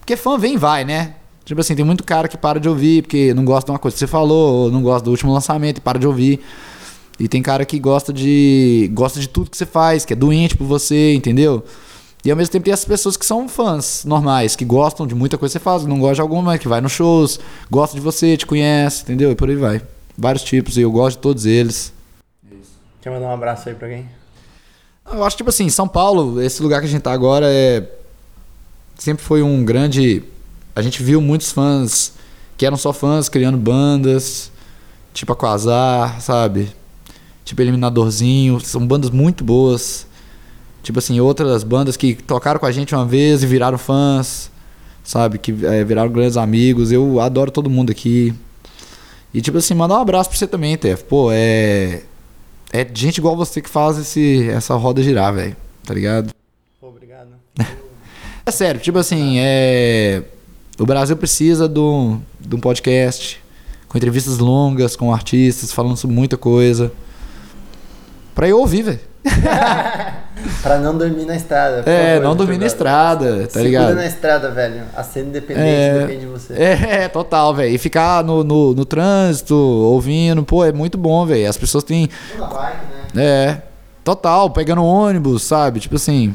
porque fã vem e vai, né? Tipo assim, tem muito cara que para de ouvir porque não gosta de uma coisa que você falou, ou não gosta do último lançamento e para de ouvir. E tem cara que gosta de gosta de tudo que você faz, que é doente por você, entendeu? E ao mesmo tempo tem essas pessoas que são fãs normais, que gostam de muita coisa que você faz, não gosta de alguma, que vai nos shows, gosta de você, te conhece, entendeu? E por aí vai. Vários tipos, e eu gosto de todos eles. Quer mandar um abraço aí pra alguém? Eu acho tipo assim, São Paulo, esse lugar que a gente tá agora é sempre foi um grande a gente viu muitos fãs que eram só fãs criando bandas, tipo Aquazar, sabe? Tipo Eliminadorzinho, são bandas muito boas. Tipo assim, outras bandas que tocaram com a gente uma vez e viraram fãs, sabe? Que é, viraram grandes amigos. Eu adoro todo mundo aqui. E tipo assim, mandar um abraço pra você também, Tef. Pô, é é gente igual você que faz esse, essa roda girar, velho. Tá ligado? Pô, obrigado. *laughs* é sério, tipo assim, é... o Brasil precisa de um, de um podcast com entrevistas longas, com artistas, falando sobre muita coisa. Pra eu ouvir, velho. *laughs* Pra não dormir na estrada. É, favor, não dormir na estrada, tá Se ligado? na estrada, velho. A cena independente É. depende de você. É, total, velho. E ficar no, no, no trânsito, ouvindo, pô, é muito bom, velho. As pessoas têm. Na bike, né? É, total, pegando ônibus, sabe? Tipo assim,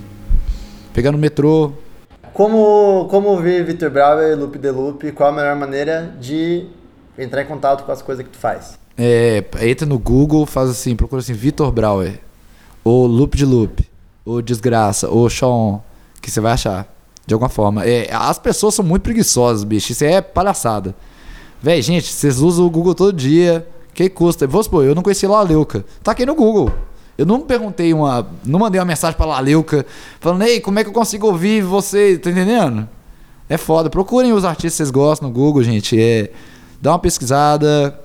pegando metrô. Como, como ouvir Vitor Brauer e Loop de Loop? Qual a melhor maneira de entrar em contato com as coisas que tu faz? É, entra no Google, faz assim, procura assim, Vitor Brauer, ou Loop de Loop, ou Desgraça, ou Sean, que você vai achar, de alguma forma. É, as pessoas são muito preguiçosas, bicho, isso é palhaçada. Véi, gente, vocês usam o Google todo dia, que custa? Vou supor, eu não conheci Laleuca, tá aqui no Google. Eu não perguntei uma, não mandei uma mensagem pra Laleuca, falando, ei, como é que eu consigo ouvir você, tá entendendo? É foda, procurem os artistas que vocês gostam no Google, gente, é, dá uma pesquisada,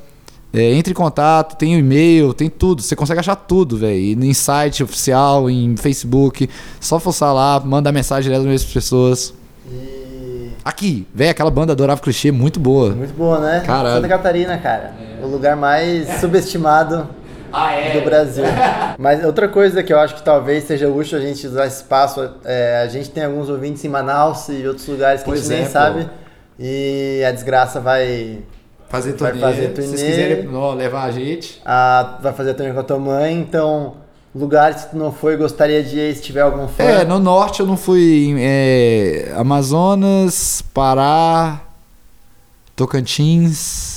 é, entre em contato, tem o e-mail, tem tudo. Você consegue achar tudo, velho. Em site oficial, em Facebook. Só forçar lá, mandar mensagem direto para as pessoas. E... Aqui, velho, aquela banda Adorava Clichê, muito boa. Muito boa, né? Caralho. Santa Catarina, cara. O lugar mais subestimado Ah, do Brasil. *laughs* Mas outra coisa que eu acho que talvez seja útil a gente usar esse espaço, é, a gente tem alguns ouvintes em Manaus e outros lugares que a Pois gente nem é, pô. sabe. E a desgraça vai, Fazer Vai turnê. fazer Se turnê. vocês quiserem ó, levar a gente. a, vai fazer a turnê com a tua mãe, então lugares que tu não foi gostaria de ir se tiver algum fã. É, no norte eu não fui é, Amazonas, Pará, Tocantins.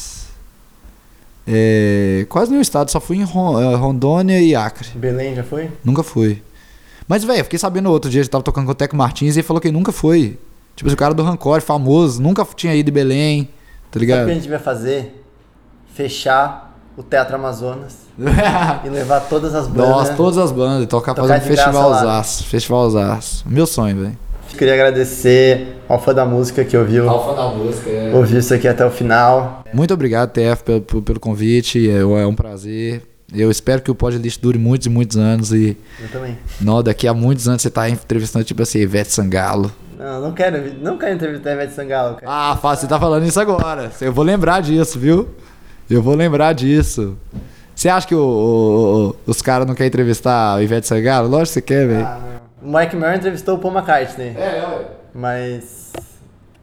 É, quase nenhum estado, só fui em eh, Rondônia e Acre. Belém já foi? Nunca fui. Mas, velho, fiquei sabendo outro dia, eu tava tocando com o Teco Martins e ele falou que ele nunca foi. Tipo, o cara do Rancor, famoso, nunca tinha ido em Belém, tá Sabe o que a ligado? gente vai fazer? Fechar o Teatro Amazonas *laughs* e levar todas as bandas. Nossa, todas as bandas, tocar, Tocar fazer um festival lá. zaço, festival. Meu sonho, velho. Queria agradecer ao fã da música que ouviu, Alfa da música, é. ouviu isso aqui até o final. Muito obrigado, TF, pelo, pelo- convite, é, é um prazer. Eu espero que o Podlist dure muitos e muitos anos e Eu também. não, daqui a muitos anos você tá entrevistando tipo assim, Ivete Sangalo. Não, não quero, não quero entrevistar a Ivete Sangalo, cara. Ah, Fábio, você tá falando isso agora. Eu vou lembrar disso, viu? Eu vou lembrar disso. Você acha que o- o- o- os caras não querem entrevistar o Ivete Sangalo? Lógico que você quer, velho. Ah, não. O Mike Murray entrevistou o Paul McCartney, É, ué. mas...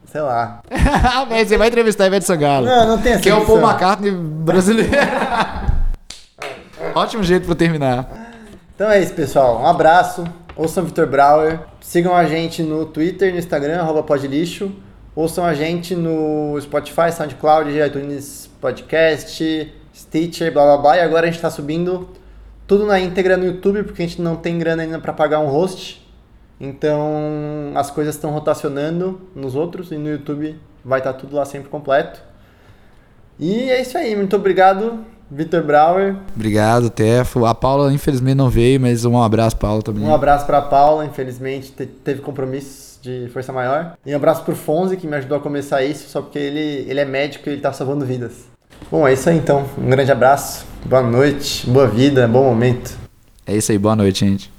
Sei lá. *laughs* Ah, velho, você vai entrevistar a Ivete Sangalo. Não, não tem essa Que é o Paul. McCartney brasileiro. *laughs* Ótimo jeito pra terminar. Então é isso, pessoal. Um abraço. Ouçam Vitor Brauer. Sigam a gente no Twitter, no Instagram, arroba podlixo. Ouçam a gente no Spotify, SoundCloud, iTunes Podcast, Stitcher, blá blá blá. E agora a gente tá subindo tudo na íntegra no YouTube, porque a gente não tem grana ainda pra pagar um host. Então as coisas estão rotacionando nos outros e no YouTube vai estar tudo lá sempre completo. E é isso aí. Muito obrigado, Vitor Brauer. Obrigado, Tefo. A Paula, infelizmente, não veio, mas um abraço, Paula, também. Um abraço pra Paula, infelizmente te- teve compromissos de força maior. E um abraço pro Fonzi, que me ajudou a começar isso, só porque ele, ele é médico e ele tá salvando vidas. Bom, é isso aí então. Um grande abraço, boa noite, boa vida, bom momento. É isso aí, boa noite, gente.